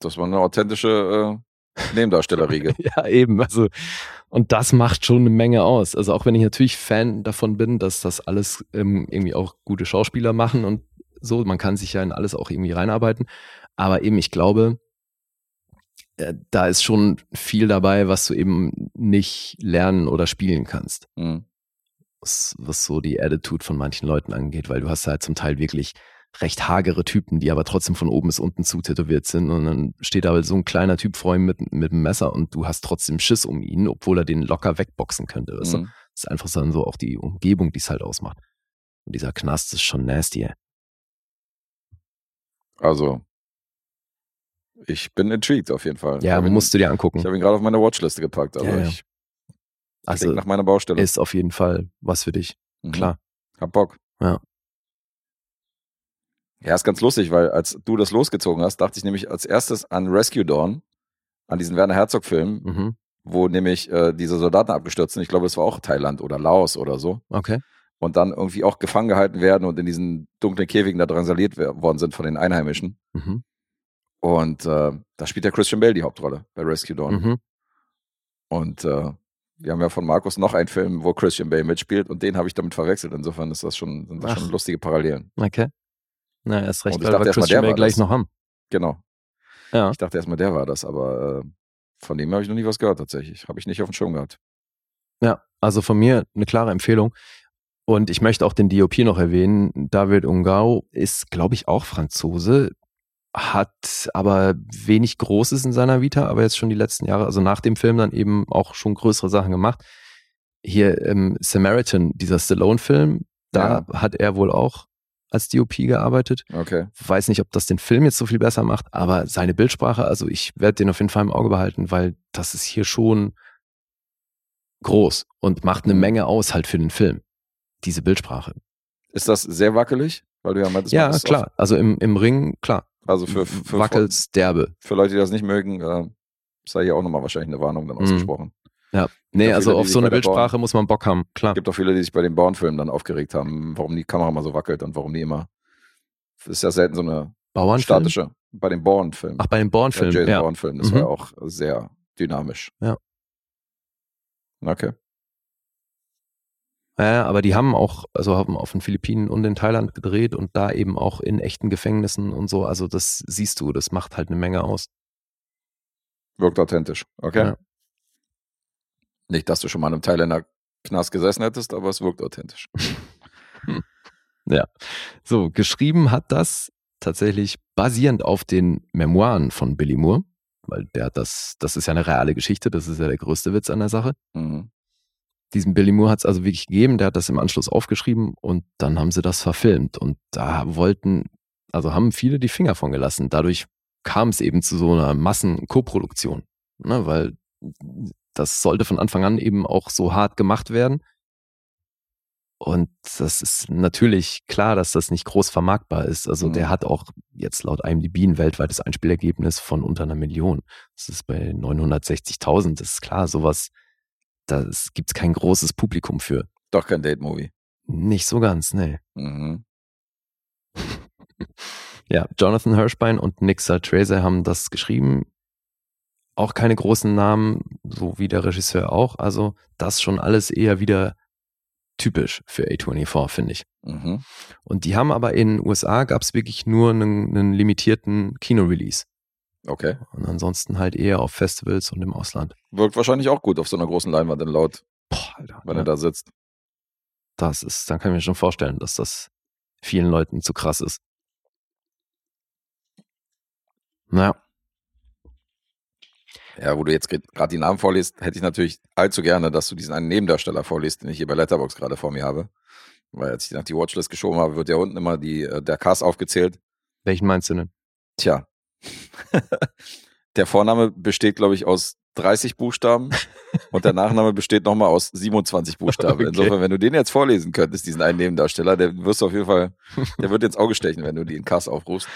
Das war eine authentische äh, Nebendarstellerriege. Ja, eben. Also, und das macht schon eine Menge aus. Also auch wenn ich natürlich Fan davon bin, dass das alles ähm, irgendwie auch gute Schauspieler machen und so, man kann sich ja in alles auch irgendwie reinarbeiten. Aber eben, ich glaube, äh, da ist schon viel dabei, was du eben nicht lernen oder spielen kannst. Mhm. Was, was so die Attitude von manchen Leuten angeht, weil du hast halt zum Teil wirklich recht hagere Typen, die aber trotzdem von oben bis unten zutätowiert sind und dann steht da halt so ein kleiner Typ vor ihm mit, mit einem Messer und du hast trotzdem Schiss um ihn, obwohl er den locker wegboxen könnte. Weißt du? Mhm. Das ist einfach dann so auch die Umgebung, die es halt ausmacht. Und dieser Knast ist schon nasty. Ey. Also, ich bin intrigued auf jeden Fall. Ja, ihn- musst du dir angucken. Ich habe ihn gerade auf meine Watchliste gepackt. Also Ja, ja. ich Also nach meiner Baustelle. ist auf jeden Fall was für dich. Mhm. Klar. Hab Bock. Ja. Ja, ist ganz lustig, weil als du das losgezogen hast, dachte ich nämlich als erstes an Rescue Dawn, an diesen Werner Herzog-Film, Mhm. wo nämlich äh, diese Soldaten abgestürzt sind. Ich glaube, es war auch Thailand oder Laos oder so. Okay. Und dann irgendwie auch gefangen gehalten werden und in diesen dunklen Käfigen da drangsaliert worden sind von den Einheimischen. Mhm. Und äh, da spielt der Christian Bale die Hauptrolle bei Rescue Dawn. Mhm. Und äh, wir haben ja von Markus noch einen Film, wo Christian Bale mitspielt und den habe ich damit verwechselt. Insofern ist das schon, sind das Ach. schon lustige Parallelen. Okay. Na, erst recht, Und ich weil dachte wir erst mal, Christian der war gleich das. noch haben. Genau. Ja. Ich dachte erstmal, der war das, aber äh, von dem habe ich noch nie was gehört tatsächlich. Habe ich nicht auf dem Schirm gehabt. Ja, also von mir eine klare Empfehlung. Und ich möchte auch den DOP noch erwähnen. David Ungao ist, glaube ich, auch Franzose, hat aber wenig Großes in seiner Vita, aber jetzt schon die letzten Jahre, also nach dem Film dann eben auch schon größere Sachen gemacht. Hier ähm, Samaritan, dieser Stallone-Film, da hat er wohl auch als DOP gearbeitet. Okay. Weiß nicht, ob das den Film jetzt so viel besser macht, aber seine Bildsprache, also ich werde den auf jeden Fall im Auge behalten, weil das ist hier schon groß und macht eine Mhm. Menge aus halt für den Film. Diese Bildsprache. Ist das sehr wackelig? Weil du ja meintest, ja, klar. Also im, im Ring, klar. Also für, für, für, Wackelt's derbe. für Leute, die das nicht mögen, äh, sei hier auch nochmal wahrscheinlich eine Warnung dann Mhm. ausgesprochen. Ja. Nee, Ja, also viele, auf so eine Bauern- Bildsprache muss man Bock haben, klar. gibt auch viele, die sich bei den Bauernfilmen dann aufgeregt haben, warum die Kamera mal so wackelt und warum die immer. Das ist ja selten so eine Bauernfilm? statische. Bei den Bauernfilmen. Ach, bei den ja, Bauernfilmen, Jason ja. Bauernfilmen. Das Mhm. war ja auch sehr dynamisch. Ja. Okay. Ja, ja, aber die haben auch, also haben auf den Philippinen und in Thailand gedreht und da eben auch in echten Gefängnissen und so. Also das siehst du, das macht halt eine Menge aus. Wirkt authentisch. Okay. Ja. Nicht, dass du schon mal in einem Thailänder Knast gesessen hättest, aber es wirkt authentisch. So, geschrieben hat das tatsächlich basierend auf den Memoiren von Billy Moore, weil der hat das, das ist ja eine reale Geschichte, das ist ja der größte Witz an der Sache. Mhm. Diesen Billy Moore hat es also wirklich gegeben, der hat das im Anschluss aufgeschrieben und dann haben sie das verfilmt und da wollten, also haben viele die Finger von gelassen. Dadurch kam es eben zu so einer Massenkoproduktion, ne, weil das sollte von Anfang an eben auch so hart gemacht werden. Und das ist natürlich klar, dass das nicht groß vermarktbar ist. Also Mhm. der hat auch jetzt laut IMDb ein weltweites Einspielergebnis von unter einer Million. Das ist bei 960.000. Das ist klar, sowas, da gibt's kein großes Publikum für. Doch kein Date-Movie. Nicht so ganz, nee. Mhm. Ja, Jonathan Hirschbein und Nick Saltrese haben das geschrieben. Auch keine großen Namen, so wie der Regisseur auch. Also das schon alles eher wieder typisch für A24, finde ich. Mhm. Und die haben aber in den USA gab es wirklich nur einen, einen limitierten Kino-Release. Okay. Und ansonsten halt eher auf Festivals und im Ausland. Wirkt wahrscheinlich auch gut auf so einer großen Leinwand in laut, Boah, Alter. wenn ja. er da sitzt. das ist, dann kann ich mir schon vorstellen, dass das vielen Leuten zu krass ist. Naja, Ja, wo du jetzt gerade die Namen vorliest, hätte ich natürlich allzu gerne, dass du diesen einen Nebendarsteller vorliest, den ich hier bei Letterbox gerade vor mir habe. Weil als ich nach die Watchlist geschoben habe, wird ja unten immer die, äh, der Cast aufgezählt. welchen meinst du denn? Tja. der Vorname besteht, glaube ich, aus 30 Buchstaben und der Nachname besteht nochmal aus 27 Buchstaben. Okay. Insofern, wenn du den jetzt vorlesen könntest, diesen einen Nebendarsteller, der wirst du auf jeden Fall, der wird ins Auge stechen, wenn du die in Cast aufrufst.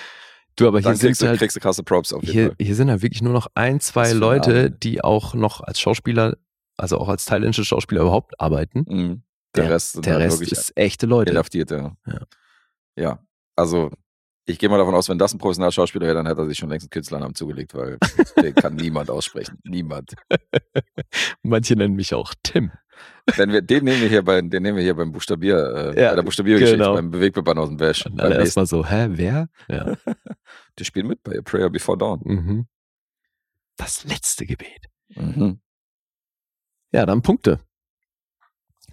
Du, aber hier kriegst du, halt, kriegst du krasse Props auf jeden hier, Fall. hier sind halt wirklich nur noch ein, zwei Leute, Name. die auch noch als Schauspieler, also auch als thailändische Schauspieler überhaupt arbeiten. Mhm. Der, Der- Rest sind Der dann Rest wirklich ist echte Leute. Inhaftierte. Ja. ja, also ich gehe mal davon aus, wenn das ein professioneller Schauspieler wäre, dann hätte er sich schon längst einen Künstlernamen zugelegt, weil den kann niemand aussprechen. Niemand. Manche nennen mich auch Tim. Wenn wir, den nehmen wir hier bei, den nehmen wir hier beim Buchstabier, äh, Ja, bei der Buchstabiergeschichte, genau. beim Bewegbebann aus dem Bash. Und erstmal so, hä, wer? Ja. Die spielen mit bei A Prayer Before Dawn. mhm. Das letzte Gebet. Mhm. Ja, dann Punkte.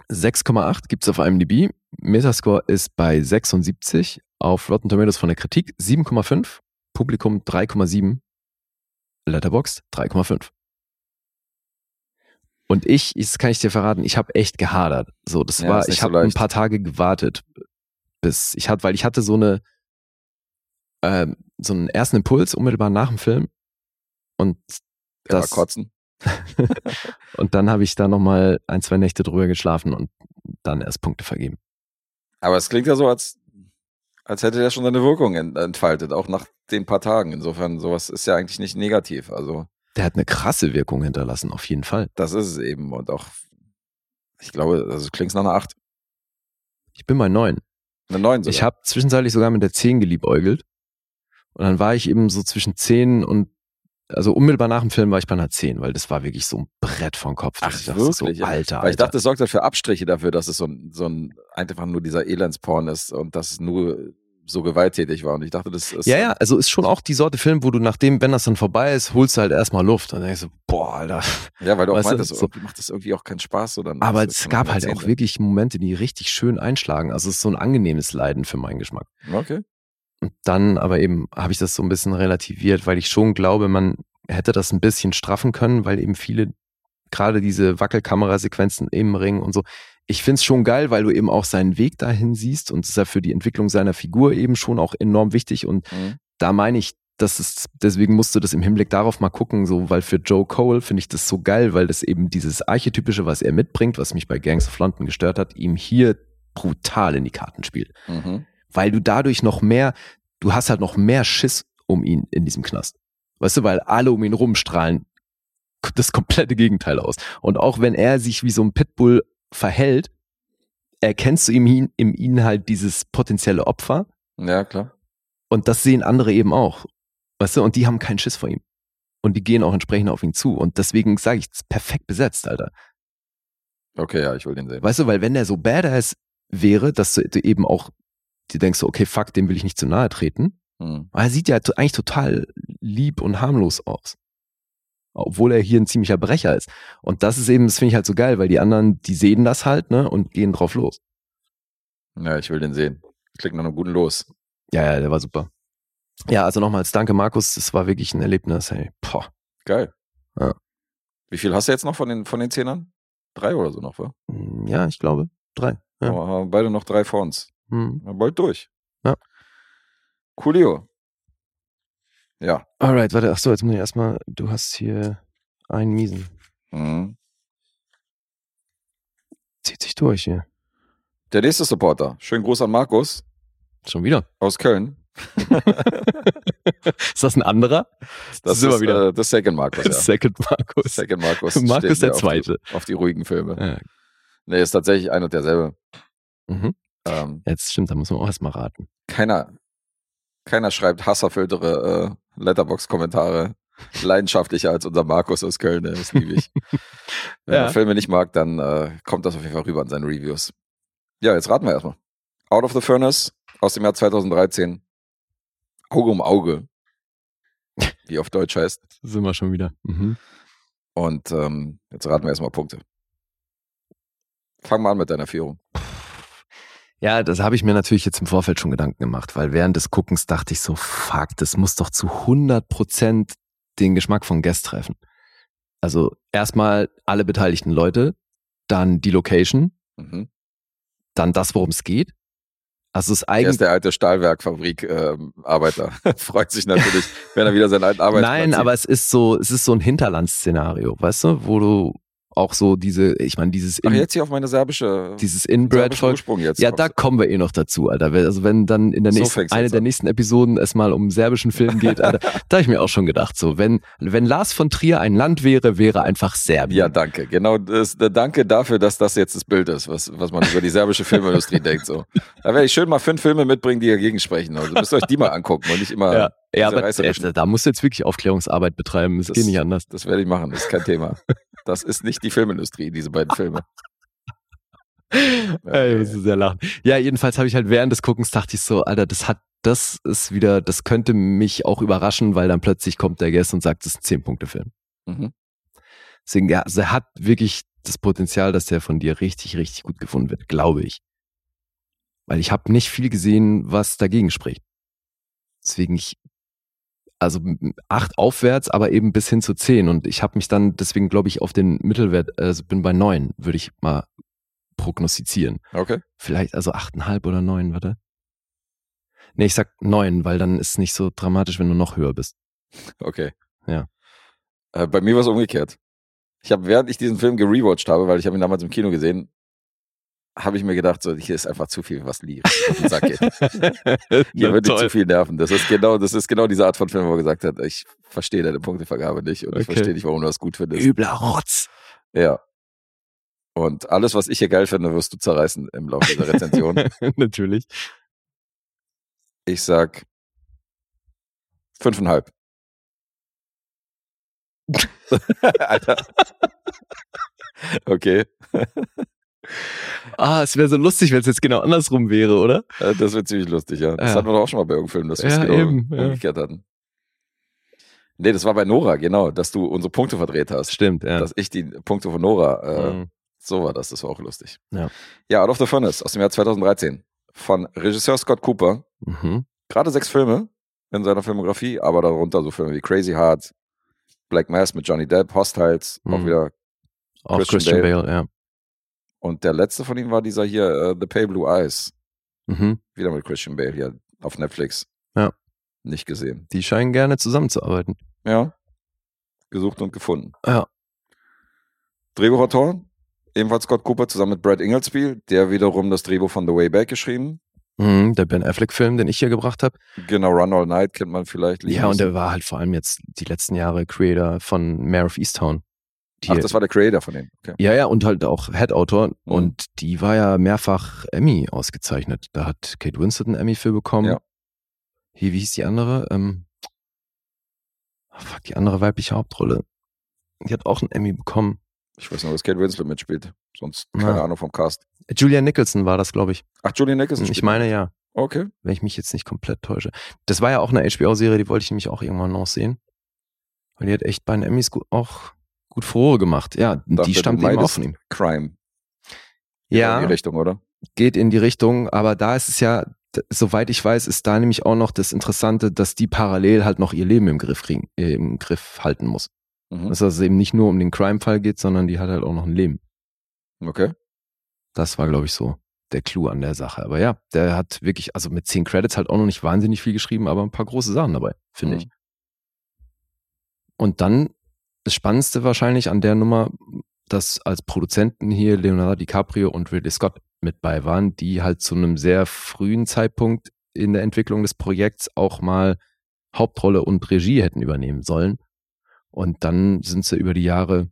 6,8 gibt's auf IMDb. Metascore ist bei 76. Auf Rotten Tomatoes von der Kritik 7,5. Publikum 3,7. Letterboxd 3,5. Und ich, das kann ich dir verraten, ich habe echt gehadert. So, das Ja, war, nicht ich so habe ein leicht. paar Tage gewartet, bis ich hatte, weil ich hatte so eine, ähm, so einen ersten Impuls unmittelbar nach dem Film. Und Der war das, kotzen. und dann habe ich da nochmal ein, zwei Nächte drüber geschlafen und dann erst Punkte vergeben. Aber es klingt ja so, als, als hätte der schon seine Wirkung ent- entfaltet, auch nach den paar Tagen. Insofern, sowas ist ja eigentlich nicht negativ. Also, Der hat eine krasse Wirkung hinterlassen, auf jeden Fall. das ist es eben. Und auch, ich glaube, also klingt nach einer 8. Ich bin bei neun. Eine 9 sogar. Ich habe zwischenzeitlich sogar mit der 10 geliebäugelt. Und dann war ich eben so zwischen 10 und, also unmittelbar nach dem Film war ich bei einer 10, weil das war wirklich so ein Brett vom Kopf. Ach, ich dachte wirklich? So, Alter, Weil ich dachte, es sorgt halt für Abstriche dafür, dass es so ein, so ein einfach nur dieser Elendsporn ist und dass es nur so gewalttätig war. Und ich dachte, das ist. ja, ja, also ist schon auch die Sorte Film, wo du nachdem, wenn das dann vorbei ist, holst du halt erstmal Luft. Und dann denkst du, boah, Alter. Ja, weil du auch meintest, so- macht das irgendwie auch keinen Spaß. So dann Aber es gab halt auch wirklich Momente, die richtig schön einschlagen. Also es ist so ein angenehmes Leiden für meinen Geschmack. Okay. Und dann aber eben habe ich das so ein bisschen relativiert, weil ich schon glaube, man hätte das ein bisschen straffen können, weil eben viele, gerade diese Wackelkamerasequenzen im Ring und so, ich find's schon geil, weil du eben auch seinen Weg dahin siehst und es ist ja für die Entwicklung seiner Figur eben schon auch enorm wichtig und Mhm. da meine ich, das ist, deswegen musst du das im Hinblick darauf mal gucken, so, weil für Joe Cole finde ich das so geil, weil das eben dieses Archetypische, was er mitbringt, was mich bei Gangs of London gestört hat, ihm hier brutal in die Karten spielt Mhm. weil du dadurch noch mehr, du hast halt noch mehr Schiss um ihn in diesem Knast. Weißt du, weil alle um ihn rumstrahlen das komplette Gegenteil aus. Und auch wenn er sich wie so ein Pitbull verhält, erkennst du ihm ihn, in ihm halt dieses potenzielle Opfer Ja, klar. und das sehen andere eben auch. Weißt du, und die haben keinen Schiss vor ihm. Und die gehen auch entsprechend auf ihn zu. Und deswegen sage ich, es ist perfekt besetzt, Alter. Okay, ja, ich will den sehen. Weißt du, weil wenn der so badass wäre, dass du eben auch, du denkst okay, fuck, dem will ich nicht zu nahe treten, Mhm. Aber er sieht ja eigentlich total lieb und harmlos aus. Obwohl er hier ein ziemlicher Brecher ist. Und das ist eben, das finde ich halt so geil, weil die anderen, die sehen das halt, ne, und gehen drauf los. Ja, ich will den sehen. Klingt nach einem guten Los. Ja, ja, der war super. Ja, also nochmals danke, Markus. Das war wirklich ein Erlebnis, hey. Boah. Geil. Ja. Wie viel hast du jetzt noch von den, von den Zehnern? Drei oder so noch, wa? Hm, Ja, ich glaube, drei. Ja. Aber haben beide noch drei vor uns. Hm. Bald durch. Ja. Coolio. Ja. Alright, warte, ach so, jetzt muss ich erstmal, du hast hier einen miesen. Mhm. Zieht sich durch hier. Der nächste Supporter. Schönen Gruß an Markus Schon wieder. aus Köln. Ist das ein anderer? Das Sind wir ist wieder. Äh, das Second Markus. Ja. Second Markus. Second Markus. Markus der auf Zweite. Die, auf die ruhigen Filme. Ja. Nee, ist tatsächlich ein und derselbe. Mhm. Ähm, Jetzt stimmt, da muss man auch erstmal raten. keiner, keiner schreibt hasserfülltere äh, Letterbox-Kommentare leidenschaftlicher als unser Markus aus Köln. Das liebe ich. Wenn Ja. er Filme nicht mag, dann äh, kommt das auf jeden Fall rüber in seinen Reviews. Ja, jetzt raten wir erstmal. Out of the Furnace aus dem Jahr 2013. Auge um Auge. Wie auf Deutsch heißt. Sind wir schon wieder. Mhm. Und ähm, jetzt raten wir erstmal Punkte. Fang mal an mit deiner Führung. Ja, das habe ich mir natürlich jetzt im Vorfeld schon Gedanken gemacht, weil während des Guckens dachte ich so, fuck, das muss doch zu 100 Prozent den Geschmack von Guest treffen. Also erstmal alle beteiligten Leute, dann die Location, Mhm. dann das, worum es geht. Also es ist Er ist eigentlich der alte Stahlwerkfabrik-Arbeiter. Freut sich natürlich, wenn er wieder seinen alten Arbeitsplatz Nein, sieht. aber es ist so, es ist so ein Hinterlandsszenario, weißt du, wo du auch so diese, ich meine, dieses Ach, jetzt hier auf meine serbische, dieses Inbred-Volk. Ursprung jetzt. Ja, da kommen wir eh noch dazu, Alter. Also wenn dann in der So nächsten, eine der an. nächsten Episoden es mal um serbischen Film geht, Alter, da habe ich mir auch schon gedacht, so wenn wenn Lars von Trier ein Land wäre, wäre einfach Serbien. Ja, danke. Genau, das, danke dafür, dass das jetzt das Bild ist, was, was man über die serbische Filmindustrie denkt. So. Da werde ich schön mal fünf Filme mitbringen, die dagegen sprechen. Also müsst ihr euch die mal angucken und nicht immer. ja, ja aber äh, da musst du jetzt wirklich Aufklärungsarbeit betreiben. Es Das- geht nicht anders. Das werde ich machen, das ist kein Thema. Das ist nicht die Filmindustrie, diese beiden Filme. Ey, ich muss sehr lachen. Ja, jedenfalls habe ich halt während des Guckens dachte ich so, Alter, das hat, das ist wieder, das könnte mich auch überraschen, weil dann plötzlich kommt der Guest und sagt, das ist ein Zehn-Punkte-Film. Mhm. Deswegen, ja, also er hat wirklich das Potenzial, dass der von dir richtig, richtig gut gefunden wird, glaube ich. Weil ich habe nicht viel gesehen, was dagegen spricht. Deswegen ich, also acht aufwärts, aber eben bis hin zu zehn. Und ich habe mich dann, deswegen glaube ich, auf den Mittelwert, also bin bei neun, würde ich mal prognostizieren. Okay. Vielleicht also achteinhalb oder neun, warte. Nee, ich sag neun, weil dann ist es nicht so dramatisch, wenn du noch höher bist. Okay. Ja. Äh, bei mir war es umgekehrt. Ich habe, während ich diesen Film gerewatcht habe, weil ich habe ihn damals im Kino gesehen, habe ich mir gedacht, so, hier ist einfach zu viel, was Lee auf den Sack geht. Hier nicht toll. zu viel nerven. Das ist genau, das ist genau diese Art von Film, wo er gesagt hat, ich verstehe deine Punktevergabe nicht und ich Okay. verstehe nicht, warum du das gut findest. Übler Rotz. Ja. Und alles, was ich hier geil finde, wirst du zerreißen im Laufe dieser Rezension. Natürlich. ich sag fünfeinhalb. Alter. Okay, Ah, es wäre so lustig, wenn es jetzt genau andersrum wäre, oder? äh, das wird ziemlich lustig, ja. Das Ja. hatten wir doch auch schon mal bei irgendeinem Film, dass wir es Ja, genau eben, ja. umgekehrt hatten. Nee, das war bei Nora, genau, dass du unsere Punkte verdreht hast. Stimmt, ja. Dass ich die Punkte von Nora, äh, Mhm. so war das, das war auch lustig. Ja. Ja, Out of the Furnace aus dem Jahr 2013 von Regisseur Scott Cooper. Mhm. Gerade sechs Filme in seiner Filmografie, aber darunter so Filme wie Crazy Heart, Black Mass mit Johnny Depp, Hostiles, auch Mhm. wieder. Auch Christian Christian, Bale. Bale. ja. Und der letzte von ihm war dieser hier, äh, The Pale Blue Eyes. Mhm. Wieder mit Christian Bale hier auf Netflix. Ja. Nicht gesehen. Die scheinen gerne zusammenzuarbeiten. Ja. Gesucht und gefunden. Ja. Drehbuchautor, ebenfalls Scott Cooper zusammen mit Brad Inglesby, der wiederum das Drehbuch von The Way Back geschrieben. Mhm, der Ben Affleck-Film, den ich hier gebracht habe. Genau, Run All Night kennt man vielleicht. Ja, und der war halt vor allem jetzt die letzten Jahre Creator von Mayor of Easttown. Die, Ach, das war der Creator von dem. Okay. ja, ja, und halt auch Head-Autor. Mhm. Und die war ja mehrfach Emmy ausgezeichnet. Da hat Kate Winslet einen Emmy für bekommen. Ja. Hier, wie hieß die andere? Ähm, ah, fuck, die andere weibliche Hauptrolle. Die hat auch einen Emmy bekommen. Ich weiß nur, dass Kate Winslet mitspielt. Sonst Ja. keine Ahnung vom Cast. Julia Nicholson war das, glaube ich. Ach, Julian Nicholson. Ich meine ja, Okay. wenn ich mich jetzt nicht komplett täusche. Das war ja auch eine HBO-Serie, die wollte ich nämlich auch irgendwann noch sehen. Weil die hat echt bei den Emmys gut, auch gut Furore gemacht. Ja, Dachte, die stammt eben auch von ihm. Crime. In Ja, die Richtung, oder? geht in die Richtung, aber da ist es ja, soweit ich weiß, ist da nämlich auch noch das Interessante, dass die parallel halt noch ihr Leben im Griff kriegen, äh, im Griff halten muss. Mhm. Dass es eben nicht nur um den Crime-Fall geht, sondern die hat halt auch noch ein Leben. Okay. Das war, glaube ich, so der Clou an der Sache. Aber ja, der hat wirklich, also mit zehn Credits halt auch noch nicht wahnsinnig viel geschrieben, aber ein paar große Sachen dabei, finde Mhm. ich. Und dann das Spannendste wahrscheinlich an der Nummer, dass als Produzenten hier Leonardo DiCaprio und Ridley Scott mit bei waren, die halt zu einem sehr frühen Zeitpunkt in der Entwicklung des Projekts auch mal Hauptrolle und Regie hätten übernehmen sollen. Und dann sind sie über die Jahre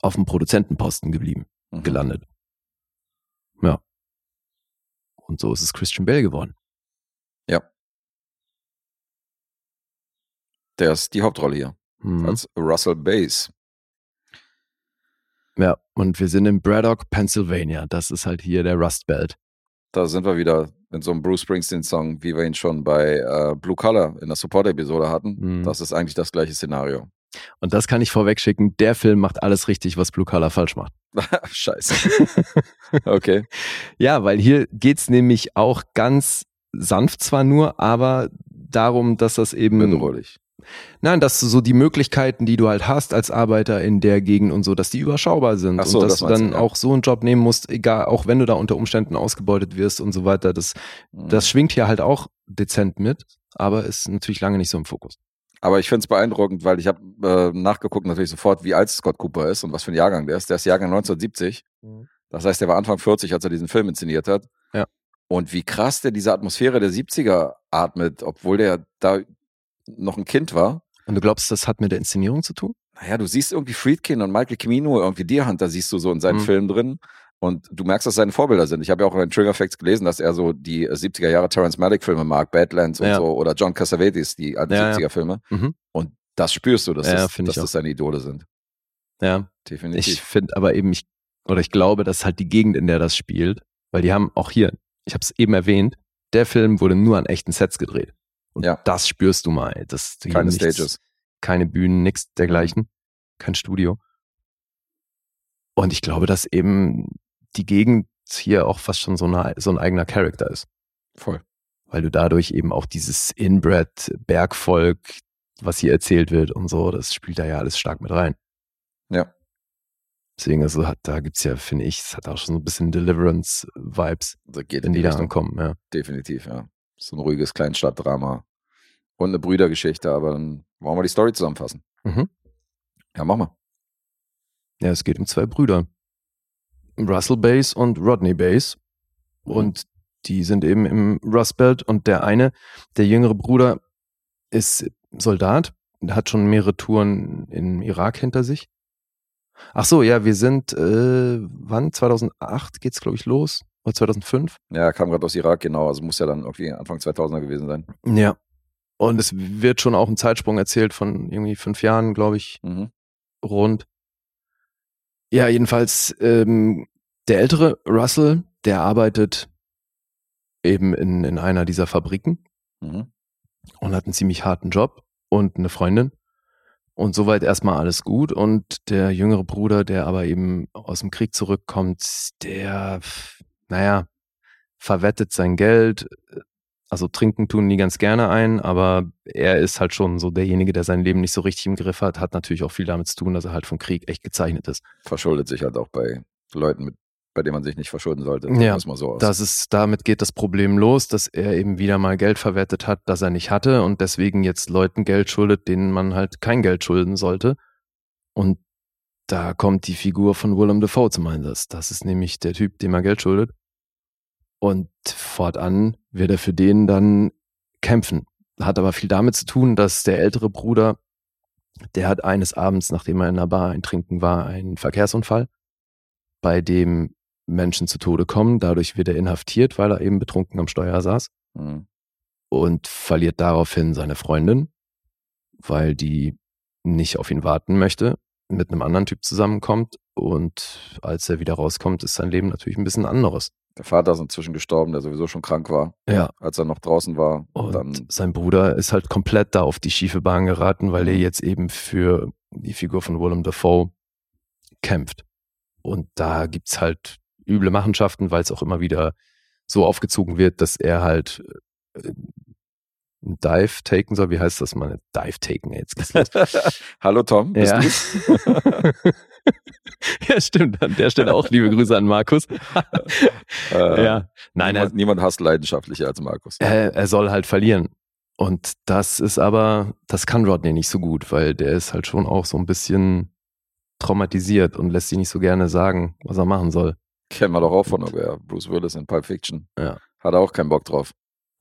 auf dem Produzentenposten geblieben Mhm. gelandet. Ja. Und so ist es Christian Bale geworden. Der ist die Hauptrolle hier. Mhm. Als Russell Bass. Ja, und wir sind in Braddock, Pennsylvania. Das ist halt hier der Rust Belt. Da sind wir wieder in so einem Bruce Springsteen-Song, wie wir ihn schon bei äh, Blue Collar in der Support-Episode hatten. Mhm. Das ist eigentlich das gleiche Szenario. Und das kann ich vorweg schicken. Der Film macht alles richtig, was Blue Collar falsch macht. Scheiße. okay. Ja, weil hier geht's nämlich auch ganz sanft zwar nur, aber darum, dass das eben Bedrohlich. Nein, dass du so die Möglichkeiten, die du halt hast als Arbeiter in der Gegend und so, dass die überschaubar sind so, und dass das du dann du, ja. auch so einen Job nehmen musst, egal, auch wenn du da unter Umständen ausgebeutet wirst und so weiter. Das, Mhm. das schwingt hier halt auch dezent mit, aber ist natürlich lange nicht so im Fokus. Aber ich finde es beeindruckend, weil ich habe äh, nachgeguckt natürlich sofort, wie alt Scott Cooper ist und was für ein Jahrgang der ist. Der ist Jahrgang 1970. Mhm. Das heißt, der war Anfang 40, als er diesen Film inszeniert hat. Ja. Und wie krass der diese Atmosphäre der 70er atmet, obwohl der da noch ein Kind war. Und du glaubst, das hat mit der Inszenierung zu tun? Naja, du siehst irgendwie Friedkin und Michael Cimino, irgendwie Deer Hunter siehst du so in seinen Mhm. Filmen drin. Und du merkst, dass seine Vorbilder sind. Ich habe ja auch in Trigger Facts gelesen, dass er so die 70er Jahre Terrence Malick Filme mag, Badlands und Ja. so, oder John Cassavetes, die alten Ja, ja. 70er Filme. Mhm. Und das spürst du, dass, Ja, das, dass das seine Idole sind. Ja, Definitiv. ich finde aber eben, ich, oder ich glaube, dass halt die Gegend, in der das spielt, weil die haben auch hier, ich habe es eben erwähnt, der Film wurde nur an echten Sets gedreht. Und Ja. das spürst du mal. Das Keine nichts- Stages. keine Bühnen, nichts dergleichen, kein Studio. Und ich glaube, dass eben die Gegend hier auch fast schon so, eine, so ein eigener Charakter ist, Voll. weil du dadurch eben auch dieses Inbred Bergvolk, was hier erzählt wird und so, das spielt da ja alles stark mit rein. Ja. Deswegen, also hat, da gibt's ja, finde ich, es hat auch schon so ein bisschen Deliverance-Vibes, geht wenn in die die da Richtung. ankommen, ja. Definitiv, ja. So ein ruhiges Kleinstadtdrama. Und eine Brüdergeschichte, aber dann wollen wir die Story zusammenfassen. Mhm. Ja, mach mal. Ja, es geht um zwei Brüder. Russell Bass und Rodney Bass. Und die sind eben im Rust Belt und der eine, der jüngere Bruder, ist Soldat, hat schon mehrere Touren im Irak hinter sich. Ach so, ja, wir sind, äh, wann? 2008 geht's, glaube ich, los? Oder 2005? Ja, er kam gerade aus Irak, genau. Also muss ja dann irgendwie Anfang 2000er gewesen sein. Ja. Und es wird schon auch ein Zeitsprung erzählt von irgendwie fünf Jahren, glaube ich, Mhm. rund. Ja, jedenfalls ähm, der ältere Russell, der arbeitet eben in, in einer dieser Fabriken Mhm. und hat einen ziemlich harten Job und eine Freundin. Und soweit erstmal alles gut. Und der jüngere Bruder, der aber eben aus dem Krieg zurückkommt, der, naja, verwettet sein Geld. Also trinken tun die ganz gerne ein, aber er ist halt schon so derjenige, der sein Leben nicht so richtig im Griff hat. Hat natürlich auch viel damit zu tun, dass er halt vom Krieg echt gezeichnet ist. Verschuldet sich halt auch bei Leuten, mit, bei denen man sich nicht verschulden sollte. Ja, mal so aus. Das ist, damit geht das Problem los, dass er eben wieder mal Geld verwertet hat, das er nicht hatte und deswegen jetzt Leuten Geld schuldet, denen man halt kein Geld schulden sollte. Und da kommt die Figur von Willem Dafoe zum Einsatz. Das ist nämlich der Typ, dem er Geld schuldet. Und fortan wird er für den dann kämpfen. Hat aber viel damit zu tun, dass der ältere Bruder, der hat eines Abends, nachdem er in einer Bar eintrinken war, einen Verkehrsunfall, bei dem Menschen zu Tode kommen. Dadurch wird er inhaftiert, weil er eben betrunken am Steuer saß Mhm. und verliert daraufhin seine Freundin, weil die nicht auf ihn warten möchte, mit einem anderen Typ zusammenkommt und als er wieder rauskommt, ist sein Leben natürlich ein bisschen anderes. Der Vater ist inzwischen gestorben, der sowieso schon krank war, Ja. als er noch draußen war. Und dann, sein Bruder ist halt komplett da auf die schiefe Bahn geraten, weil er Mhm. jetzt eben für die Figur von Willem Dafoe kämpft. Und da gibt's halt üble Machenschaften, weil es auch immer wieder so aufgezogen wird, dass er halt äh, einen Dive taken soll. Wie heißt das mal? Dive taken, jetzt. Hallo Tom, bist Ja. du's? ja, stimmt. An der Stelle auch liebe Grüße an Markus. Äh, ja. Nein, er, niemand, niemand hasst leidenschaftlicher als Markus. er, er soll halt verlieren. Und das ist aber, das kann Rodney nicht so gut, weil der ist halt schon auch so ein bisschen traumatisiert und lässt sich nicht so gerne sagen, was er machen soll. Kennen wir doch auch von irgendwer. Bruce Willis in Pulp Fiction. Ja. Hat er auch keinen Bock drauf.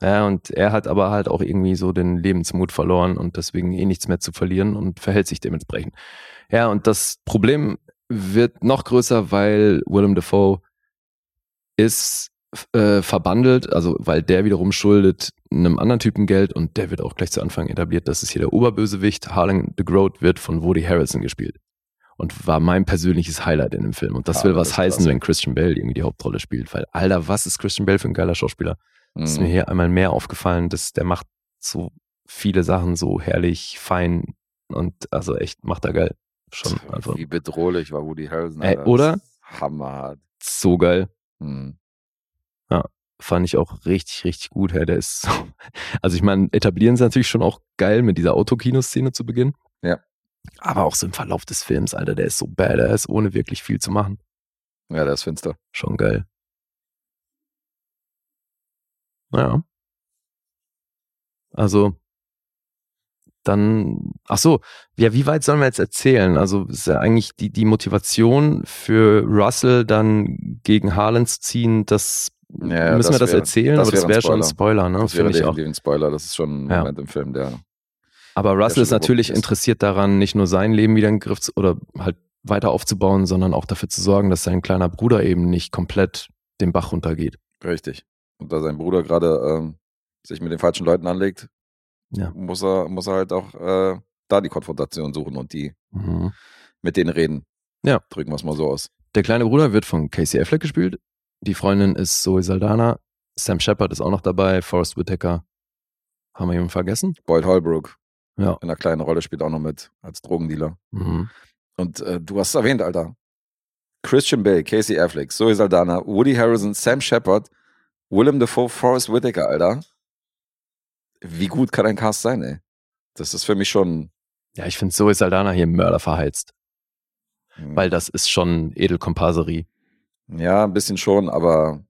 Ja, und er hat aber halt auch irgendwie so den Lebensmut verloren und deswegen eh nichts mehr zu verlieren und verhält sich dementsprechend. Ja, und das Problem wird noch größer, weil Willem Dafoe ist äh, verbandelt, also weil der wiederum schuldet einem anderen Typen Geld und der wird auch gleich zu Anfang etabliert. Das ist hier der Oberbösewicht. Harlan the Groat wird von Woody Harrelson gespielt und war mein persönliches Highlight in dem Film. Und das Ja, will das was ist heißen, klasse. wenn Christian Bale irgendwie die Hauptrolle spielt, weil Alter, was ist Christian Bale für ein geiler Schauspieler? ist mir Mhm. hier einmal mehr aufgefallen, dass der macht so viele Sachen so herrlich, fein Und also echt, macht er geil. Schon einfach Wie bedrohlich war Woody Harrelson. Ey, oder? Hammerhart. so geil. Hm. Fand ich auch richtig, richtig gut. Hey, der ist so. Also ich meine, etablieren sie natürlich schon auch geil mit dieser Autokino-Szene zu Beginn. Ja. Aber auch so im Verlauf des Films, Alter, der ist so badass, ohne wirklich viel zu machen. Ja, der ist finster. Schon geil. Ja. Also, dann, ach so, ja, wie weit sollen wir jetzt erzählen? Also, ist ja eigentlich die, die Motivation für Russell dann gegen Harlan zu ziehen, das Ja, müssen wir das das wäre- erzählen, das aber das wäre schon ein Spoiler. Ne? Das wäre auch. definitiv ein Spoiler. Das ist schon ein Ja. Moment im Film, der. Aber Russell schon ist natürlich ist. interessiert daran, nicht nur sein Leben wieder in den Griff zu, oder halt weiter aufzubauen, sondern auch dafür zu sorgen, dass sein kleiner Bruder eben nicht komplett den Bach runtergeht. Richtig. Und da sein Bruder gerade ähm, sich mit den falschen Leuten anlegt, Ja. muss er, muss er halt auch äh, da die Konfrontation suchen und die Mhm. mit denen reden. Ja. Drücken wir es mal so aus. Der kleine Bruder wird von Casey Affleck gespielt. Die Freundin ist Zoe Saldana. Sam Shepard ist auch noch dabei. Forrest Whitaker. Haben wir jemanden vergessen? Boyd Holbrook Ja. in einer kleinen Rolle spielt auch noch mit als Drogendealer. Mhm. Und äh, du hast es erwähnt, Alter. Christian Bale, Casey Affleck, Zoe Saldana, Woody Harrison, Sam Shepard, Willem Dafoe, Forrest Whitaker, Alter. Wie gut kann ein Cast sein, ey? Das ist für mich schon. Ja, ich finde Zoe Saldana hier Mörder verheizt. hm, Weil das ist schon Edelkomparserie. Ja, ein bisschen schon, aber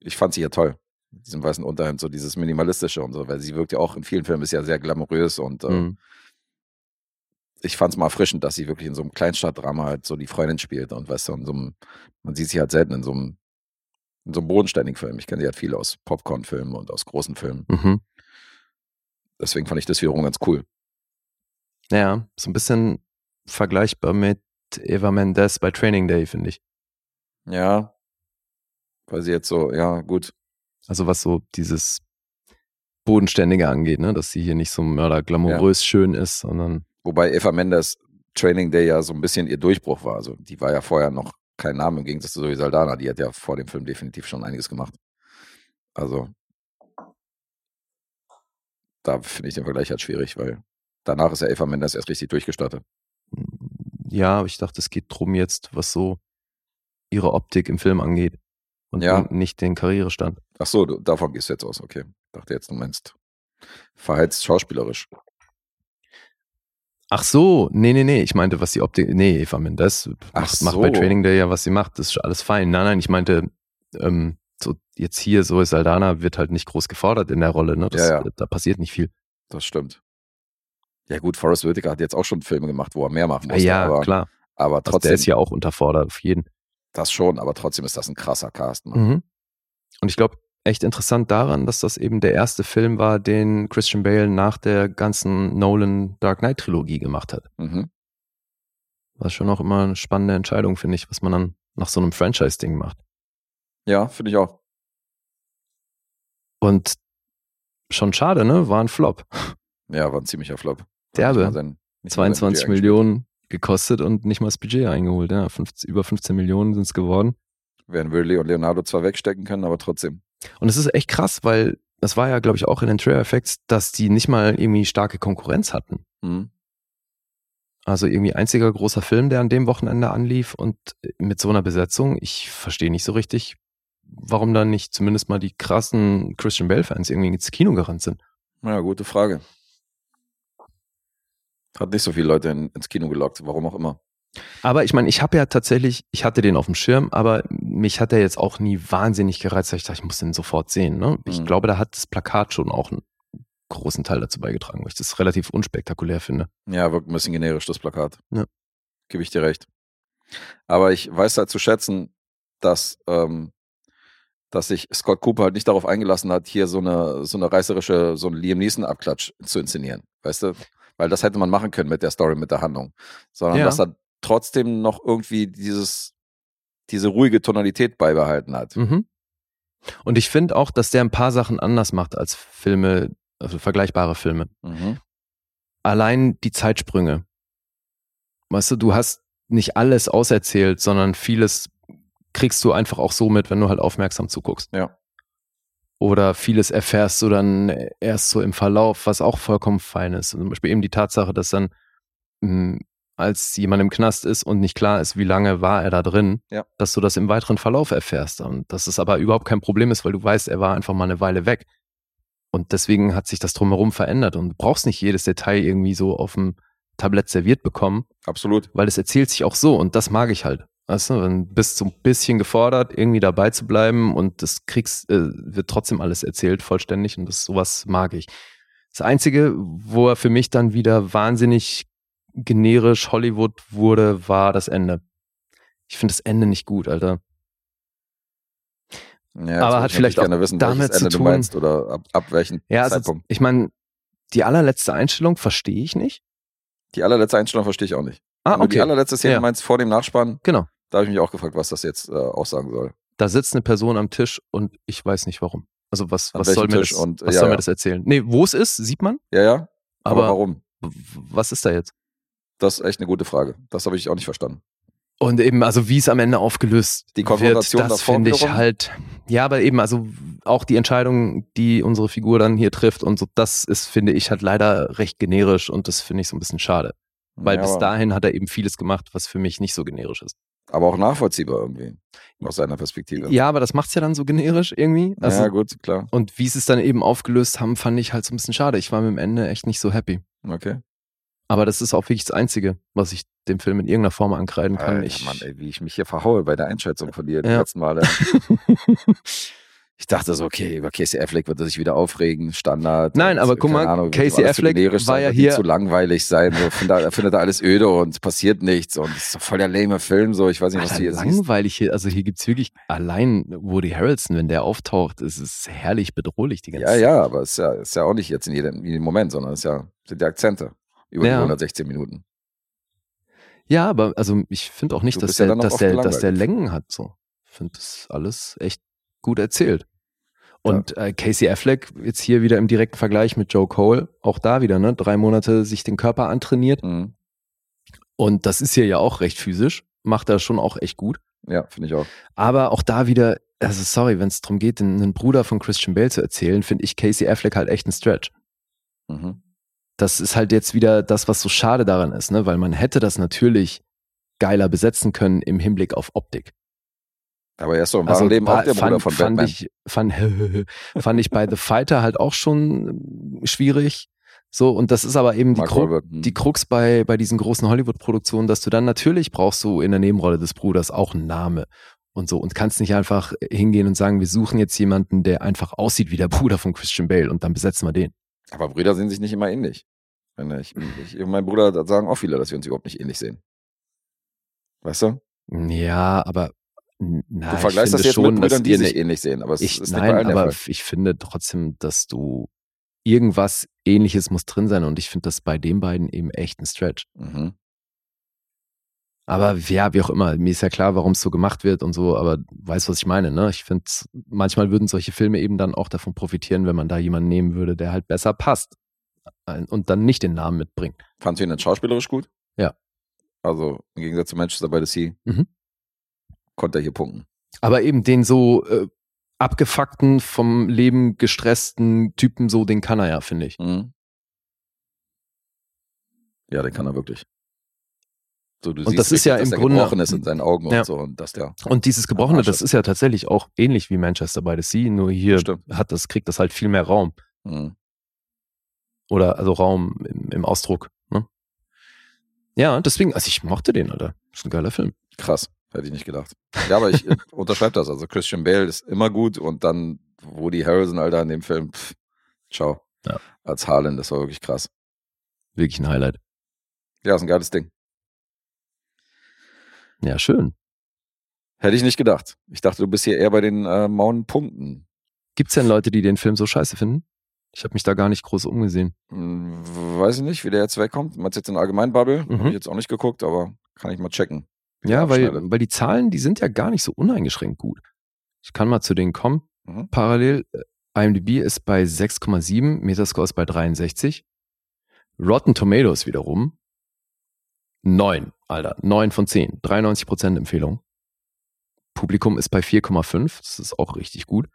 ich fand sie ja toll. Mit diesem weißen Unterhemd, so dieses Minimalistische und so, weil sie wirkt ja auch in vielen Filmen ist ja sehr glamourös und äh, Mhm. ich fand es mal erfrischend, dass sie wirklich in so einem Kleinstadtdrama halt so die Freundin spielt und weißt du, in so einem, man sieht sie halt selten in so einem, in so einem bodenständigen Film. Ich kenne sie halt viel aus Popcorn-Filmen und aus großen Filmen. Mhm. Deswegen fand ich das wiederum ganz cool. Ja, so ein bisschen vergleichbar mit Eva Mendes bei Training Day, finde ich. Ja. Weil sie jetzt so, ja, gut. Also was so dieses Bodenständige angeht, ne? dass sie hier nicht so mörder glamourös schön ist, sondern Wobei Eva Mendes Training Day ja so ein bisschen ihr Durchbruch war. Also die war ja vorher noch kein Name im Gegensatz zu Zoe Saldana. Die hat ja vor dem Film definitiv schon einiges gemacht. Also da finde ich den Vergleich halt schwierig, weil danach ist ja Eva Mendes erst richtig durchgestartet. ja, aber ich dachte, es geht drum jetzt, was so ihre Optik im Film angeht und Ja. nicht den Karrierestand. Ach so, du, davon gehst du jetzt aus. Okay. Dachte jetzt, du meinst verheizt schauspielerisch. Ach so, nee, nee, nee, ich meinte, was die Optik, nee, Eva Mendes Ach macht, macht bei so. Training Day ja, was sie macht, das ist alles fein. Nein, nein, ich meinte, ähm, so jetzt hier, so ist Saldana, wird halt nicht groß gefordert in der Rolle, ne? Das, Ja, ja. Da passiert nicht viel. Das stimmt. Ja gut, Forrest Whitaker hat jetzt auch schon Filme gemacht, wo er mehr machen musste. ja, aber, klar. aber Also trotzdem, der ist ja auch unterfordert, auf jeden. das schon, aber trotzdem ist das ein krasser Cast. Ne? Mhm. Und ich glaube, echt interessant daran, dass das eben der erste Film war, den Christian Bale nach der ganzen Nolan Dark Knight Trilogie gemacht hat. Mhm. Was schon auch immer eine spannende Entscheidung, finde ich, was man dann nach so einem Franchise-Ding macht. Ja, finde ich auch. Und schon schade, ne? War ein Flop. Ja, war ein ziemlicher Flop. Derbe. Sein- nicht mal sein 22 Budget Millionen gekostet und nicht mal das Budget eingeholt. Ja, 15, über 15 Millionen sind es geworden. Werden Ridley und Leonardo zwar wegstecken können, aber trotzdem. Und es ist echt krass, weil das war ja, glaube ich, auch in den Trailer Effects, dass die nicht mal irgendwie starke Konkurrenz hatten. Mhm. Also irgendwie einziger großer Film, der an dem Wochenende anlief und mit so einer Besetzung, ich verstehe nicht so richtig, warum dann nicht zumindest mal die krassen Christian Bale-Fans irgendwie ins Kino gerannt sind. Ja, gute Frage. Hat nicht so viele Leute in, ins Kino gelockt, warum auch immer. Aber ich meine, ich habe ja tatsächlich, ich hatte den auf dem Schirm, aber mich hat er jetzt auch nie wahnsinnig gereizt, dass ich dachte, ich muss den sofort sehen. Ne? Ich Mhm. glaube, da hat das Plakat schon auch einen großen Teil dazu beigetragen, weil ich das relativ unspektakulär finde. Ja, wirkt ein bisschen generisch, das Plakat. Ja. Gebe ich dir recht. Aber ich weiß halt zu schätzen, dass, ähm, dass sich Scott Cooper halt nicht darauf eingelassen hat, hier so eine, so eine reißerische, so einen Liam Neeson-Abklatsch zu inszenieren. Weißt du? Weil das hätte man machen können mit der Story, mit der Handlung. Sondern Ja. dass er trotzdem noch irgendwie dieses, diese ruhige Tonalität beibehalten hat. Mhm. Und ich finde auch, dass der ein paar Sachen anders macht als Filme, also vergleichbare Filme. Mhm. Allein die Zeitsprünge. Weißt du, du hast nicht alles auserzählt, sondern vieles kriegst du einfach auch so mit, wenn du halt aufmerksam zuguckst. Ja. Oder vieles erfährst du dann erst so im Verlauf, was auch vollkommen fein ist. Zum Beispiel eben die Tatsache, dass dann, mh, als jemand im Knast ist und nicht klar ist, wie lange war er da drin, Ja. dass du das im weiteren Verlauf erfährst. Und dass es aber überhaupt kein Problem ist, weil du weißt, er war einfach mal eine Weile weg. Und deswegen hat sich das drumherum verändert. Und du brauchst nicht jedes Detail irgendwie so auf dem Tablett serviert bekommen, Absolut. weil es erzählt sich auch so und das mag ich halt. Weißt du, dann bist du ein bisschen gefordert, irgendwie dabei zu bleiben und das kriegst, äh, wird trotzdem alles erzählt, vollständig und das sowas mag ich. Das Einzige, wo er für mich dann wieder wahnsinnig generisch Hollywood wurde, war das Ende. Ich finde das Ende nicht gut, Alter. Ja, Aber hat ich vielleicht auch wissen, damit zu Ende tun- du meinst oder ab, ab welchem Ja, also, Zeitpunkt. ich meine, die allerletzte Einstellung verstehe ich nicht. Die allerletzte Einstellung verstehe ich auch nicht. Ah, du die okay. allerletzte Szene Ja. meinst vor dem Nachspann, Genau. Da habe ich mich auch gefragt, was das jetzt äh, aussagen soll. Da sitzt eine Person am Tisch und ich weiß nicht warum. Also was, An was soll mir das, und- was ja, soll ja. mir das erzählen? Nee, wo es ist, sieht man. Ja, ja. Aber, Aber warum? was ist da jetzt? Das ist echt eine gute Frage. Das habe ich auch nicht verstanden. Und eben, also wie es am Ende aufgelöst Die Konfrontation wird, das finde ich halt, ja, aber eben, also auch die Entscheidung, die unsere Figur dann hier trifft und so, das ist, finde ich, halt leider recht generisch und das finde ich so ein bisschen schade. Weil ja, bis dahin hat er eben vieles gemacht, was für mich nicht so generisch ist. aber auch nachvollziehbar irgendwie. Aus seiner Perspektive. Ja, aber das macht's ja dann so generisch irgendwie. Also, ja, gut, klar. Und wie sie es dann eben aufgelöst haben, fand ich halt so ein bisschen schade. Ich war mit dem Ende echt nicht so happy. Okay. Aber das ist auch wirklich das Einzige, was ich dem Film in irgendeiner Form ankreiden kann. Alter, ich, Mann, ey, wie ich mich hier verhaue bei der Einschätzung von dir die Ja. letzten Male. Ich dachte so, okay, über Casey Affleck wird er sich wieder aufregen, Standard. Nein, aber guck mal, Ahnung, Casey Affleck war sein, ja hier- zu langweilig sein, so, findet, er findet er alles öde und passiert nichts und es ist doch voll der lame Film, so, ich weiß nicht, was Alter, du hier siehst. langweilig hier. Also hier gibt's wirklich allein Woody Harrelson, wenn der auftaucht, ist es herrlich bedrohlich die ganze Ja, ja, aber es ist ja, ist ja auch nicht jetzt in jedem, in jedem Moment, sondern es ist ja, sind die Akzente über Ja. die 116 Minuten. Ja, aber also ich finde auch nicht, Du dass ja der, dass, der, dass der. Längen hat. So. Ich finde das alles echt gut erzählt. Und äh, Casey Affleck jetzt hier wieder im direkten Vergleich mit Joe Cole, auch da wieder, ne? Drei Monate sich den Körper antrainiert. Mhm. Und das ist hier ja auch recht physisch. Macht er schon auch echt gut. Ja, finde ich auch. Aber auch da wieder, also sorry, wenn es darum geht, den, einen Bruder von Christian Bale zu erzählen, finde ich Casey Affleck halt echt ein Stretch. Mhm. Das ist halt jetzt wieder das, was so schade daran ist, ne? Weil man hätte das natürlich geiler besetzen können im Hinblick auf Optik. Aber er ist doch im wahren Leben auch der Bruder von Also fand Batman. Ich, fand, fand ich bei The Fighter halt auch schon schwierig. So, und das ist aber eben die, Mark Kru Wahlberg, hm. die Krux bei, bei diesen großen Hollywood-Produktionen, dass du dann natürlich brauchst du in der Nebenrolle des Bruders auch einen Name und so und kannst nicht einfach hingehen und sagen, wir suchen jetzt jemanden, der einfach aussieht wie der Bruder von Christian Bale und dann besetzen wir den. Aber Brüder sehen sich nicht immer ähnlich. Ich, ich, mein Bruder, sagen auch viele, dass wir uns überhaupt nicht ähnlich sehen. Weißt du? Ja, aber na, Du ich vergleichst das jetzt schon, mit Brüdern, die sich ähnlich sehen, aber es Ich, ist nein, aber ich finde trotzdem, dass du irgendwas ähnliches muss drin sein und ich finde das bei den beiden eben echt ein Stretch. Mhm. Aber ja, wie auch immer, mir ist ja klar, warum es so gemacht wird und so, aber weißt, was ich meine, ne? Ich finde, manchmal würden solche Filme eben dann auch davon profitieren, wenn man da jemanden nehmen würde, der halt besser passt und dann nicht den Namen mitbringt. Fandst du ihn denn schauspielerisch gut? Ja. Also im Gegensatz zu Manchester by the Sea Mhm. Konnte er hier punkten. Aber eben den so äh, abgefuckten, vom Leben gestressten Typen, so, den kann er ja, finde ich. Mhm. Ja, den kann er wirklich. So, Und das ist ja dass im Grunde- gebrochen ist in seinen Augen Ja. und so und dass der Und dieses Gebrochene, das ist. ist ja tatsächlich auch ähnlich wie Manchester by the Sea, nur hier Stimmt. hat das, kriegt das halt viel mehr Raum. Mhm. Oder also Raum im, im Ausdruck. Ne? Ja, deswegen, also ich mochte den, Alter. Ist ein geiler Film. krass, hätte ich nicht gedacht. Ja, aber ich äh, unterschreibe das. Also Christian Bale ist immer gut und dann Woody Harrelson, Alter, in dem Film, pff, ciao. Ja. Als Harlan, das war wirklich krass. Wirklich ein Highlight. Ja, ist ein geiles Ding. Ja, schön. Hätte ich nicht gedacht. Ich dachte, du bist hier eher bei den äh, mauen Punkten. Gibt's denn Leute, die den Film so scheiße finden? Ich habe mich da gar nicht groß umgesehen. Hm, weiß ich nicht, wie der jetzt wegkommt. Meinst du jetzt in der Allgemeinbubble? Mhm. Habe ich jetzt auch nicht geguckt, aber kann ich mal checken. Ja, weil, weil die Zahlen, die sind ja gar nicht so uneingeschränkt gut. Ich kann mal zu denen kommen. Mhm. Parallel, äh, IMDb ist bei 6,7, Metascore ist bei 63. Rotten Tomatoes wiederum 9, Alter, 9 von 10, 93% Empfehlung. Publikum ist bei 4,5, das ist auch richtig gut.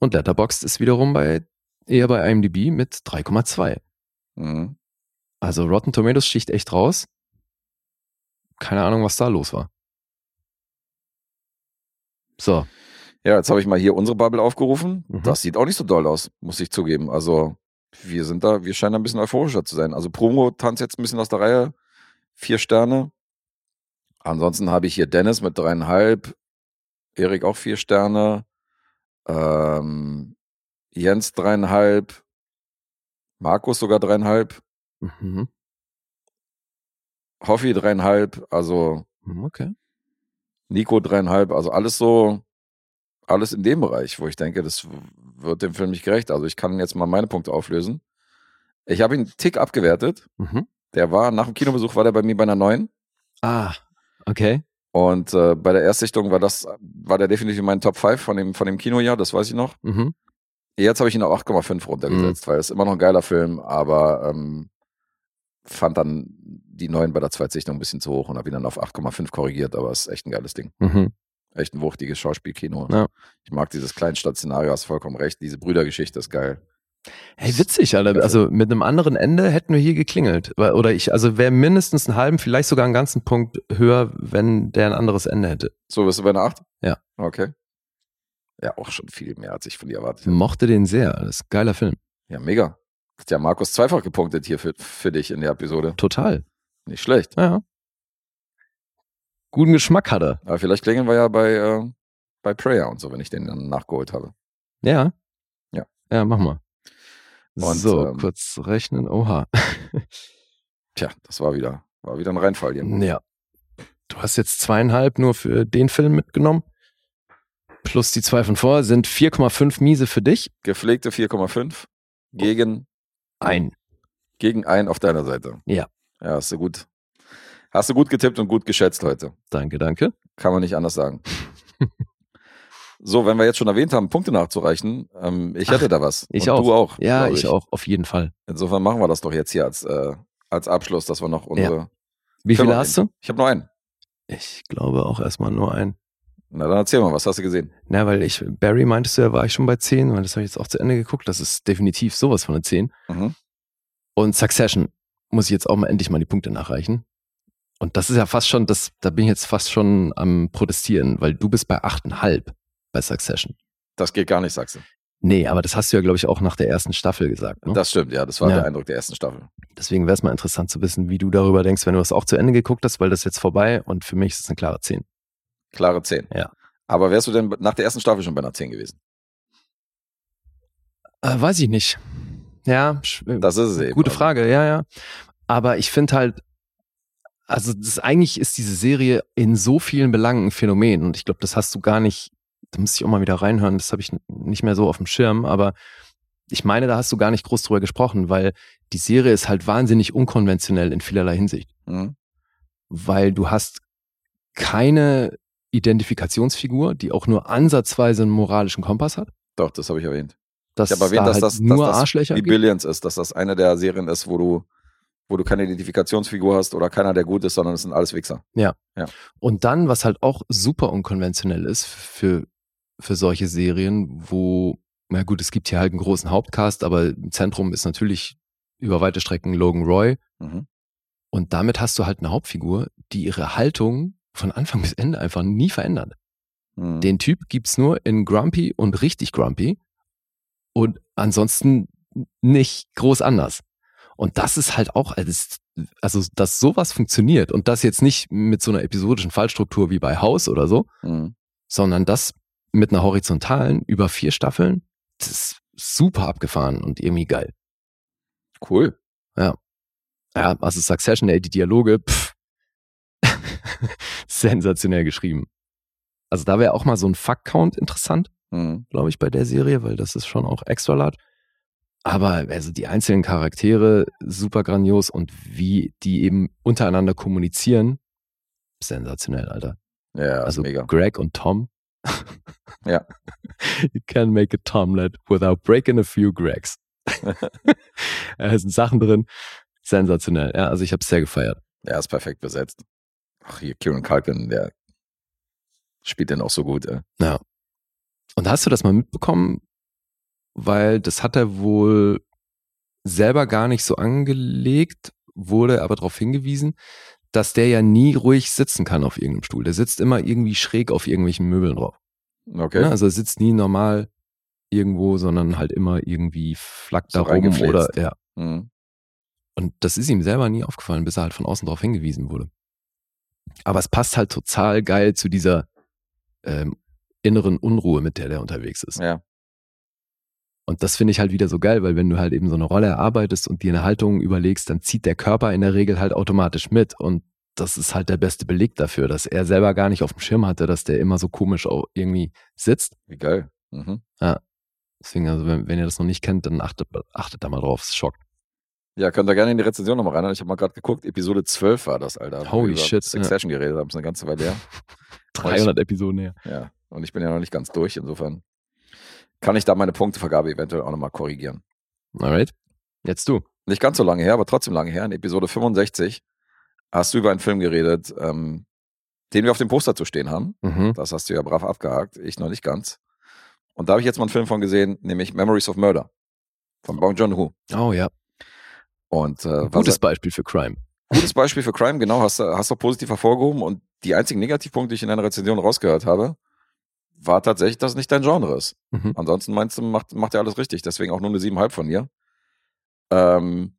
Und Letterboxd ist wiederum bei eher bei IMDb mit 3,2. Mhm. Also Rotten Tomatoes sticht echt raus. Keine Ahnung, was da los war. So, Ja, jetzt habe ich mal hier unsere Bubble aufgerufen. Mhm. Das sieht auch nicht so doll aus, muss ich zugeben. Also wir sind da, wir scheinen da ein bisschen euphorischer zu sein. Also Promo tanzt jetzt ein bisschen aus der Reihe. Vier Sterne. Ansonsten habe ich hier Dennis mit dreieinhalb. Erik auch vier Sterne. Ähm, Jens dreieinhalb. Markus sogar dreieinhalb. mhm. Hoffi dreieinhalb. Also Hm, okay. Nico dreieinhalb, also alles so, alles in dem Bereich, wo ich denke, das wird dem Film nicht gerecht. Also ich kann jetzt mal meine Punkte auflösen. Ich habe ihn einen Tick abgewertet. Mhm. Der war, nach dem Kinobesuch war der bei mir bei einer 9. Ah, okay. Und äh, bei der Erstsichtung war das, war der definitiv in meinen Top 5 von dem, von dem Kinojahr, das weiß ich noch. Mhm. Jetzt habe ich ihn auf 8,5 runtergesetzt, weil es immer noch ein geiler Film, aber ähm, fand dann die 9 bei der Zweitsichtung ein bisschen zu hoch und habe ihn dann auf 8,5 korrigiert, aber es ist echt ein geiles Ding. Mhm. Echt ein wuchtiges Schauspielkino. Ja. Ich mag dieses Kleinstadt-Szenario, hast vollkommen recht. Diese Brüdergeschichte ist geil. Hey, witzig, Alter. Also mit einem anderen Ende hätten wir hier geklingelt. Oder ich, also wäre mindestens einen halben, vielleicht sogar einen ganzen Punkt höher, wenn der ein anderes Ende hätte. So, bist du bei einer 8? Ja. Okay. Ja, auch schon viel mehr, als ich von dir erwartet hätte. Mochte den sehr. Das ist ein geiler Film. Ja, mega. Hat ja Markus zweifach gepunktet hier für, für dich in der Episode. Total. Nicht schlecht. Ja. Guten Geschmack hat er. Aber vielleicht klingeln wir ja bei, äh, bei Prayer und so, wenn ich den dann nachgeholt habe. Ja. Ja. Ja, mach mal. Und, so, ähm, kurz rechnen. Oha. Tja, das war wieder, war wieder ein Reinfall hier. ja. Du hast jetzt zweieinhalb nur für den Film mitgenommen. Plus die zwei von vor sind 4,5 Miese für dich. Gepflegte 4,5 gegen, Ein. gegen ein auf deiner Seite. Ja. Ja, hast du gut. Hast du gut getippt und gut geschätzt heute. Danke, danke. Kann man nicht anders sagen. so, wenn wir jetzt schon erwähnt haben, Punkte nachzureichen, ähm, ich hätte Ach, da was. ich und auch. Du auch. Ja, glaub ich auch, auf jeden Fall. Insofern machen wir das doch jetzt hier als, äh, als Abschluss, dass wir noch unsere. Wie Filme viele hast du? Ich habe nur einen. Ich glaube auch erstmal nur ein. Na, dann erzähl mal, was hast du gesehen? Na, weil ich, Barry meintest du, ja, war ich schon bei 10, weil das habe ich jetzt auch zu Ende geguckt. Das ist definitiv sowas von eine 10. Mhm. Und Succession muss ich jetzt auch mal endlich mal die Punkte nachreichen. Und das ist ja fast schon, das, da bin ich jetzt fast schon am Protestieren, weil du bist bei 8,5 bei Succession. Das geht gar nicht, sagst du. Nee, aber das hast du ja, glaube ich, auch nach der ersten Staffel gesagt. Ne? Das stimmt, ja. Das war Ja. der Eindruck der ersten Staffel. Deswegen wäre es mal interessant zu wissen, wie du darüber denkst, wenn du das auch zu Ende geguckt hast, weil das ist jetzt vorbei und für mich ist es eine klare 10. Klare 10. Ja. Aber wärst du denn nach der ersten Staffel schon bei einer 10 gewesen? Äh, weiß ich nicht. Ja, sch- Das ist es eben. Gute Also, Frage, ja, ja. Aber ich finde halt, also das eigentlich ist diese Serie in so vielen Belangen ein Phänomen und ich glaube, das hast du gar nicht, da muss ich auch mal wieder reinhören, das habe ich nicht mehr so auf dem Schirm, aber ich meine, da hast du gar nicht groß drüber gesprochen, weil die Serie ist halt wahnsinnig unkonventionell in vielerlei Hinsicht, Mhm. weil du hast keine Identifikationsfigur, die auch nur ansatzweise einen moralischen Kompass hat. Doch, das habe ich erwähnt. Dass Ich habe erwähnt, da dass halt das, nur dass das Arschlöcher wie gibt. Billions ist, dass das eine der Serien ist, wo du, wo du keine Identifikationsfigur hast oder keiner, der gut ist, sondern es sind alles Wichser. Und dann, was halt auch super unkonventionell ist für, für solche Serien, wo, na gut, es gibt hier halt einen großen Hauptcast, aber im Zentrum ist natürlich über weite Strecken Logan Roy. Mhm. Und damit hast du halt eine Hauptfigur, die ihre Haltung von Anfang bis Ende einfach nie verändert. Mhm. Den Typ gibt's nur in Grumpy und richtig Grumpy und ansonsten nicht groß anders. Und das ist halt auch, also, also dass sowas funktioniert und das jetzt nicht mit so einer episodischen Fallstruktur wie bei House oder so, Mhm. sondern das mit einer horizontalen über vier Staffeln, das ist super abgefahren und irgendwie geil. Cool. Ja, also Succession, ey, die Dialoge, pff, sensationell geschrieben. Also da wäre auch mal so ein Fuck-Count interessant, Mhm. glaube ich, bei der Serie, weil das ist schon auch extra large. Aber also die einzelnen Charaktere super grandios und wie die eben untereinander kommunizieren, sensationell, Alter. Ja, also also mega. Greg und Tom. Ja. You can make a Tomlet without breaking a few Gregs. da sind Sachen drin. Sensationell. Ja, also ich habe es sehr gefeiert. Er ist perfekt besetzt. Ach, hier, Kieran Culkin, der spielt den auch so gut. Ey. Ja. Und hast du das mal mitbekommen, weil das hat er wohl selber gar nicht so angelegt, wurde aber darauf hingewiesen, dass der ja nie ruhig sitzen kann auf irgendeinem Stuhl. Der sitzt immer irgendwie schräg auf irgendwelchen Möbeln drauf. Okay. Ne? Also er sitzt nie normal irgendwo, sondern halt immer irgendwie flackt So da rum oder ja. Mhm. Und das ist ihm selber nie aufgefallen, bis er halt von außen darauf hingewiesen wurde. Aber es passt halt total geil zu dieser ähm, inneren Unruhe, mit der der unterwegs ist. Ja. Und das finde ich halt wieder so geil, weil wenn du halt eben so eine Rolle erarbeitest und dir eine Haltung überlegst, dann zieht der Körper in der Regel halt automatisch mit. Und das ist halt der beste Beleg dafür, dass er selber gar nicht auf dem Schirm hatte, dass der immer so komisch auch irgendwie sitzt. Wie geil. Mhm. Deswegen, also wenn, wenn ihr das noch nicht kennt, dann achtet, achtet da mal drauf. Es schockt. Ja, könnt ihr gerne in die Rezension nochmal rein. Ich habe mal gerade geguckt, Episode 12 war das, Alter. Holy shit, Succession geredet haben, ist eine ganze Weile her. 300 Episoden her. Ja, und ich bin ja noch nicht ganz durch, insofern kann ich da meine Punktevergabe eventuell auch nochmal korrigieren. Alright. Jetzt du. Nicht ganz so lange her, aber trotzdem lange her. In Episode 65 hast du über einen Film geredet, ähm, den wir auf dem Poster zu stehen haben. Mhm. Das hast du ja brav abgehakt, ich noch nicht ganz. Und da habe ich jetzt mal einen Film von gesehen, nämlich Memories of Murder von Bong Joon-ho. Oh ja. Und äh, gutes Beispiel für Crime. gutes Beispiel für Crime, genau, hast du hast du positiv hervorgehoben. Und die einzigen Negativpunkte, die ich in deiner Rezension rausgehört habe, war tatsächlich, dass es nicht dein Genre ist. Mhm. Ansonsten meinst du, macht, macht ja alles richtig. Deswegen auch nur eine 7,5 von mir. Ähm,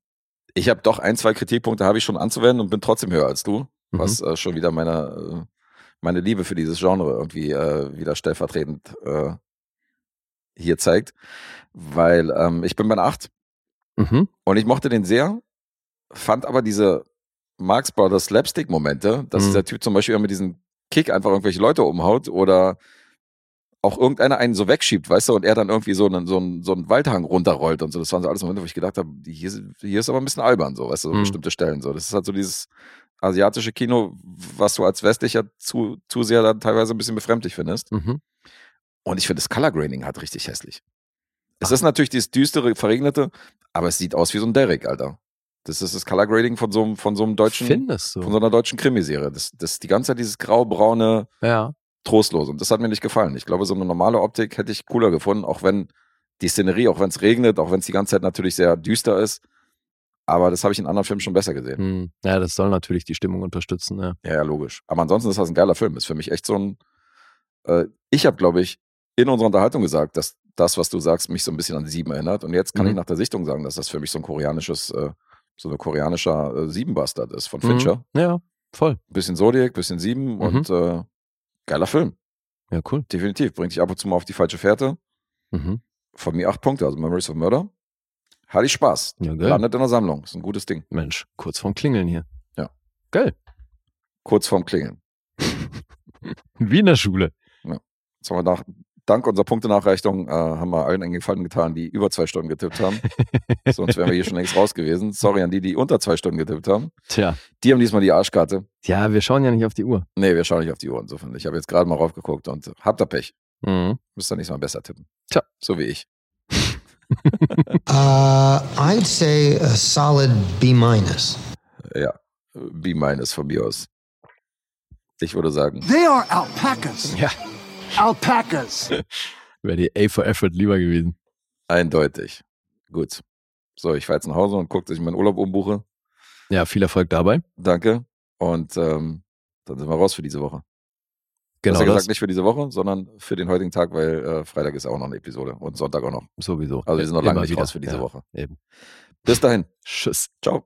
ich habe doch ein, zwei Kritikpunkte habe ich schon anzuwenden und bin trotzdem höher als du, Mhm. was äh, schon wieder meine, äh, meine Liebe für dieses Genre irgendwie äh, wieder stellvertretend äh, hier zeigt. Weil ähm, ich bin bei einer 8 Mhm. und ich mochte den sehr, fand aber diese Marx Brothers Slapstick-Momente, dass Mhm. dieser Typ zum Beispiel mit diesem Kick einfach irgendwelche Leute umhaut oder auch irgendeiner einen so wegschiebt, weißt du, und er dann irgendwie so einen, so einen, so einen Waldhang runterrollt und so. Das waren so alles Momente, wo ich gedacht habe, hier, hier ist aber ein bisschen albern, so, weißt du, so Mhm. bestimmte Stellen. So. Das ist halt so dieses asiatische Kino, was du als westlicher zu, Zuseher dann teilweise ein bisschen befremdlich findest. Mhm. Und ich finde das Color Grading halt richtig hässlich. Es ist natürlich dieses düstere, verregnete, aber es sieht aus wie so ein Derrick, Alter. Das ist das Color Grading von so einem, von so einem deutschen, Findest du? von so einer deutschen Krimiserie. Das, das die ganze Zeit dieses grau-braune, ja. trostlos. Und das hat mir nicht gefallen. Ich glaube, so eine normale Optik hätte ich cooler gefunden, auch wenn die Szenerie, auch wenn es regnet, auch wenn es die ganze Zeit natürlich sehr düster ist. Aber das habe ich in anderen Filmen schon besser gesehen. Hm. Ja, das soll natürlich die Stimmung unterstützen. Ja. Ja, ja, logisch. Aber ansonsten ist das ein geiler Film. Ist für mich echt so ein. Äh, ich habe, glaube ich, in unserer Unterhaltung gesagt, dass das, was du sagst, mich so ein bisschen an Sieben erinnert. Und jetzt kann Mhm. ich nach der Sichtung sagen, dass das für mich so ein koreanisches, äh, so ein koreanischer äh, Siebenbastard ist von Fincher. Mhm. Ja, voll. Bisschen Zodiac, bisschen Sieben Mhm. und äh, geiler Film. Ja, cool. Definitiv. Bringt dich ab und zu mal auf die falsche Fährte. Mhm. Von mir acht Punkte, also Memories of Murder. Hatte ich Spaß. Ja, geil. Landet in der Sammlung. Ist ein gutes Ding. Mensch, kurz vorm Klingeln hier. Ja. Geil. Kurz vorm Klingeln. Wie in der Schule. Jetzt haben wir nach, dank unserer Punktenachreichung äh, haben wir allen einen Gefallen getan, die über zwei Stunden getippt haben. Sonst wären wir hier schon längst raus gewesen. Sorry an die, die unter zwei Stunden getippt haben. Tja. Die haben diesmal die Arschkarte. Ja, wir schauen ja nicht auf die Uhr. Nee, wir schauen nicht auf die Uhr insofern. Ich habe jetzt gerade mal raufgeguckt und habt ihr Pech. Mhm. Müsst ihr nächstes Mal besser tippen. Tja. So wie ich. Uh, I'd say a solid B minus. Ja. B minus von mir aus. Ich würde sagen, They are alpacas. Ja. Alpacas. Wäre die A for Effort lieber gewesen. eindeutig. Gut. So, ich fahre jetzt nach Hause und gucke, dass ich meinen Urlaub umbuche. Ja, viel Erfolg dabei. Danke. Und ähm, dann sind wir raus für diese Woche. Genau Besser das. gesagt nicht für diese Woche, sondern für den heutigen Tag, weil äh, Freitag ist auch noch eine Episode und Sonntag auch noch. Sowieso. Also wir sind noch lange nicht wieder. raus für diese ja, Woche. Eben. Bis dahin. Tschüss. Ciao.